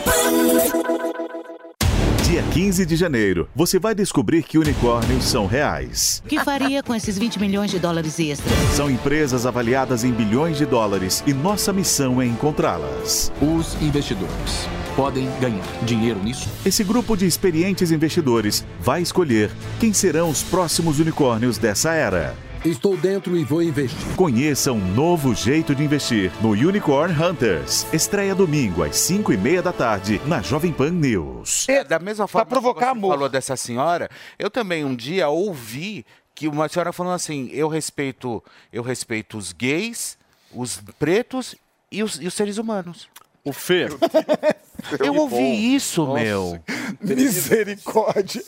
Dia 15 de janeiro, você vai descobrir que unicórnios são reais. O que faria com esses 20 milhões de dólares extras? São empresas avaliadas em bilhões de dólares e nossa missão é encontrá-las. Os investidores podem ganhar dinheiro nisso? Esse grupo de experientes investidores vai escolher quem serão os próximos unicórnios dessa era. Estou dentro e vou investir. Conheça um novo jeito de investir no Unicorn Hunters. Estreia domingo às 5 e meia da tarde na Jovem Pan News. É, da mesma forma provocar que você falou dessa senhora, eu também um dia ouvi que uma senhora falando assim, eu respeito, eu respeito os gays, os pretos e os, e os seres humanos. O Fê. Eu ouvi isso, Nossa, meu. Misericórdia.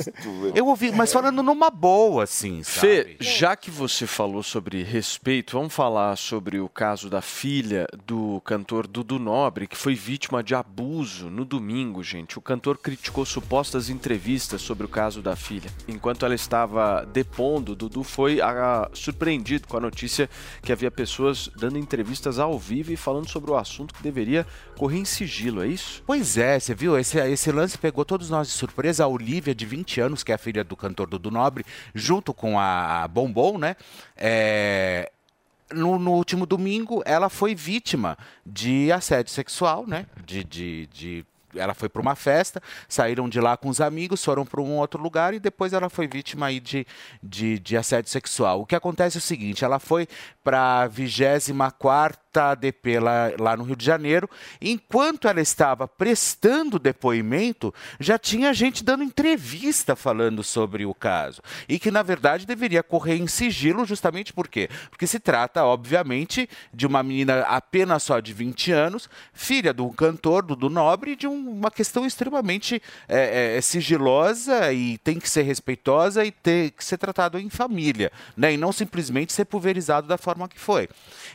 Eu ouvi, mas falando numa boa, assim, sabe? Fê, já que você falou sobre respeito, vamos falar sobre o caso da filha do cantor Dudu Nobre, que foi vítima de abuso no domingo, gente. O cantor criticou supostas entrevistas sobre o caso da filha. Enquanto ela estava depondo, Dudu foi ah, surpreendido com a notícia que havia pessoas dando entrevistas ao vivo e falando sobre o assunto que deveria correr em sigilo, é isso? Pois é, você viu? Esse, esse lance pegou todos nós de surpresa. A Olivia, de 20 anos, que é a filha do cantor Dudu Nobre, junto com a Bombom, né? É, no, no último domingo, ela foi vítima de assédio sexual, né? De, de, de- ela foi para uma festa, saíram de lá com os amigos, foram para um outro lugar e depois ela foi vítima aí de, de, de assédio sexual. O que acontece é o seguinte: ela foi para a 24 ADP lá, lá no Rio de Janeiro. Enquanto ela estava prestando depoimento, já tinha gente dando entrevista falando sobre o caso. E que, na verdade, deveria correr em sigilo, justamente por quê? Porque se trata, obviamente, de uma menina apenas só de 20 anos, filha do cantor, do, do Nobre, de um- uma questão extremamente é, é, sigilosa e tem que ser respeitosa e ter que ser tratado em família, né? E não simplesmente ser pulverizado da forma que foi.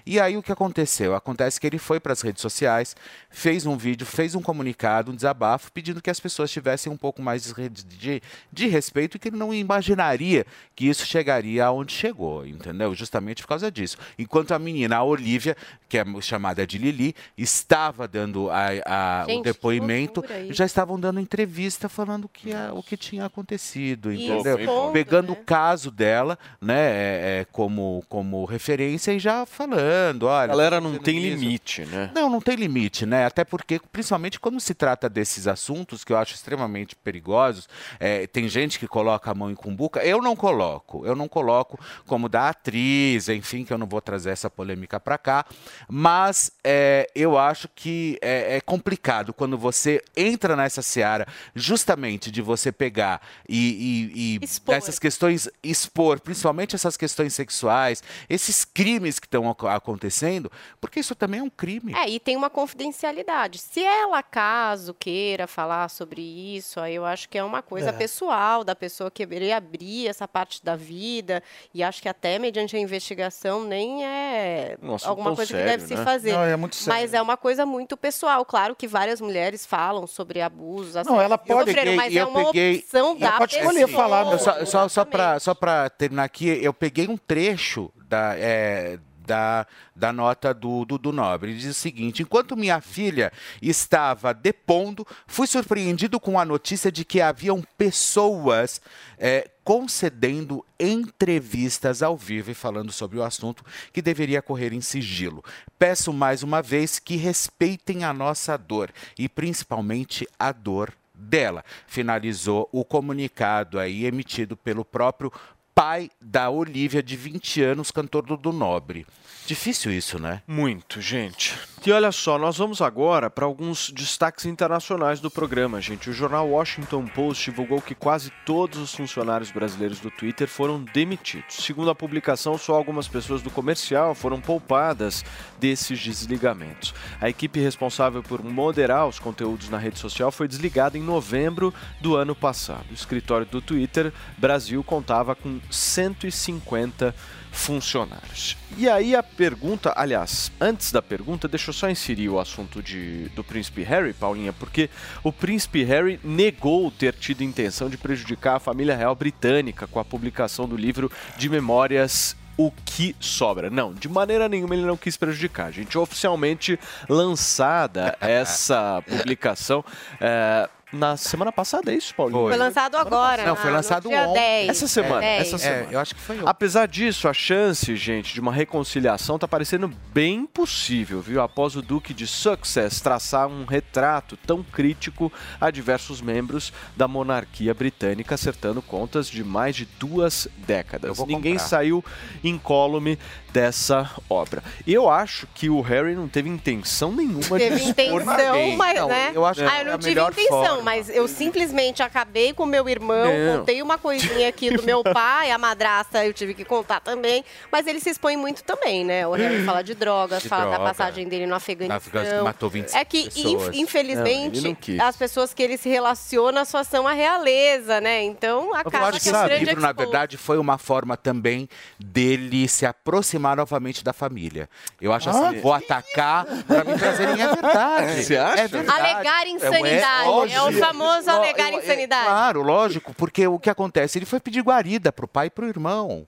E aí o que aconteceu? Acontece que ele foi para as redes sociais, fez um vídeo, fez um comunicado, um desabafo, pedindo que as pessoas tivessem um pouco mais de, de, de respeito e que ele não imaginaria que isso chegaria aonde chegou, entendeu? Justamente por causa disso. Enquanto a menina, a Olivia, que é chamada de Lili, estava dando a- a- Gente, o depoimento, já estavam dando entrevista falando que a- o que tinha acontecido, E entendeu? expondo, Pegando o caso dela, né, é, é, como, como referência e já falando, olha... Galera, não tem isso. limite, né? Não, não tem limite, né? Até porque, principalmente quando se trata desses assuntos que eu acho extremamente perigosos, é, tem gente que coloca a mão em cumbuca. Eu não coloco, eu não coloco como da atriz, enfim, que eu não vou trazer essa polêmica para cá. Mas é, eu acho que é, é complicado quando você entra nessa seara justamente de você pegar e, e, e Expor. essas questões expor, principalmente essas questões sexuais, esses crimes que estão ac- acontecendo, porque isso também é um crime. É, e tem uma confidencialidade. Se ela, caso queira falar sobre isso, aí eu acho que é uma coisa É. pessoal da pessoa querer abrir essa parte da vida. E acho que até mediante a investigação nem é Nossa, alguma coisa que sério, deve se né? fazer. Não, é muito sério. Mas é uma coisa muito pessoal. Claro que várias mulheres falam sobre abusos. Não, ela pode- sofreram, mas e é eu uma peguei- opção da pessoa. Eu Só, só, só para só pra terminar aqui, eu peguei um trecho da, é, da, da nota do, do, do Nobre. Ele diz o seguinte: enquanto minha filha estava depondo, fui surpreendido com a notícia de que haviam pessoas. é, concedendo entrevistas ao vivo e falando sobre o assunto que deveria correr em sigilo. Peço mais uma vez que respeitem a nossa dor e principalmente a dor dela. Finalizou o comunicado aí emitido pelo próprio pai da Olivia, de 20 anos, cantor do, do Nobre. Difícil isso, né? Muito, gente. E olha só, nós vamos agora para alguns destaques internacionais do programa, gente. O jornal Washington Post divulgou que quase todos os funcionários brasileiros do Twitter foram demitidos. Segundo a publicação, só algumas pessoas do comercial foram poupadas desses desligamentos. A equipe responsável por moderar os conteúdos na rede social foi desligada em novembro do ano passado. O escritório do Twitter Brasil contava com 150 funcionários. E aí a pergunta, aliás, antes da pergunta, deixa eu só inserir o assunto de, do príncipe Harry, Paulinha, porque o príncipe Harry negou ter tido intenção de prejudicar a família real britânica com a publicação do livro de memórias o que sobra. Não, de maneira nenhuma ele não quis prejudicar. Gente, oficialmente lançada essa publicação. é, na semana passada, é isso, Paulinho? Foi lançado agora. Não, foi lançado dia ontem. 10. Essa semana. 10. Essa semana. eu acho que foi ontem. Apesar disso, a chance, gente, de uma reconciliação tá parecendo bem possível, viu? Após o Duque de Success traçar um retrato tão crítico a diversos membros da monarquia britânica, acertando contas de mais de duas décadas. Ninguém comprar. saiu incólume dessa obra. E eu acho que o Harry não teve intenção nenhuma Teve de expor intenção, ninguém. mas, né? eu acho que ah, eu é não a tive melhor intenção, forma. mas eu simplesmente acabei com meu irmão, Não. contei uma coisinha aqui do meu pai, a madrasta eu tive que contar também, mas ele se expõe muito também, né? O Harry fala de drogas, De fala da droga. passagem dele no Afeganistão. Afeganistão, matou 25 É que, pessoas. Não, infelizmente, não as pessoas que ele se relaciona só são a realeza, né? Então, Eu acaba acho que sendo esse grande livro, na exposto. verdade, foi uma forma também dele se aproximar novamente da família. Eu acho Ah, assim, vou atacar pra me trazerem a verdade. Você acha? É verdade. Alegar insanidade. É, É, o famoso alegar eu- é, insanidade. Claro, lógico, porque o que acontece? Ele foi pedir guarida pro pai e pro irmão.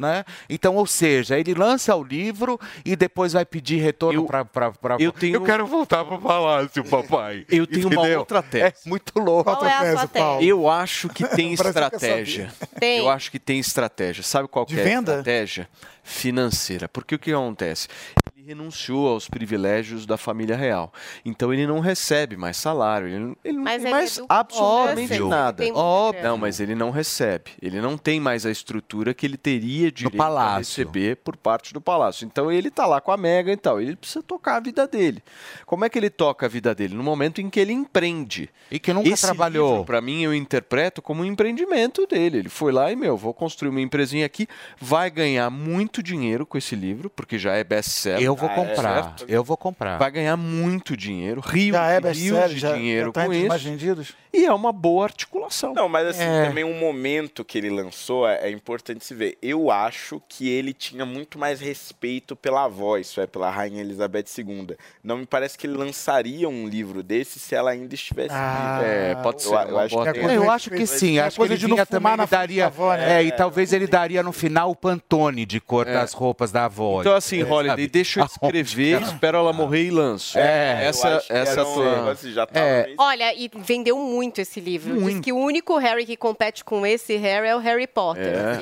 Né? Então, ou seja, ele lança o livro e depois vai pedir retorno para pra, pra... eu tenho- eu quero voltar pro palácio, papai. Eu tenho uma Entendeu? outra tese. É muito louco. Qual é a sua tese? Eu acho que tem Parece que estratégia. Tem. Eu acho que tem estratégia. Sabe qual De que é venda? a estratégia? Financeira. Porque o que acontece? Ele renunciou aos privilégios da família real. Então ele não recebe mais salário. Ele, não- ele não Mas tem ele mais é do absolutamente Óbvio. nada. Tem grana. Não, mas ele não recebe. Ele não tem mais a estrutura que ele teria direito a palácio. receber por parte do palácio. Então ele tá lá com a Mega e tal. Ele precisa tocar a vida dele. Como é que ele toca a vida dele? No momento em que ele empreende. E que nunca Esse trabalhou. Pra mim, eu interpreto como um empreendimento dele. Ele foi lá e, meu, vou construir uma empresinha aqui, vai ganhar muito dinheiro com esse livro, porque já é best-seller. Eu vou Ah, é, comprar. certo? Eu vou comprar. Vai ganhar muito dinheiro, rios, Já é rios de já, dinheiro já tá com isso. mais vendidos. E é uma boa articulação. Não, mas assim, É. também um momento que ele lançou é, é importante se ver. Eu acho que ele tinha muito mais respeito pela avó, isso é, pela Rainha Elizabeth II. Não me parece que ele lançaria um livro desse se ela ainda estivesse Ah, viva. É, pode ser. Eu, eu uma acho que tese. É, eu acho que sim. É acho que coisa ele de não vinha também, na daria. da avó, né? É, e talvez ele daria no final o Pantone de cor das roupas da avó. Então, assim, É, Holiday, deixa eu escrever, espero ela morrer e lanço. É, essa, eu essa um tua. negócio, já tava É. meio- Olha, e vendeu muito esse livro. Diz que o único Harry que compete com esse Harry é o Harry Potter. É. assim.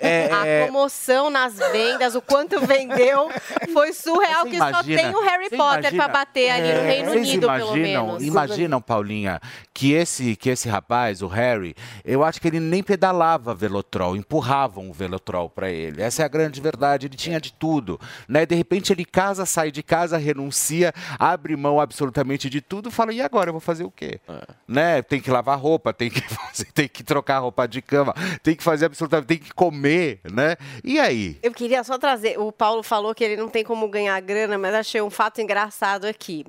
É, A é, promoção nas vendas, o quanto vendeu, foi surreal Você que imagina- só tem o Harry você Potter pra bater ali no É, Reino vocês Unido, pelo imaginam, menos. Imaginam, Paulinha, que esse, que esse rapaz, o Harry, eu acho que ele nem pedalava Velotrol, empurravam o Velotrol pra ele. Essa é a grande verdade, ele tinha de tudo. Né? De repente ele casa, sai de casa, renuncia, abre mão absolutamente de tudo e fala, e agora eu vou fazer o quê? Né? Tem que lavar roupa, tem que, fazer- tem que trocar roupa de cama, tem que fazer absolutamente, tem que comer, né? E aí? Eu queria só trazer, o Paulo falou que ele não tem como ganhar grana, mas achei um fato engraçado aqui.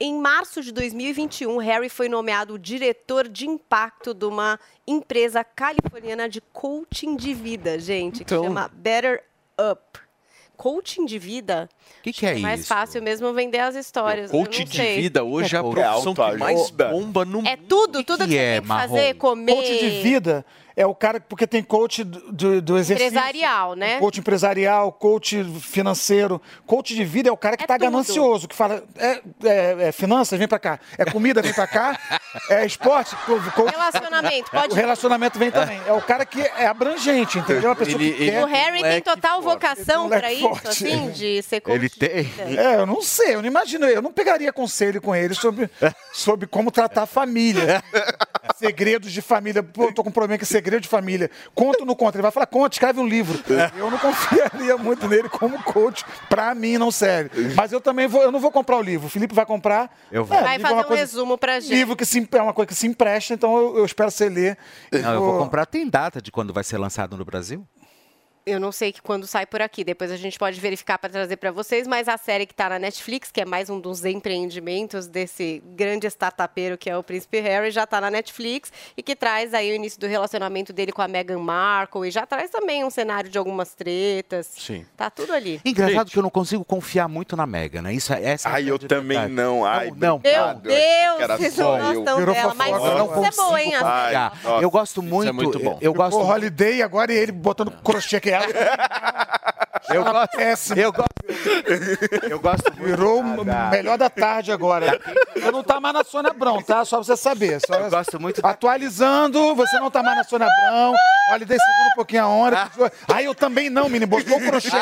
Em março de 2021, Harry foi nomeado diretor de impacto de uma empresa californiana de coaching de vida, gente, Então. que chama Better Up. Coaching de vida? O que, que é É mais isso? fácil mesmo vender as histórias. eu Coach não de vida hoje é a É profissão que mais bomba no É tudo, tudo que, que você é, tem que fazer, comer. Coach de vida é o cara, porque tem coach do, do, do exercício. Empresarial, né? Coach empresarial, coach financeiro. Coach de vida é o cara que É tá tudo. ganancioso, que fala, é, é- é finanças, vem pra cá. É comida, vem pra cá. É esporte, co- coach, Relacionamento, o pode relacionamento vem também. É o cara que é abrangente, entendeu? É uma pessoa Ele- que ele- quer. O Harry tem total forte. vocação pra isso, forte. assim, de ser coach Ele tem. É, eu não sei, eu não imagino, eu não pegaria conselho com ele sobre, sobre como tratar a família. Segredos de família. Pô, eu tô com um problema com segredo de família. Conta ou não conta? Ele vai falar, conta, escreve um livro. Eu não confiaria muito nele como coach. Pra mim não serve. Mas eu também vou, eu não vou comprar o livro. O Felipe vai comprar. Eu vou. É, Vai livro é fazer uma um coisa- resumo pra gente. Livro que se, é uma coisa que se empresta, então eu, eu espero você ler. Não, eu vou comprar. Tem data de quando vai ser lançado no Brasil? Eu não sei que quando sai por aqui. Depois a gente pode verificar para trazer para vocês. Mas a série que está na Netflix, que é mais um dos empreendimentos desse grande startupeiro que é o Príncipe Harry, já está na Netflix e que traz aí o início do relacionamento dele com a Meghan Markle e já traz também um cenário de algumas tretas. Sim. Tá tudo ali. Engraçado que eu não consigo confiar muito na Mega, né? Isso, é- essa é Ai, eu também verdade. não. Ai, não, Meu. Eu Deus, vocês não eu. gostam Virou dela. Mas eu não isso é boa, hein? consigo Ai, eu gosto muito. muito bom. Eu gosto o Holiday agora e ele botando crochê que é ela. Eu gosto. Eu gosto. Eu gosto muito. Virou o da- melhor da tarde agora. Eu não tá mais na Sônia Abrão, tá? Só pra você saber. Só... Eu gosto muito Atualizando, você não tá mais na Sônia Abrão. Olha, dei segura um pouquinho a onda. Aí eu também não, menino. Botou o crochê.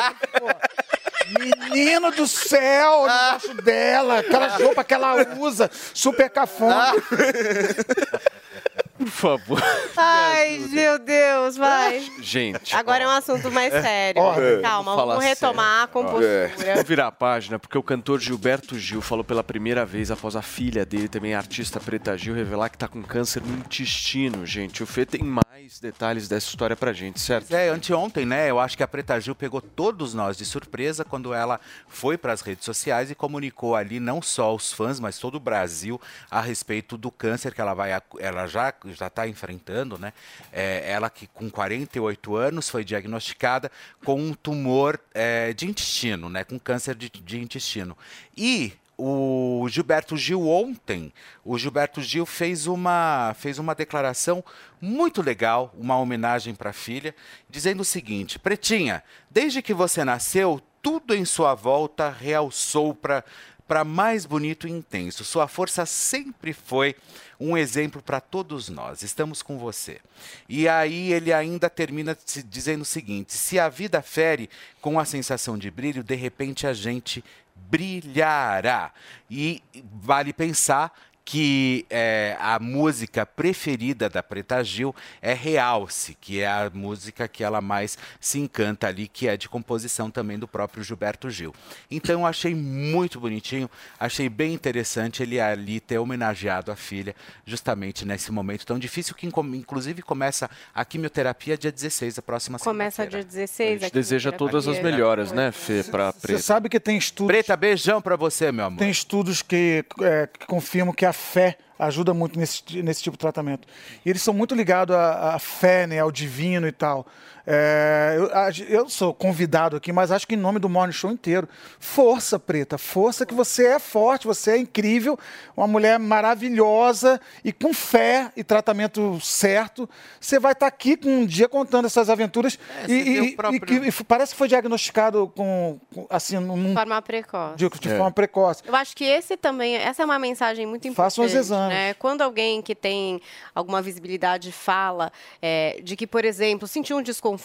Menino do céu, debaixo dela, aquela roupa que ela usa, super cafona. Por favor. Ai, meu Deus, vai. Gente. Agora é um assunto mais sério. Ó, Calma, falar vamos retomar a compostura. Vou virar a página, porque o cantor Gilberto Gil falou pela primeira vez, após a filha dele, também a artista Preta Gil, revelar que tá com câncer no intestino, gente. O Fê tem mais detalhes dessa história pra gente, certo? É, anteontem, né? Eu acho que a Preta Gil pegou todos nós de surpresa quando ela foi para as redes sociais e comunicou ali não só os fãs, mas todo o Brasil a respeito do câncer que ela vai, ela já já está enfrentando, né? É, ela que com 48 anos foi diagnosticada com um tumor é, de intestino, né? Com câncer de, de intestino. E o Gilberto Gil ontem, o Gilberto Gil fez uma, fez uma declaração muito legal, uma homenagem para a filha, dizendo o seguinte: Pretinha, desde que você nasceu, tudo em sua volta realçou para para mais bonito e intenso. Sua força sempre foi um exemplo para todos nós. Estamos com você. E aí ele ainda termina dizendo o seguinte: se a vida fere com a sensação de brilho, de repente a gente brilhará. E vale pensar que é, a música preferida da Preta Gil é Realce, que é a música que ela mais se encanta ali, que é de composição também do próprio Gilberto Gil. Então eu achei muito bonitinho, achei bem interessante ele ali ter homenageado a filha justamente nesse momento tão difícil que inclusive começa a quimioterapia dia 16 da próxima semana. Começa dia 16 A gente deseja todas as melhoras, né, Fê, Você Preta. sabe que tem estudos. Preta, beijão pra você, meu amor. Tem estudos que, é, que confirmam que a fé ajuda muito nesse, nesse tipo de tratamento. E eles são muito ligados à, à fé, né, ao divino e tal. É, eu, eu sou convidado aqui, mas acho que em nome do Morning Show inteiro. Força, Preta, força que você é forte, você é incrível, uma mulher maravilhosa e com fé e tratamento certo. Você vai estar aqui com um dia contando essas aventuras. É, e, e- e próprio- que- e parece que foi diagnosticado com, com, assim, num, De forma precoce. de, de forma precoce. Eu acho que esse também, essa é uma mensagem muito importante. Façam os exames. Né? Quando alguém que tem alguma visibilidade fala é, de que, por exemplo, sentiu um desconforto,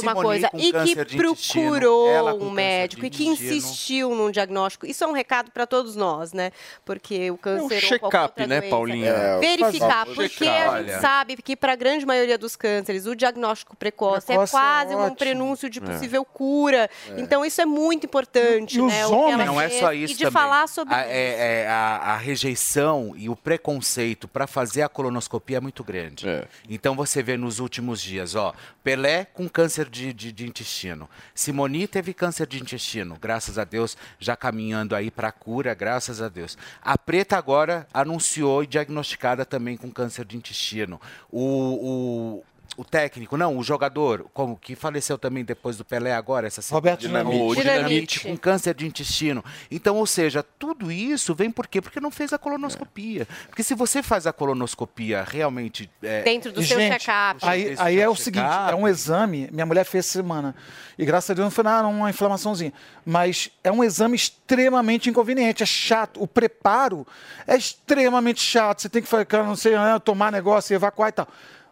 uma Simone coisa, com e que procurou ela um médico e que insistiu num diagnóstico, isso é um recado para todos nós, né? Porque o câncer. ou qualquer check-up, né, doença- Paulinha? É, Verificar, um porque a gente sabe que para a grande maioria dos cânceres, o diagnóstico precoce, Precoce é é quase um ótimo. prenúncio de É. possível cura. É. Então, isso é muito importante. E os né? o que ela homens- Não é só isso E de também. falar sobre a, é- é a, a rejeição e o preconceito para fazer a colonoscopia é muito grande. Então você vê nos últimos dias, ó, Pelé com câncer de, de- de intestino, Simoni teve câncer de intestino, graças a Deus, já caminhando aí para a cura, graças a Deus. A Preta agora anunciou e diagnosticada também com câncer de intestino. O, o técnico, não, o jogador, como que faleceu também depois do Pelé agora, essa. Roberto Dinamite. Dinamite. Com câncer de intestino. Então, ou seja, tudo isso vem por quê? Porque não fez a colonoscopia. Porque se você faz a colonoscopia realmente... é, Dentro do E, seu check-up. Aí, aí é o seguinte, é um exame, minha mulher fez semana, e graças a Deus não foi nada, uma inflamaçãozinha, mas é um exame extremamente inconveniente, é chato, o preparo é extremamente chato, você tem que ficar, não sei, né, tomar negócio, evacuar e tal.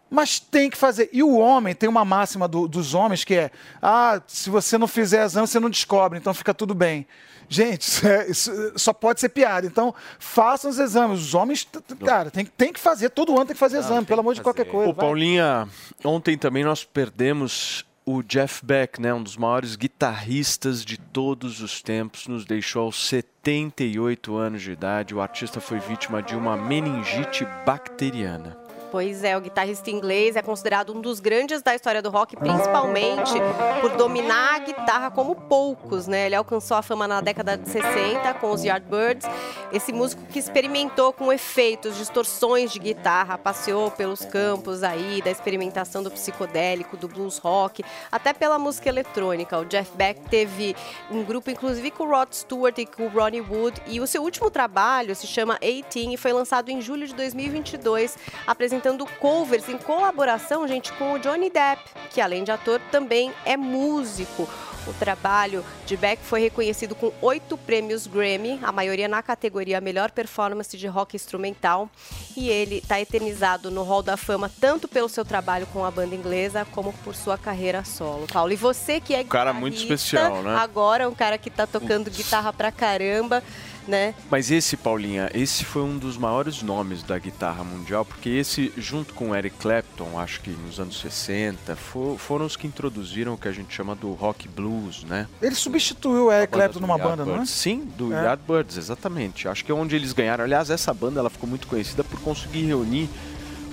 Mas tem que fazer. E o homem, tem uma máxima do- dos homens que é: ah, se você não fizer exame, você não descobre, então fica tudo bem. Gente, isso, é- isso só pode ser piada. Então, façam os exames. Os homens, cara, tem, tem que fazer. Todo ano tem que fazer exame, pelo amor de qualquer coisa. Ô, vai. Paulinha, ontem também nós perdemos o Jeff Beck, né, um dos maiores guitarristas de todos os tempos, nos deixou aos 78 anos de idade. O artista foi vítima de uma meningite bacteriana. Pois é, o guitarrista inglês é considerado um dos grandes da história do rock, principalmente por dominar a guitarra como poucos, né? Ele alcançou a fama na década de 60 com os Yardbirds. Esse músico que experimentou com efeitos, distorções de guitarra, passeou pelos campos aí da experimentação do psicodélico, do blues rock, até pela música eletrônica. O Jeff Beck teve um grupo, inclusive, com o Rod Stewart e com o Ronnie Wood, e o seu último trabalho se chama 18 e foi lançado em julho de 2022, apresentando apresentando covers em colaboração, gente, com o Johnny Depp, que além de ator também é músico. O trabalho de Beck foi reconhecido com oito prêmios Grammy, a maioria na categoria Melhor Performance de Rock Instrumental. E ele está eternizado no Hall da Fama tanto pelo seu trabalho com a banda inglesa como por sua carreira solo. Paulo, e você que é cara muito especial, né? Agora um cara que tá tocando guitarra pra caramba, né? Mas esse, Paulinha, esse foi um dos maiores nomes da guitarra mundial, porque esse, junto com o Eric Clapton, acho que nos anos 60, fo- foram os que introduziram o que a gente chama do rock blues, né? Ele substituiu o Eric Clapton numa banda, não é? Sim, do É. Yardbirds, exatamente. Acho que é onde eles ganharam. Aliás, essa banda ela ficou muito conhecida por conseguir reunir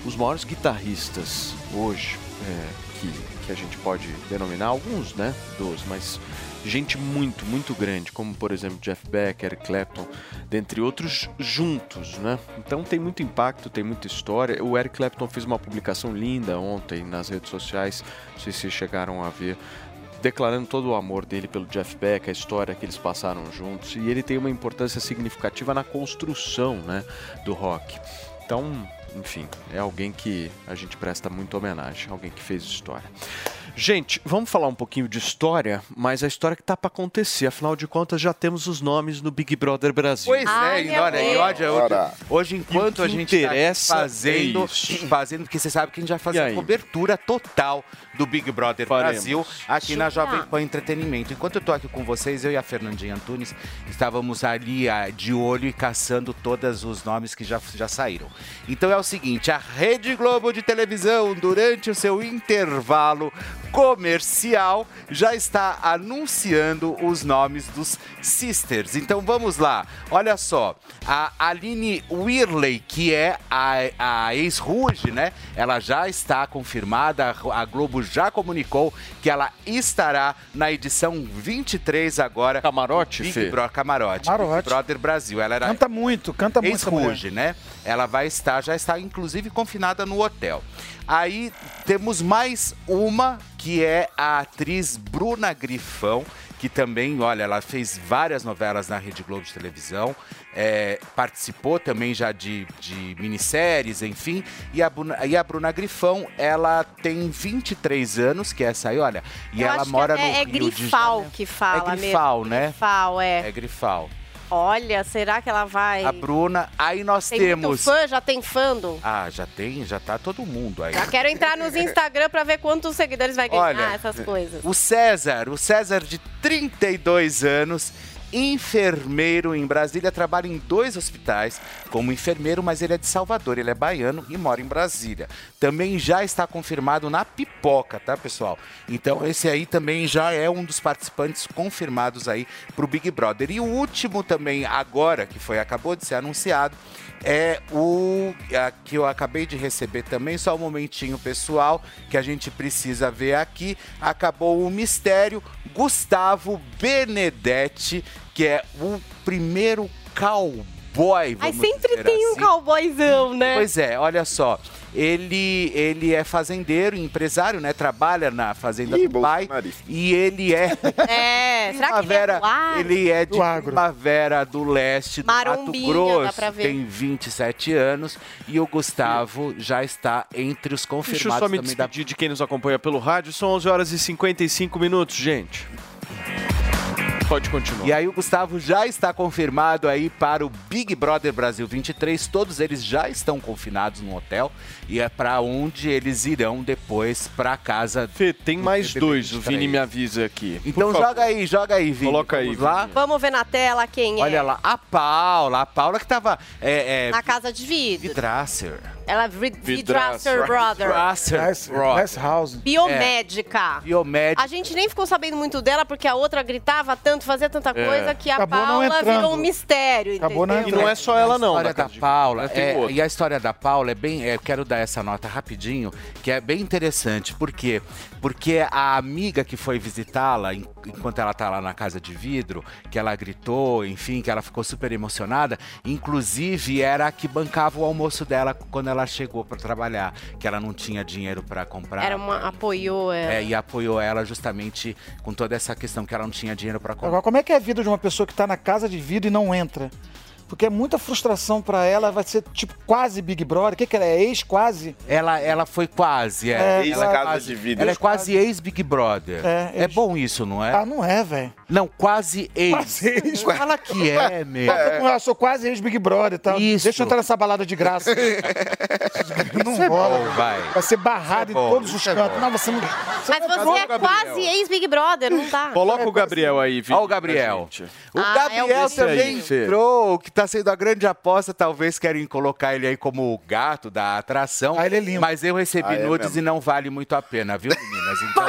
os maiores guitarristas hoje, é, que, que a gente pode denominar, alguns, né, dos, mas gente muito, muito grande, como por exemplo Jeff Beck, Eric Clapton, dentre outros, juntos, né? Então tem muito impacto, tem muita história. O Eric Clapton fez uma publicação linda ontem nas redes sociais, não sei se vocês chegaram a ver, declarando todo o amor dele pelo Jeff Beck, a história que eles passaram juntos, e ele tem uma importância significativa na construção, né, do rock. Então, enfim, é alguém que a gente presta muita homenagem, alguém que fez história. Gente, vamos falar um pouquinho de história, mas a história que tá para acontecer, afinal de contas já temos os nomes no Big Brother Brasil. Pois é, e olha, e olha, hoje, hoje enquanto a gente interessa tá fazendo, é isso. fazendo, porque você sabe que a gente vai fazer cobertura total do Big Brother Faremos. Brasil aqui na. Jovem Pan Entretenimento. Enquanto eu tô aqui com vocês, eu e a Fernandinha Antunes estávamos ali ah, de olho e caçando todos os nomes que já, já saíram. Então é o seguinte, a Rede Globo de televisão, durante o seu intervalo comercial, já está anunciando os nomes dos Sisters. Então vamos lá. Olha só, a Aline Whirley, que é a, a ex-Ruge, né? Ela já está confirmada, a Globo já comunicou que ela estará na edição 23 agora. Camarote, Big Fê? Bro, Camarote. Camarote. Big Brother Brasil. Ela era Canta muito, canta muito ex-Ruge, né? Ela vai estar, já está inclusive confinada no hotel. Aí temos mais uma que é a atriz Bruna Grifão, que também, olha, ela fez várias novelas na Rede Globo de televisão, é, participou também já de, de minisséries, enfim. E a, Bruna, e a Bruna Grifão, ela tem 23 anos, que é essa aí, olha, e Eu ela mora que no é, é Grifal que fala É Grifal, mesmo. né? Grifal, é. É Grifal. Olha, será que ela vai... A Bruna, aí nós Tem muito temos. fã, já tem fandom. Ah, já tem, já tá todo mundo aí. Já quero entrar nos Instagram pra ver quantos seguidores vai ganhar, Olha, essas coisas. O César, o César de 32 anos, enfermeiro em Brasília, trabalha em dois hospitais como enfermeiro, mas ele é de Salvador, ele é baiano e mora em Brasília. Também já está confirmado na pipoca, tá, pessoal? Então esse aí também já é um dos participantes confirmados aí pro Big Brother. E o último também agora, que foi acabou de ser anunciado, é o a, que eu acabei de receber também, só um momentinho pessoal que a gente precisa ver aqui. Acabou o mistério. Gustavo Benedetti, que é o primeiro cowboy. Aí vamos sempre dizer tem um assim. cowboyzão, né? Pois é, olha só. Ele, ele é fazendeiro, empresário, né? Trabalha na fazenda do pai. E ele é. É, será que ele é do ar? ele é de Primavera do Leste, do Mato Grosso, dá pra ver. tem 27 anos e o Gustavo já está entre os Deixa eu confirmados só me também da despedir de quem nos acompanha pelo rádio. São 11 horas e 55 minutos, gente. Pode continuar. E aí o Gustavo já está confirmado aí para o Big Brother Brasil 23. Todos eles já estão confinados no hotel e é para onde eles irão depois para casa. Fê, tem mais dois, o Vini me avisa aqui. Então Por favor. joga aí, joga aí, Vini. Coloca aí, Vamos lá. Vamos ver na tela quem Olha é. lá, a Paula, a Paula que tava é, é, Na casa de vidro. Vidrasser. Ela é Vid- Vidrasser Brother. Vidrasser Brother. House. Biomédica. Biomédica. A gente nem ficou sabendo muito dela porque a outra gritava tanto, fazia tanta É. coisa que a Acabou não Paula virou um mistério, Acabou entendeu? E não é só ela, não. A história da Paula, é, e a história da Paula é bem. é, Eu quero dar essa nota rapidinho, que é bem interessante. Por quê? Porque a amiga que foi visitá-la en- enquanto ela tá lá na casa de vidro, que ela gritou, enfim, que ela ficou super emocionada, inclusive era a que bancava o almoço dela quando ela chegou para trabalhar, que ela não tinha dinheiro para comprar. Era uma, apoiou ela. É, e apoiou ela justamente com toda essa questão que ela não tinha dinheiro para comprar. Agora, como é que é a vida de uma pessoa que está na casa de vidro e não entra? Porque é muita frustração pra ela, vai ser tipo quase Big Brother. O que, que ela é? Ex quase? Ela, ela foi quase, é. É, ela, Ex-Casa quase- de Vidro. ela é quase ex-Big Brother. É, É, bom isso, não é? Ah, não é, velho. Não, quase ex. Quase ex. Fala que é, meu. Eu sou quase ex-Big Brother e tal. Isso. Deixa eu entrar nessa balada de graça. não Isso é rola. bom, vai. Vai ser barrado é em todos os é cantos. Não, você não. Mas você é quase ex-Big Brother, não tá? Coloca o Gabriel aí, Vitor. Olha o Gabriel. O Ah, Gabriel é o também Esse aí, Fê. entrou, que tá sendo a grande aposta. Talvez querem colocar ele aí como o gato da atração. Ah, ele é lindo. Mas eu recebi Ah, é nudes mesmo? e não vale muito a pena, viu, meninas? Então,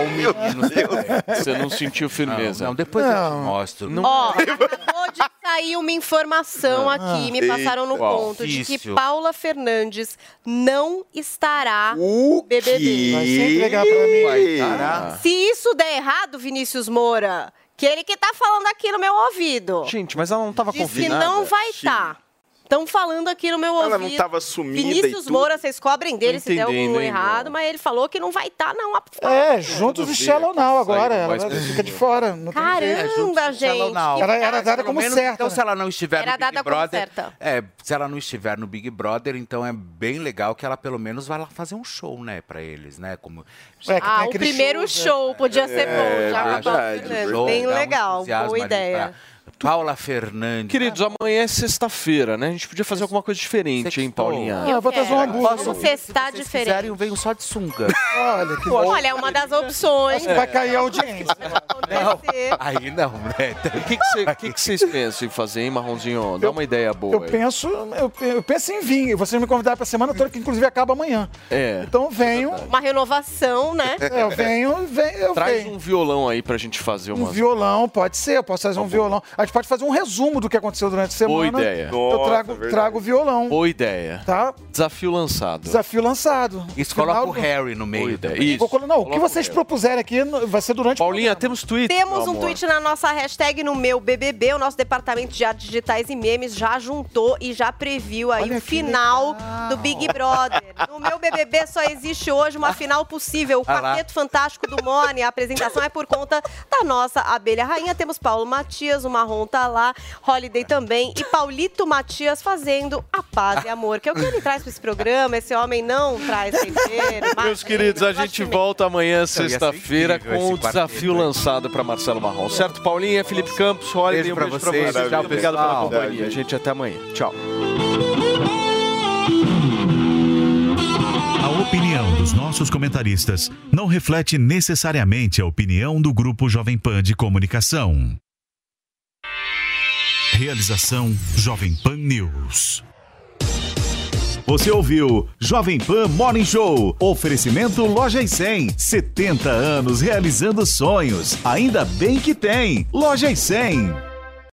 ou meninos também. Você não sentiu firmeza. Não, depois eu Não. te mostro. Ó, acabou de sair uma informação aqui, me passaram no ponto, de que. Paula Fernandes não estará O no BBB. Vai se entregar pra mim. Vai. Se isso der errado, Vinícius Moura, que ele que tá falando aqui no meu ouvido, Gente, mas ela não tava diz que confinada. não vai estar. Estão falando aqui no meu ouvido. Ela não tava sumida Vinícius? Moura, vocês cobrem dele se der algum errado, mas ele falou que não vai estar, não. É, juntos Tudo e Shallow Now agora. Ela fica de fora. É, Caramba, Shallow gente. Que Era- dada como menos, certa, Então, né? se ela não estiver Era no dada Big como Brother... certa. É, se ela não estiver no Big Brother, então é bem legal que ela pelo menos vai lá fazer um show, né, pra eles, né? Como... É, que Ah, o primeiro show, show, podia ser bom, já Paula verdade, Bem legal, boa ideia. pra Paula Fernandes. Queridos, amanhã é sexta-feira, né? A gente podia fazer alguma coisa diferente, hein, Sextou. Paulinha? Ah, eu vou trazer um hambúrguer. Vamos festar Se vocês diferente. quiserem, eu venho só de sunga. Olha, que bom. Olha, é uma das opções. Vai cair a audiência. Acontecer. Aí não, né? O que, que, que que vocês pensam em fazer, hein, Marronzinho? Dá uma ideia boa Eu aí. penso, eu, eu penso em vir. Vocês me convidaram pra semana toda, que inclusive acaba amanhã. É. Então eu venho, Uma renovação, né? é, eu venho, venho eu Traz venho. um violão aí pra gente fazer Um umas... violão, pode ser, eu posso trazer um violão. A gente pode fazer um resumo do que aconteceu durante a semana. Boa ideia. Eu trago, verdade. trago o violão, Boa ideia. tá? Desafio lançado. Desafio lançado. Isso Final coloca o do- Harry no Boa meio. ideia. também. Isso. Vou colo- Não, o que vocês propuserem aqui vai ser durante Paulinha, temos tweet? Temos um amor? tweet na nossa hashtag no meu BBB. O nosso departamento de artes digitais e memes já juntou e já previu aí Olha o final do Big Brother. No meu BBB só existe hoje uma final possível. O Ah. Quarteto Fantástico do Mone. A apresentação é por conta da nossa abelha rainha. Temos Paulo Matias, o Marrom tá lá, Holiday também e Paulito Matias fazendo a paz e amor. Que é o que ele traz pra esse programa. Esse homem não traz tempero. Meus queridos, a gente volta amanhã, sexta-feira, com o desafio lançado para Marcelo Marrom. Certo, Paulinha, Felipe Campos, Holiday, Beijo um pra beijo pra vocês. vocês. Tchau, Obrigado pela companhia. Gente, até amanhã. Tchau. A opinião dos nossos comentaristas não reflete necessariamente a opinião do Grupo Jovem Pan de Comunicação. Realização Jovem Pan News. Você ouviu Jovem Pan Morning Show. Oferecimento Loja e 100. 70 anos realizando sonhos. Ainda bem que tem. Loja e 100.